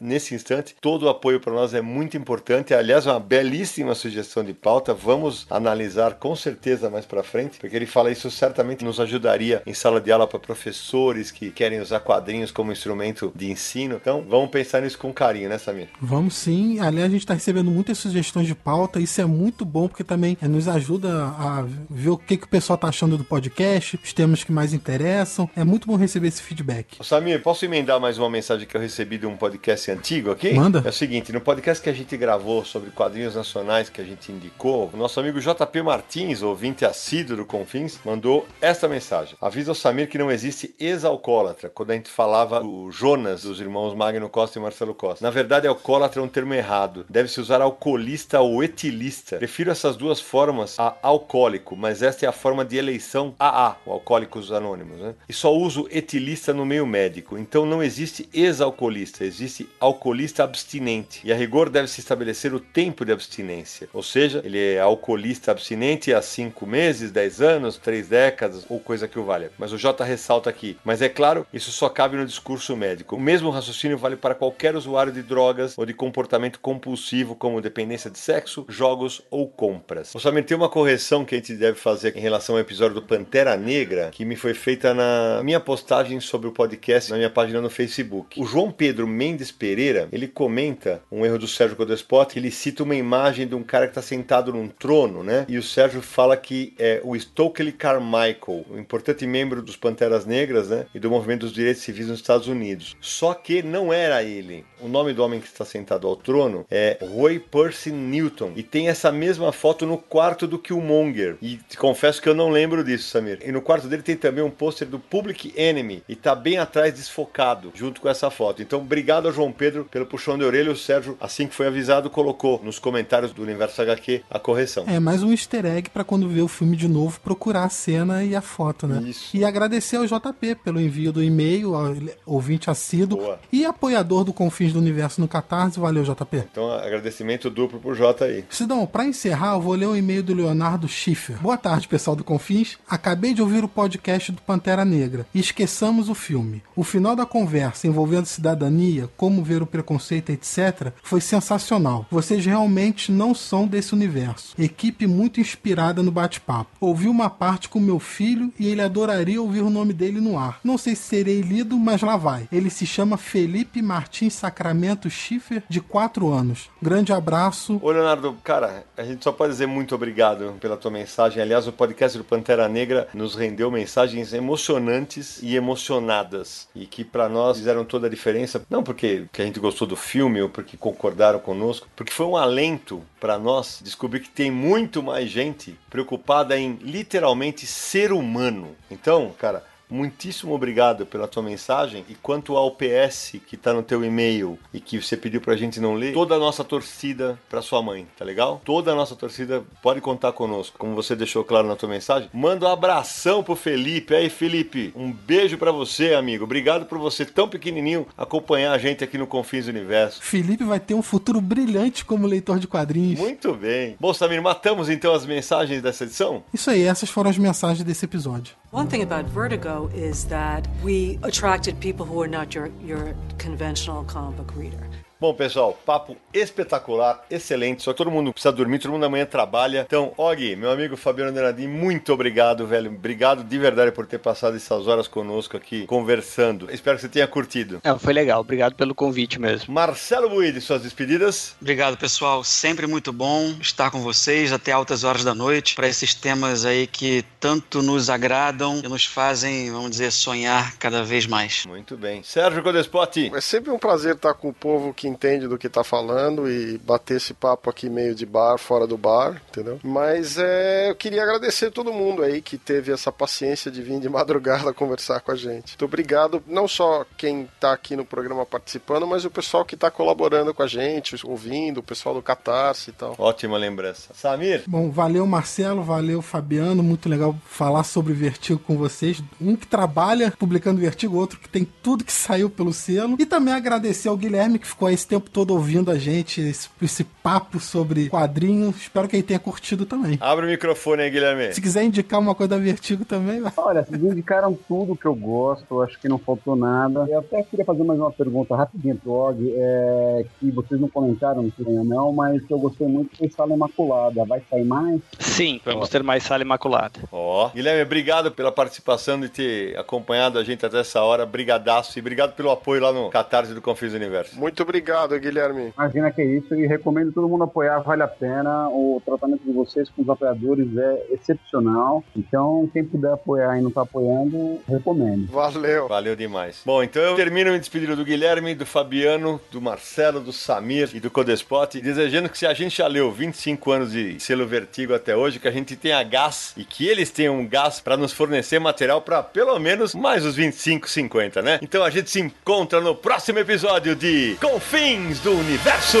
nesse instante. Todo o apoio para nós é muito importante. Aliás, é uma belíssima sugestão de pauta. Vamos analisar com certeza mais para frente, porque ele fala isso certamente nos ajudaria em sala de aula para professores que querem usar quadrinhos como instrumento de ensino. Então, vamos pensar nisso com carinho, né, Samir? Vamos sim. Aliás, a gente está recebendo muitas sugestões de pauta. Isso é muito bom, porque também eh, nos ajuda a ver o que, que o pessoal está achando do podcast, os temas que mais interessam. É muito bom receber esse feedback. Samir, posso emendar mais uma mensagem que eu recebi de um podcast antigo aqui? Manda. É o seguinte, no podcast que a gente gravou sobre quadrinhos nacionais que a gente indicou, o nosso amigo JP Martins, ouvinte assíduo do Confins, mandou esta mensagem. Avisa o Samir que não existe ex-alcoólatra, quando a gente falava o Jonas dos irmãos Magno Costa e Marcelo Costa. Na verdade, alcoólatra é um termo errado. Deve-se usar alcoolista ou etilista. Prefiro essas duas formas a alcoólico, mas esta é a forma de eleição AA, o Alcoólicos Anônimos, né? E só uso etilista no meio médico. Então não existe ex-alcoolista, existe alcoolista abstinente. E a rigor deve-se estabelecer o tempo de abstinência. Ou seja, ele é alcoolista abstinente há 5 meses, 10 anos, 3 décadas ou coisa que o valha. Mas o J ressalta aqui. Mas é claro, isso só cabe no discurso médico. O mesmo raciocínio vale para qualquer usuário de drogas ou de comportamento compulsivo, como dependência de sexo, jogos ou compras. Eu somente tem uma correção que a gente deve fazer em relação ao episódio do Pantera Negra, que me foi feita na minha postagem sobre o podcast na minha página no Facebook. O João Pedro Mendes Pereira, ele comenta um erro do Sérgio Codespot, ele cita uma imagem de um cara que está sentado num trono, né? E o Sérgio fala que é o Stokely Carmichael, um importante membro dos Panteras Negras, né? E do movimento dos direitos civis nos Estados Unidos. Só que não era ele. O nome do homem que está sentado ao trono é Roy Percy Newton. E tem essa mesma foto no quarto do Killmonger. E te confesso que eu não lembro disso, Samir. E no quarto dele tem também um pôster do Public Enemy. E tá bem atrás desfocado, junto com essa foto. Então, obrigado a João Pedro pelo puxão de orelha. O Sérgio, assim que foi avisado, colocou nos comentários do Universo HQ a correção. É mais um easter egg para quando ver o filme de novo procurar a cena e a foto, né? Isso. E agradecer ao JP pelo envio do e-mail, ao ouvinte assíduo Boa. e apoiador do Confins do Universo no Catarse. Valeu, JP. Então, agradecimento duplo pro J aí. Sidão, para encerrar, eu vou ler o e-mail do Leonardo Schiffer. Boa tarde, pessoal do Confins. Acabei de ouvir o podcast do Pantera Negra e esqueçamos o filme. O final da conversa envolvendo cidadania, como ver o preconceito, etc., foi sensacional. Vocês realmente não são desse universo. Equipe muito inspirada no bate-papo. Ouvi uma parte com meu filho e ele adoraria ouvir o nome dele no ar. Não sei se serei lido, mas lá vai. Ele se chama Felipe Martins Sacramento Schiffer, de 4 anos. Grande abraço. Ô Leonardo, cara, a gente só pode dizer muito obrigado pela tua mensagem. Aliás, o podcast do Pantera Negra nos rendeu mensagens emocionantes e emocionadas. E que para nós fizeram toda a diferença. Não porque que a gente gostou do filme ou porque concordaram conosco, porque foi um alento para nós descobrir que tem muito mais gente preocupada em literalmente ser humano. Então, cara, muitíssimo obrigado pela tua mensagem. E quanto ao PS que tá no teu e-mail e que você pediu pra gente não ler, toda a nossa torcida pra sua mãe, tá legal? Toda a nossa torcida pode contar conosco, como você deixou claro na tua mensagem. Manda um abração pro Felipe. Aí, Felipe, um beijo pra você, amigo. Obrigado por você, tão pequenininho, acompanhar a gente aqui no Confins do Universo. Felipe vai ter um futuro brilhante como leitor de quadrinhos. Muito bem. Bom, Samir, matamos então as mensagens dessa edição? Isso aí, essas foram as mensagens desse episódio. One thing about Vertigo is that we attracted people who are not your, your conventional comic book reader. Bom, pessoal, papo espetacular, excelente. Só que todo mundo precisa dormir, todo mundo amanhã trabalha. Então, Og, meu amigo Fabiano Donadim, muito obrigado, velho. Obrigado de verdade por ter passado essas horas conosco aqui, conversando. Espero que você tenha curtido. É, foi legal, obrigado pelo convite mesmo. Marcelo Buide, suas despedidas. Obrigado, pessoal. Sempre muito bom estar com vocês até altas horas da noite para esses temas aí que tanto nos agradam e nos fazem, vamos dizer, sonhar cada vez mais. Muito bem. Sérgio Codespoti. É sempre um prazer estar com o povo que entende do que tá falando e bater esse papo aqui meio de bar, fora do bar, entendeu? Mas é, eu queria agradecer todo mundo aí que teve essa paciência de vir de madrugada conversar com a gente. Muito obrigado, não só quem tá aqui no programa participando, mas o pessoal que tá colaborando com a gente, ouvindo, o pessoal do Catarse e tal. Ótima lembrança. Samir? Bom, valeu Marcelo, valeu Fabiano, muito legal falar sobre Vertigo com vocês. Um que trabalha publicando Vertigo, outro que tem tudo que saiu pelo selo. E também agradecer ao Guilherme que ficou aí esse tempo todo ouvindo a gente, esse, esse papo sobre quadrinhos. Espero que ele tenha curtido também. Abre o microfone aí, Guilherme. Se quiser indicar uma coisa da Vertigo também, vai. Olha, vocês indicaram tudo que eu gosto, acho que não faltou nada. Eu até queria fazer mais uma pergunta rapidinho pro Og, é, que vocês não comentaram, não sei não, mas que eu gostei muito foi Sala Imaculada. Vai sair mais? Sim, vamos ter mais Sala Imaculada. Ó, Guilherme, obrigado pela participação e ter acompanhado a gente até essa hora. Brigadaço e obrigado pelo apoio lá no Catarse do Confis Universo. Muito obrigado, Guilherme. Imagina que é isso e recomendo todo mundo apoiar, vale a pena. O tratamento de vocês com os apoiadores é excepcional. Então, quem puder apoiar e não tá apoiando, recomendo. Valeu. Valeu demais. Bom, então eu termino me despedindo do Guilherme, do Fabiano, do Marcelo, do Samir e do Codespot, desejando que se a gente já leu 25 anos de selo Vertigo até hoje, que a gente tenha gás e que eles tenham gás para nos fornecer material para pelo menos mais os 25, 50, né? Então a gente se encontra no próximo episódio de Confins do Universo.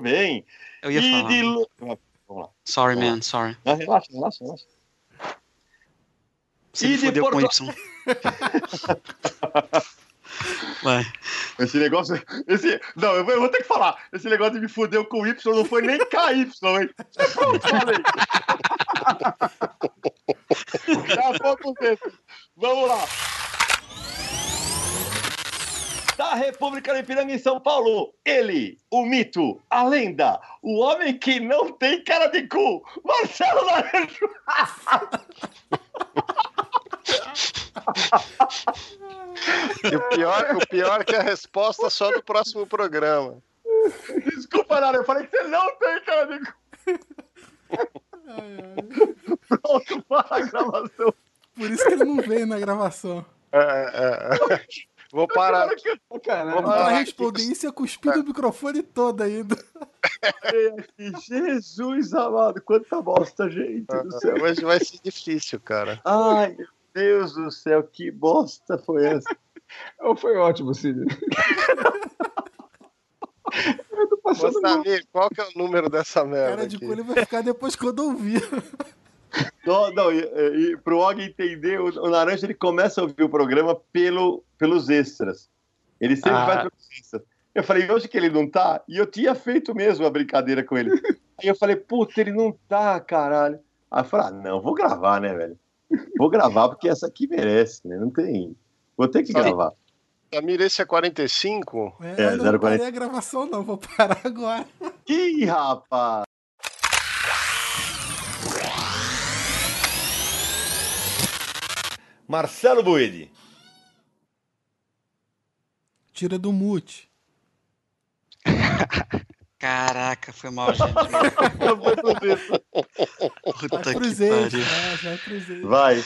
Muito bem. Eu ia E falar. de Vamos lá. Sorry, man, sorry. Ah, relaxa, relaxa, relaxa. Você E me de fudeu com Porto- Y. Vai. Esse negócio. Esse, não, eu vou, eu vou ter que falar. Esse negócio de me fudeu com Y não foi nem KY, hein? Pronto, falei. Já. Vamos lá. Da República do Ipiranga em São Paulo, ele, o mito, a lenda, o homem que não tem cara de cu, Marcelo Naranjo. E o pior, o pior é que a resposta é só no próximo programa. Desculpa, Nara, eu falei que você não tem cara de cu. Pronto para a gravação. Por isso que ele não veio na gravação. É, é, é. Vou parar. Vou Pra parar. responder isso ia cuspir o microfone todo ainda. Jesus amado, quanta bosta, gente do céu. Hoje vai ser difícil, cara. Ai, meu Deus do céu, que bosta foi essa? Foi ótimo, Cid. Ô, Samir, qual que é o número dessa merda Cara de aqui? cu ele vai ficar depois quando ouvir. Não, não, e, e, pro Og entender, o, o Naranja ele começa a ouvir o programa pelo, pelos extras. Ele sempre Ah. vai pelos extras. Eu falei, hoje que ele não tá, e eu tinha feito mesmo a brincadeira com ele. Aí eu falei, puta, ele não tá, caralho. Aí eu falei, ah, não, vou gravar, né, velho? Vou gravar porque essa aqui merece, né? Não tem. Vou ter que gravar. Samir, esse é 45? É, É, não 040. parei a gravação, não. Vou parar agora. Ih, rapaz! Marcelo Buide. Tira do mute. Caraca, foi mal, gente. Puta Vai que pariu. Vai eixos. Vai.